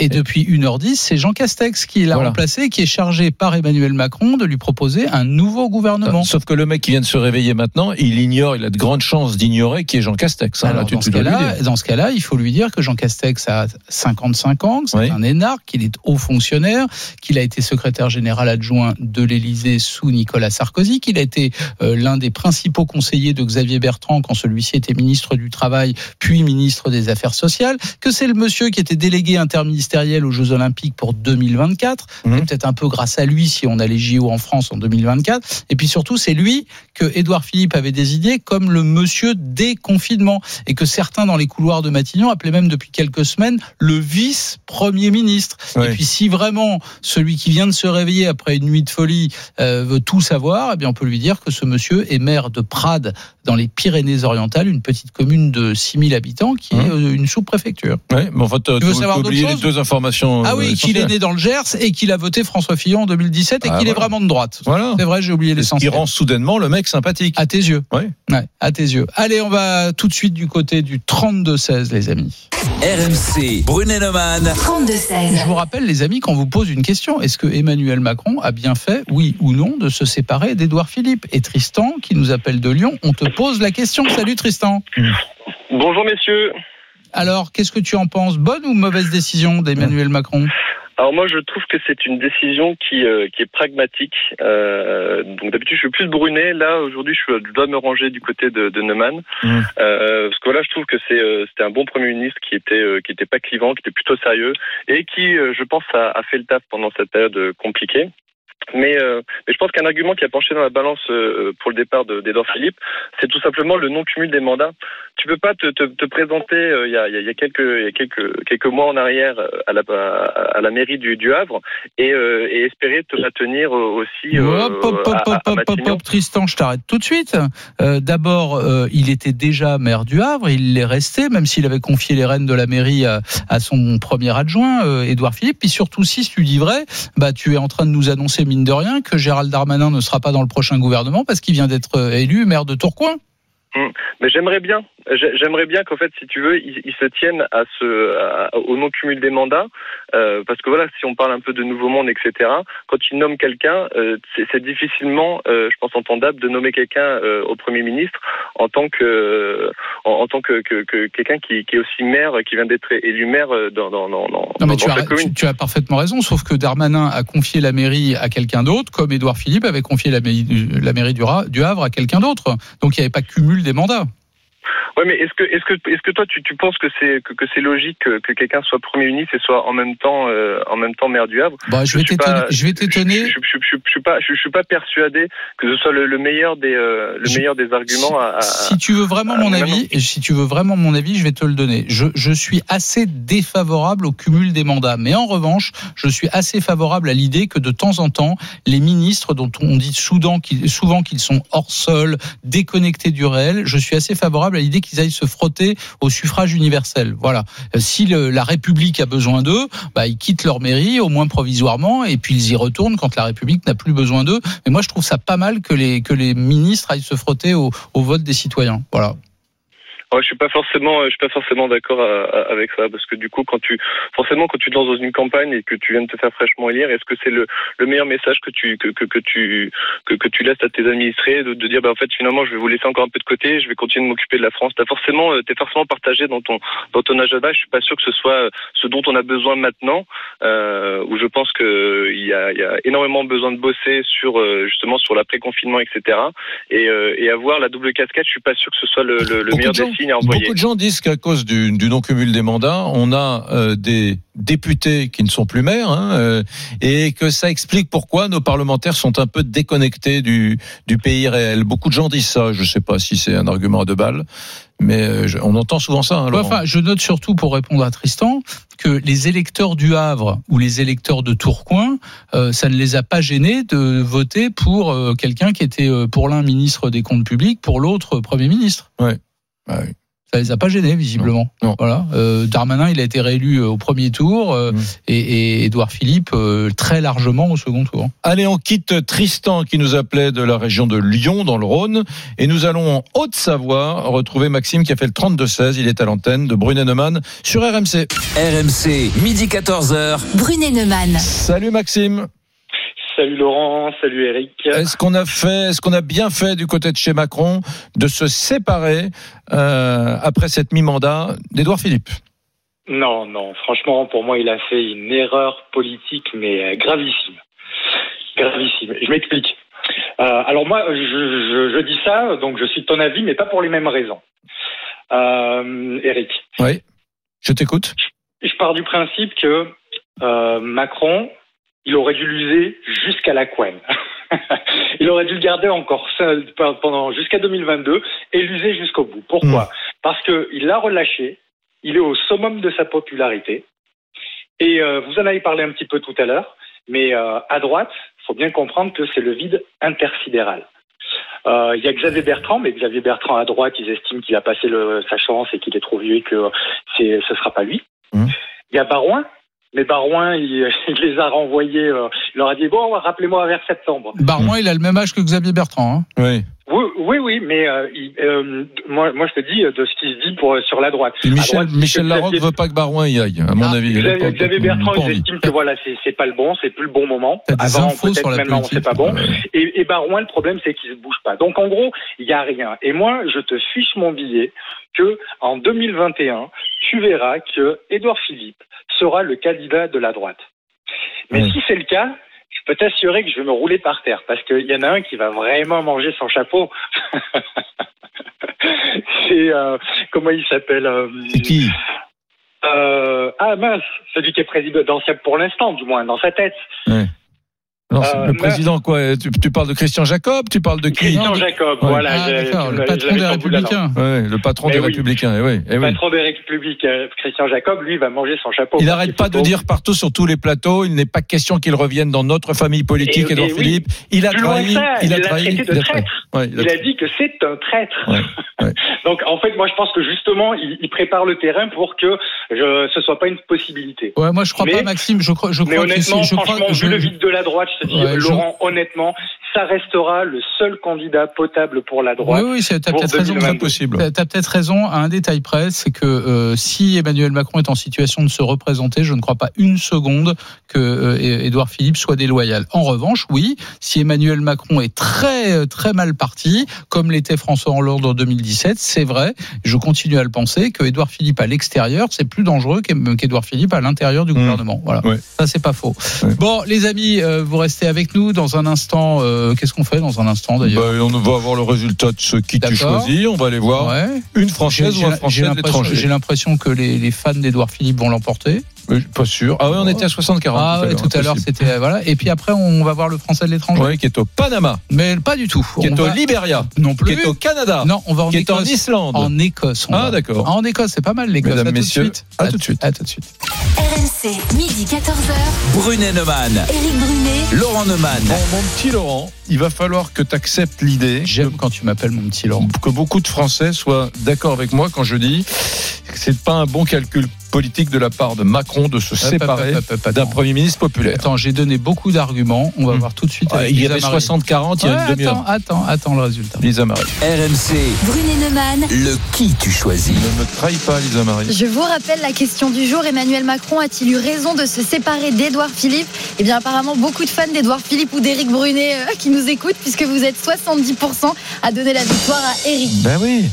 Et depuis 1h10, c'est Jean Castex qui l'a Voilà. remplacé, qui est chargé par Emmanuel Macron de lui proposer un nouveau gouvernement. Sauf que le mec qui vient de se réveiller maintenant, il ignore, il a de grandes chances d'ignorer qui est Jean Castex. hein. Alors, Là, tu- dans, tu ce cas-là, dans ce cas-là, il faut lui dire que Jean Castex a 55 ans, que c'est Oui. un énarque, qu'il est haut fonctionnaire, qu'il a été secrétaire général adjoint de l'Élysée sous Nicolas Sarkozy, qu'il a été euh, l'un des principaux conseillers de Xavier Bertrand quand celui-ci était ministre du Travail, puis ministre des Affaires sociales, que c'est le monsieur qui était délégué interministériel aux Jeux Olympiques pour 2024. Mhm. Peut-être un peu grâce à lui si on a les JO en France en 2024. Et puis surtout, c'est lui que Édouard Philippe avait désigné comme le monsieur déconfinement et que certains dans les couloirs de Matignon appelaient même depuis quelques semaines le vice-premier ministre. Oui. Et puis si vraiment celui qui vient de se réveiller après une nuit de folie euh, veut tout savoir, eh bien on peut lui dire que ce monsieur est maire de Prades dans les Pyrénées-Orientales, une petite commune de 6000 habitants qui est Mhm. euh, une sous-préfecture. Mais en fait, Tu veux savoir d'autres choses informations. Ah euh, oui, qu'il est né dans le Gers et qu'il a voté François Fillon en 2017 et Ah, qu'il est vraiment de droite. Voilà. C'est vrai, j'ai oublié ce qui l'essentiel. rend soudainement le mec sympathique. À tes yeux. Ouais, à tes yeux. Allez, on va tout de suite du côté du 32-16, les amis. RMC. Brunet Neumann. 32-16. Je vous rappelle, les amis, qu'on vous pose une question. Est-ce que Emmanuel Macron a bien fait, oui ou non, de se séparer d'Édouard Philippe Et Tristan, qui nous appelle de Lyon, on te pose la question. Salut Tristan. Bonjour messieurs. Alors, qu'est-ce que tu en penses Bonne ou mauvaise décision d'Emmanuel Macron Alors moi, je trouve que c'est une décision qui, euh, qui est pragmatique. Euh, donc d'habitude, je suis plus Brunet. Là, aujourd'hui, je, dois me ranger du côté de, de Neumann. Mmh. Euh, parce que voilà, je trouve que c'est euh, c'était un bon premier ministre qui était euh, qui était pas clivant, qui était plutôt sérieux et qui, euh, je pense, a, a fait le taf pendant cette période compliquée. Mais, euh, mais je pense qu'un argument qui a penché dans la balance euh, pour le départ de- d'Edouard Philippe, c'est tout simplement le non-cumul des mandats. Tu peux pas te, te, te présenter euh, il y, a, il y a quelques, il y a quelques, quelques mois en arrière euh, à la, à la mairie du, du Havre et, euh, et espérer te maintenir euh, aussi euh, Hop, hop, hop, à- hop, à hop, hop, hop, Tristan, je t'arrête tout de suite. Euh, D'abord, il était déjà maire du Havre, il l'est resté, même s'il avait confié les rênes de la mairie à, à son premier adjoint, Édouard Philippe. Puis surtout, si tu dis vrai, bah, tu es en train de nous annoncer, mine de rien, que Gérald Darmanin ne sera pas dans le prochain gouvernement parce qu'il vient d'être élu maire de Tourcoing. Mm. Mais j'aimerais bien, j'aimerais bien qu'en fait, si tu veux, ils, ils se tiennent à ce, à- au non cumul des mandats, euh, parce que voilà, si on parle un peu de nouveau monde, etc. Quand ils nomment quelqu'un, euh, c'est difficilement, euh, je pense, entendable de nommer quelqu'un euh, au premier ministre en tant que, en, en tant que, que, que quelqu'un qui, qui est aussi maire, qui vient d'être élu maire euh, dans, dans, dans, dans, Non, mais dans tu as, commune. tu, tu as parfaitement raison, sauf que Darmanin a confié la mairie à quelqu'un d'autre, comme Édouard Philippe avait confié la mairie, du- la mairie du Havre à quelqu'un d'autre. Donc il n'y avait pas cumul des mandats. Ouais, mais est-ce que, est-ce que, est-ce que toi, tu, tu penses que c'est que, que c'est logique que, que quelqu'un soit premier ministre et soit en même temps, euh, en même temps maire du Havre? Bah, je vais t'étonner- je. Je, suis pas, je, suis pas persuadé que ce soit le, le meilleur des, euh, le meilleur des arguments. à, à- Si tu veux vraiment mon avis, et si tu veux vraiment mon avis, je vais te le donner. Je, je suis assez défavorable au cumul des mandats, mais en revanche, je suis assez favorable à l'idée que de temps en temps, les ministres dont on dit souvent qu'ils sont hors sol, déconnectés du réel, je suis assez favorable à l'idée qu'ils aillent se frotter au suffrage universel. Voilà. Euh, Si la République a besoin d'eux, bah, ils quittent leur mairie, au moins provisoirement, et puis ils y retournent quand la République n'a plus besoin d'eux. Mais moi, je trouve ça pas mal que les, que les ministres aillent se frotter au, au vote des citoyens. Voilà. Ouais, je suis pas forcément, je suis pas forcément d'accord à- à- avec ça parce que du coup, quand tu, forcément, quand tu te lances dans une campagne et que tu viens de te faire fraîchement élire, est-ce que c'est le, le meilleur message que tu, que, que, que tu, que, que tu laisses à tes administrés de, de dire, bah en fait, finalement, je vais vous laisser encore un peu de côté, je vais continuer de m'occuper de la France? T'as forcément, euh, t'es forcément partagé dans ton, dans ton agenda. Je suis pas sûr que ce soit ce dont on a besoin maintenant, euh, où je pense que il y a, il y a énormément besoin de bosser sur, euh, justement, sur l'après-confinement, etc. Et, euh, et avoir la double casquette, je suis pas sûr que ce soit le, le, le meilleur de à envoyer. Beaucoup de gens disent qu'à cause du, du non-cumul des mandats, on a euh, des députés qui ne sont plus maires, hein, euh, et que ça explique pourquoi nos parlementaires sont un peu déconnectés du, du pays réel. Beaucoup de gens disent ça. Je ne sais pas si c'est un argument à deux balles, mais euh, je- on entend souvent ça. hein, enfin, je note surtout pour répondre à Tristan que les électeurs du Havre ou les électeurs de Tourcoing, euh, ça ne les a pas gênés de voter pour euh, quelqu'un qui était euh, pour l'un ministre des comptes publics, pour l'autre premier ministre. Ouais. Ah oui. Ça les a pas gênés visiblement. Voilà. Euh, Darmanin, il a été réélu euh, au premier tour euh, Mm. et, Édouard Philippe euh, très largement au second tour. Allez, on quitte Tristan qui nous appelait de la région de Lyon dans le Rhône et nous allons en Haute-Savoie retrouver Maxime qui a fait le 32-16. Il est à l'antenne de Brunet-Neumann sur RMC. RMC, midi 14h. Brunet Neumann. Salut Maxime. Salut Laurent, salut Eric. Est-ce qu'on a fait, est-ce qu'on a bien fait du côté de chez Macron de se séparer euh, après cette mi-mandat d'Édouard Philippe? Non, non, franchement, pour moi, il a fait une erreur politique, mais euh, gravissime. Gravissime. Je m'explique. Euh, alors moi, je, je, je dis ça, donc je suis de ton avis, mais pas pour les mêmes raisons. Euh, Eric, Oui, je t'écoute. je pars du principe que Macron, il aurait dû l'user jusqu'à la couenne. il aurait dû le garder encore seul pendant jusqu'à 2022 et l'user jusqu'au bout. Pourquoi Parce qu'il l'a relâché, il est au summum de sa popularité. Et euh, vous en avez parlé un petit peu tout à l'heure, mais euh, à droite, il faut bien comprendre que c'est le vide intersidéral. Euh, Il y a Xavier Bertrand, mais Xavier Bertrand à droite, ils estiment qu'il a passé le- sa chance et qu'il est trop vieux et que ce sera pas lui. Il y a Barouin, mais Barouin, il, il les a renvoyés. euh, il leur a dit bon, rappelez-moi vers septembre. Barouin, il a le même âge que Xavier Bertrand. Hein. Oui. Oui, oui, oui, mais euh, euh, moi, moi, je te dis euh, de ce qui se dit pour sur la droite. Michel, droite, Michel Larocque Xavier- veut pas que Barouin y aille, à mon avis. Il a Xavier, Xavier Bertrand, estiment que voilà, c'est pas le bon, c'est plus le bon moment. Avant, peut-être la maintenant, politique. c'est pas bon. Et, et Barouin, le problème, c'est qu'il se bouge pas. Donc, en gros, il y a rien. Et moi, je te fiche mon billet que en 2021, tu verras que Édouard Philippe sera le candidat de la droite. Mais si c'est le cas, peux t'assurer que je vais me rouler par terre parce qu'il y en a un qui va vraiment manger son chapeau. c'est euh, comment il s'appelle euh, C'est qui euh, Ah mince, celui qui est président d'ancien pour l'instant, du moins dans sa tête. Euh, le président quoi tu, tu parles de Christian Jacob Tu parles de qui Christian Jacob, Ouais. voilà. Ah, je le patron des. Républicains. Ouais, le patron Mais des oui. Républicains. eh oui, eh Le oui. patron des Républiques, euh, Christian Jacob, lui, va manger son chapeau. Il n'arrête pas de dire partout sur tous les plateaux, il n'est pas question qu'il revienne dans notre famille politique, Et- Édouard et oui. Philippe. Il a Plus que trahi, ça, il a il l'a trahi, traité de il a trahi. traître. Ouais, il a Il a dit que c'est un traître. Donc en fait, moi je pense que justement, il, il prépare le terrain pour que je, ce soit pas une possibilité. Ouais, moi je crois Mais- pas, Maxime. Je crois, je Mais crois que honnêtement, crois, franchement, je- vu le vide de la droite, je te dis, Ouais, je- Laurent, honnêtement, ça restera le seul candidat potable pour la Oui, droite. oui, c'est- t'as pour peut-être raison. 2022. possible. T'as t'as peut-être raison à un détail près, c'est que euh, si Emmanuel Macron est en situation de se représenter, je ne crois pas une seconde que euh, Édouard Philippe soit déloyal. En revanche, oui, si Emmanuel Macron est très euh, très mal parti, comme l'était François Hollande en 2017, c'est vrai. Je continue à le penser que Édouard Philippe à l'extérieur, c'est plus dangereux qu'Édouard Philippe à l'intérieur du gouvernement. Voilà, Mmh. Ouais. ça c'est pas faux. Bon, les amis, euh, vous restez avec nous dans un instant. euh, Qu'est-ce qu'on fait dans un instant d'ailleurs Bah, on va avoir le résultat de ce qui tu choisis. On va aller voir Ouais. une française ou un français de l'impression- l'étranger. j'ai l'impression que les, les fans d'Edouard Philippe vont l'emporter. Euh, Pas sûr. Ah oui, on était à 60-40. Ah ouais, tout à l'heure, c'était euh, voilà. Et puis après, on va voir le français de l'étranger. Ouais, qui est au Panama, Mais pas du tout. qui On est au va- Libéria, Non qui plus. est au Canada, Non, on va en qui est en. Islande. En Écosse. Ah, d'accord. Ah, En Écosse, c'est pas mal l'Écosse. Mesdames, À tout de messieurs, suite. à tout de suite. À tout de suite. RMC, midi 14h. Brunet Neumann, Éric Brunet. Laurent Neumann. Bon, mon petit Laurent, il va falloir que tu acceptes l'idée J'aime quand tu m'appelles mon petit Laurent. que beaucoup de Français soient d'accord avec moi quand je dis que c'est pas un bon calcul politique de la part de Macron de se séparer d'un. Premier ministre populaire. Attends, j'ai donné beaucoup d'arguments. On va Hmm. voir tout de suite. Ah, avec il y avait Marie. 60-40 il y a Ouais, une demi-heure. attends, attends, attends le résultat. Lisa Marie. RMC, Brunet Neumann. le qui tu choisis. Ne me trahis pas, Lisa Marie. Je vous rappelle la question du jour. Emmanuel Macron a-t-il eu raison de se séparer d'Édouard Philippe? Eh bien, apparemment, beaucoup de fans d'Édouard Philippe ou d'Éric Brunet euh, qui nous écoutent, puisque vous êtes 70% à donner la victoire à Éric. Ben oui.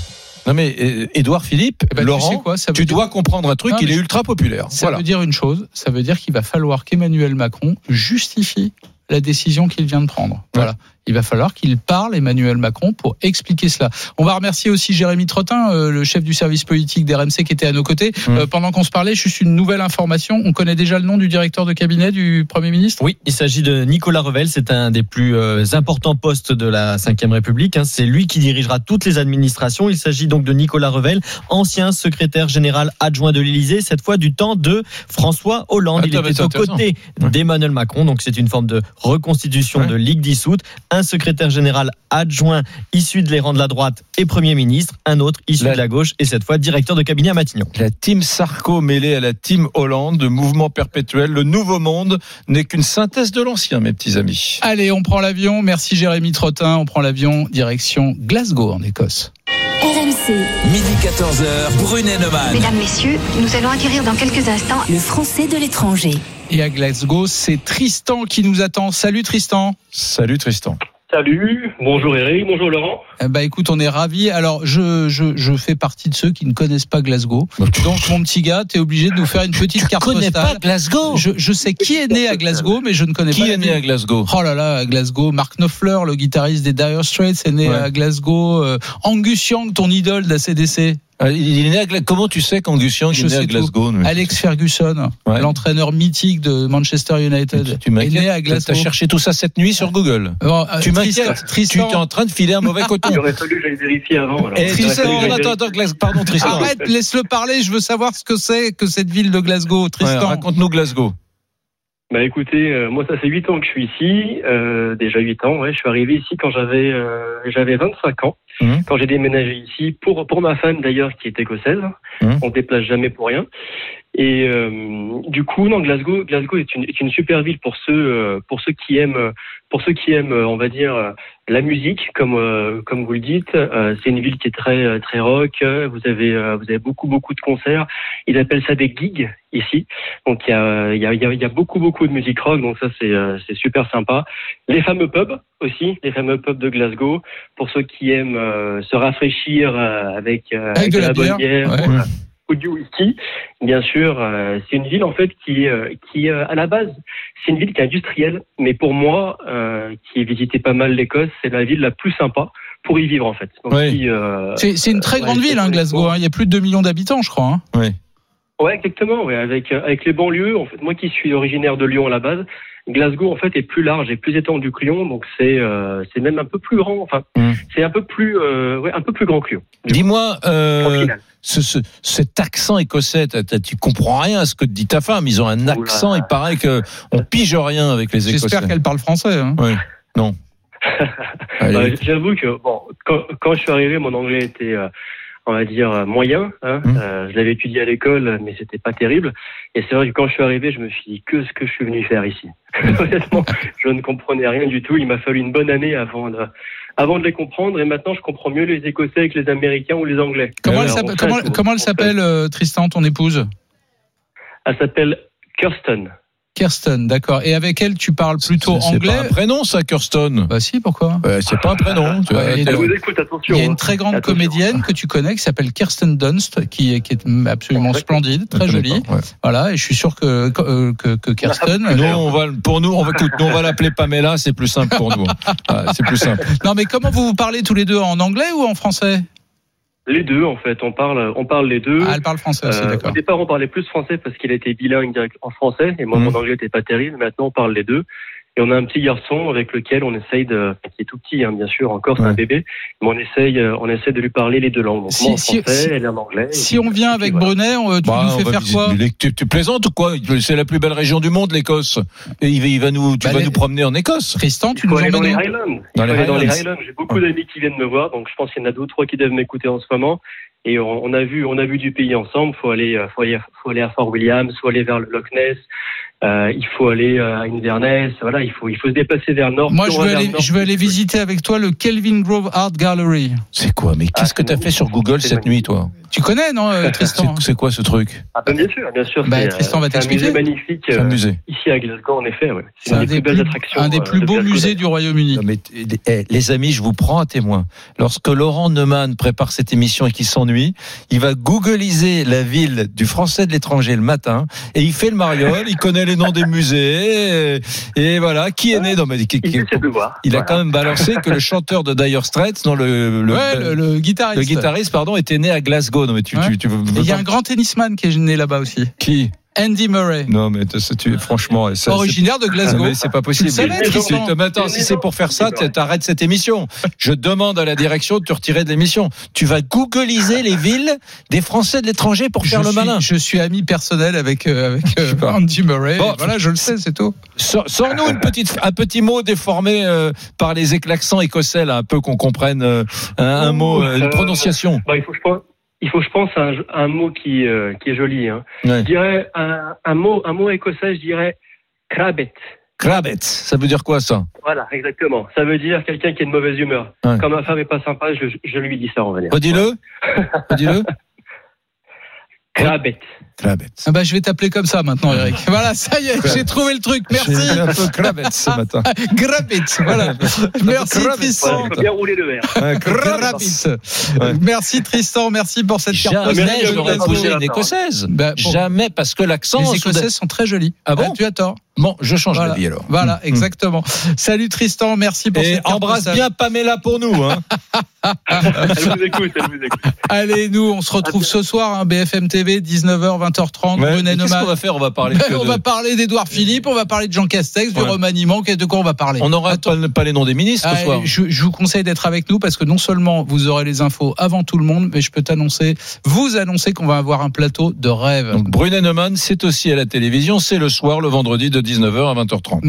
Non mais euh, Édouard Philippe, Eh ben, tu Laurent, sais quoi, ça veut tu dire- dois comprendre un truc, Non, il est ultra populaire. Ça Voilà. veut dire une chose, ça veut dire qu'il va falloir qu'Emmanuel Macron justifie la décision qu'il vient de prendre. Voilà. Il va falloir qu'il parle Emmanuel Macron pour expliquer cela. On va remercier aussi Jérémy Trottin, euh, le chef du service politique d'RMC qui était à nos côtés. Mmh. Euh, pendant qu'on se parlait, juste une nouvelle information. On connaît déjà le nom du directeur de cabinet du Premier ministre? Oui, il s'agit de Nicolas Revel. C'est un des plus euh, importants postes de la Ve République. hein. C'est lui qui dirigera toutes les administrations. Il s'agit donc de Nicolas Revel, ancien secrétaire général adjoint de l'Élysée, cette fois du temps de François Hollande. Il Attends, mais était aux côtés d'Emmanuel Macron. Donc c'est une forme de reconstitution Ouais. de Ligue dissoute. Un secrétaire général adjoint issu de les rangs de la droite et Premier ministre. Un autre issu La- de la gauche et cette fois directeur de cabinet à Matignon. La team Sarko mêlée à la team Hollande, de mouvement perpétuel, le nouveau monde n'est qu'une synthèse de l'ancien, mes petits amis. Allez, on prend l'avion. Merci Jérémy Trottin. On prend l'avion direction Glasgow en Écosse. RMC. Midi 14h, Brunet Neumann. Mesdames, Messieurs, nous allons acquérir dans quelques instants Le français de l'étranger. Et à Glasgow, c'est Tristan qui nous attend. Salut Tristan. Salut Tristan. Salut, bonjour Eric, bonjour Laurent. Eh ben, écoute, on est ravis. Alors, je, je, je fais partie de ceux qui ne connaissent pas Glasgow. Donc, mon petit gars, tu es obligé de nous faire une petite carte connais postale. pas Glasgow? Je, je sais qui est né à Glasgow, mais je ne connais Qui pas. est la né à Glasgow? Oh là là, à Glasgow, Mark Knopfler, le guitariste des Dire Straits, est né Ouais. à Glasgow. Euh, Angus Young, ton idole d'ACDC. Ah, Il est né à Gla- Comment tu sais qu'Angus Young Je est né à Glasgow Alex Ferguson, Ouais. l'entraîneur mythique de Manchester United, Tu est né à. Glasgow. T'as cherché tout ça cette nuit sur Google. Bon, euh, Tu Tristan- m'inquiètes. Tu Tristan, es en train de filer un mauvais coton. Il aurait fallu que j'aille vérifier avant. alors. Eh, Tristan, fallu attends, attends, Glas- pardon Tristan. arrête, laisse-le parler. Je veux savoir ce que c'est que cette ville de Glasgow. Ouais, Tristan. Raconte-nous Glasgow. Bah écoutez, euh, moi ça fait 8 ans que je suis ici, euh, déjà 8 ans, ouais, je suis arrivé ici quand j'avais euh, j'avais 25 ans, Mhm. quand j'ai déménagé ici pour pour ma femme d'ailleurs qui est écossaise. Mhm. On ne déplace jamais pour rien. Et euh, du coup, non, Glasgow, Glasgow est une, est une super ville pour ceux, euh, pour ceux qui aiment, pour ceux qui aiment, euh, on va dire, euh, la musique, comme comme vous le dites. C'est une ville qui est très très rock. Vous avez vous avez beaucoup beaucoup de concerts. Ils appellent ça des gigs ici. Donc il y a il y a, il y a- il y a beaucoup beaucoup de musique rock. Donc ça c'est c'est super sympa. Les fameux pubs aussi, les fameux pubs de Glasgow pour ceux qui aiment se rafraîchir avec euh, Avec de la bonne bière, ouais. voilà. Du whisky. Bien sûr, euh, c'est une ville en fait qui, euh, qui euh, à la base, c'est une ville qui est industrielle, mais pour moi, euh, qui ai visité pas mal l'Écosse, c'est la ville la plus sympa pour y vivre en fait. Euh, C'est c'est une très grande ville, hein, Glasgow. hein. Il y a plus de 2 millions d'habitants, je crois. hein. Ouais, exactement. Ouais, avec avec les banlieues, en fait, moi qui suis originaire de Lyon à la base, Glasgow en fait est plus large et plus étendu que Lyon, donc c'est euh, c'est même un peu plus grand. Enfin, c'est un peu plus euh, ouais, un peu plus grand que Lyon. Dis-moi, euh, ce, ce- cet accent écossais, t'as- t'as- tu comprends rien à ce que te dit ta femme. Ils ont un accent, il paraît que on pige rien avec les Écossais. J'espère qu'elle parle français. hein. Oui, non. Bah, J'avoue que bon, quand, quand je suis arrivé, mon anglais était, euh, on va dire, euh, moyen. Hein. Euh, je l'avais étudié à l'école, mais c'était pas terrible. Et c'est vrai que quand je suis arrivé, je me suis dit que ce que je suis venu faire ici. Honnêtement, je ne comprenais rien du tout. Il m'a fallu une bonne année avant de, avant de les comprendre. Et maintenant, je comprends mieux les Écossais que les Américains ou les Anglais. Elle s'appelle, comment elle s'appelle, euh, Tristan, ton épouse? Elle s'appelle Kirsten. Kirsten, d'accord. Et avec elle, tu parles plutôt C'est anglais pas un prénom, ça, Kirsten? Bah si, pourquoi? C'est pas un prénom. tu vois. Ouais, il y a Elle une- vous écoute, attention. Il y a une hein. très grande Attention. comédienne que tu connais qui s'appelle Kirsten Dunst, qui est, qui est absolument splendide, très jolie. pas, ouais. Voilà, et je suis sûr que, que, que, que Kirsten. Nous, on va, pour nous, on va, écoute, nous, on va l'appeler Pamela, c'est plus simple pour nous. Ah, c'est plus simple. Non, mais comment vous vous parlez tous les deux en anglais ou en français? Les deux, en fait, on parle, on parle les deux. Ah, elle parle français aussi, Euh, d'accord. Au départ, on parlait plus français parce qu'il était bilingue en français et moi, mon anglais n'était pas terrible. Maintenant, on parle les deux. Et on a un petit garçon avec lequel on essaye de, qui est tout petit, hein, bien sûr, encore c'est un bébé, mais on essaye, euh, on essaie de lui parler les deux langues. Donc, Si- moi en si- français, si- elle en anglais. et Si on vient avec Brunet, on- tu Bah, nous fais faire quoi les- tu, tu plaisantes ou quoi? C'est la plus belle région du monde, l'Écosse. Et il va, il va nous, tu Bah, vas les- nous promener en Écosse. Tristan, tu nous aller dans les emmènes Highlands. Dans les aller dans les Highlands. Highlands. J'ai beaucoup d'amis qui viennent me voir, donc je pense qu'il y en a deux ou trois qui doivent m'écouter en ce moment. Et on, on a vu, on a vu du pays ensemble. Faut aller, euh, faut aller, faut aller à Fort William, faut aller vers le Loch Ness. Euh, il faut aller euh, à Inverness. Voilà, il faut, il faut se déplacer vers le nord. Moi, je veux, aller, je veux aller visiter avec toi le Kelvin Grove Art Gallery. C'est quoi Mais qu'est-ce que t'as fait sur Google cette nuit, toi? Tu connais, non, euh, Tristan C'est quoi ce truc Ah, ben, bien sûr, bien sûr. Bah, c'est, Tristan va c'est un t'expliquer. musée magnifique. Un euh, musée. Ici à Glasgow, en effet. Ouais. C'est un une des des plus belles attractions. un des euh, plus de beaux musées du Royaume-Uni. Mais, eh, les amis, je vous prends à témoin. Lorsque Laurent Neumann prépare cette émission et qu'il s'ennuie, il va googliser la ville du français de l'étranger le matin et il fait le mariole, il connaît les noms des musées et, et voilà, qui est né dans qui- qui- Il a Voilà. quand même balancé que le chanteur de Dire Straits, non le le, Ouais, le, le guitariste. le guitariste pardon était né à Glasgow. Non mais tu Ouais. tu, tu veux- Et Il y a un grand tennisman qui est né là-bas aussi. qui? Andy Murray. Non mais tu, tu- franchement ça, Originaire de Glasgow. Mais c'est pas possible. Attends, si c'est pour faire ça, t'arrêtes cette émission. Je demande à la direction de te retirer de l'émission. Tu vas googliser les villes des Français de l'étranger pour faire je le suis, malin. Je suis ami personnel avec, euh, avec euh. Andy Murray. Bon. voilà, je le sais, c'est tout. Sors- Sors-nous une petite, un petit mot déformé euh, par les éclaccents écossais, là, un peu qu'on comprenne euh, un, un mot, euh, une Euh, prononciation. Bah, il faut, je il faut, je pense, un, un mot qui, euh, qui est joli. Hein. Ouais. Je dirais un, un mot, un mot écossais. Je dirais crabbit. Crabbit, ça veut dire quoi ça? Voilà, exactement. Ça veut dire quelqu'un qui est de mauvaise humeur. Ouais. Quand ma femme est pas sympa, je, je lui dis ça en venir. Redis-le. Redis-le. Crabbit. Crabbit. Ah bah, je vais t'appeler comme ça maintenant, Eric. Voilà, ça y est, j'ai trouvé le truc. Merci. J'ai un peu Crabbit ce matin. Grabbit, voilà. Merci Crabbit, Tristan. Bien rouler le verre. Un Grabbit. Merci Tristan, merci pour cette carte Jamais postale. je n'aurais Glasgow. posé une écossaise. Bah, pour- Jamais parce que l'accent. Les Écossaises sont très jolies. Ah bon Bah, Tu as tort. Bon, je change Voilà. d'avis alors. Voilà, Mm. exactement. Salut Tristan, merci pour Et cette carte embrasse bien Pamela pour nous. Hein. Elle vous écoute, elle vous écoute. Allez, nous, on se retrouve ce soir, hein, BFM TV, 19h, 20h30, Ouais, Qu'est-ce qu'on va faire? On va parler que on de- va parler d'Edouard Philippe, on va parler de Jean Castex, du remaniement. De quoi on va parler? On n'aura pas, pas les noms des ministres ce Ah, soir. je, je vous conseille d'être avec nous parce que non seulement vous aurez les infos avant tout le monde, mais je peux t'annoncer, vous annoncer qu'on va avoir un plateau de rêve. Donc Brunet Neumann, c'est aussi à la télévision, c'est le soir, le vendredi de 19h à 20h30.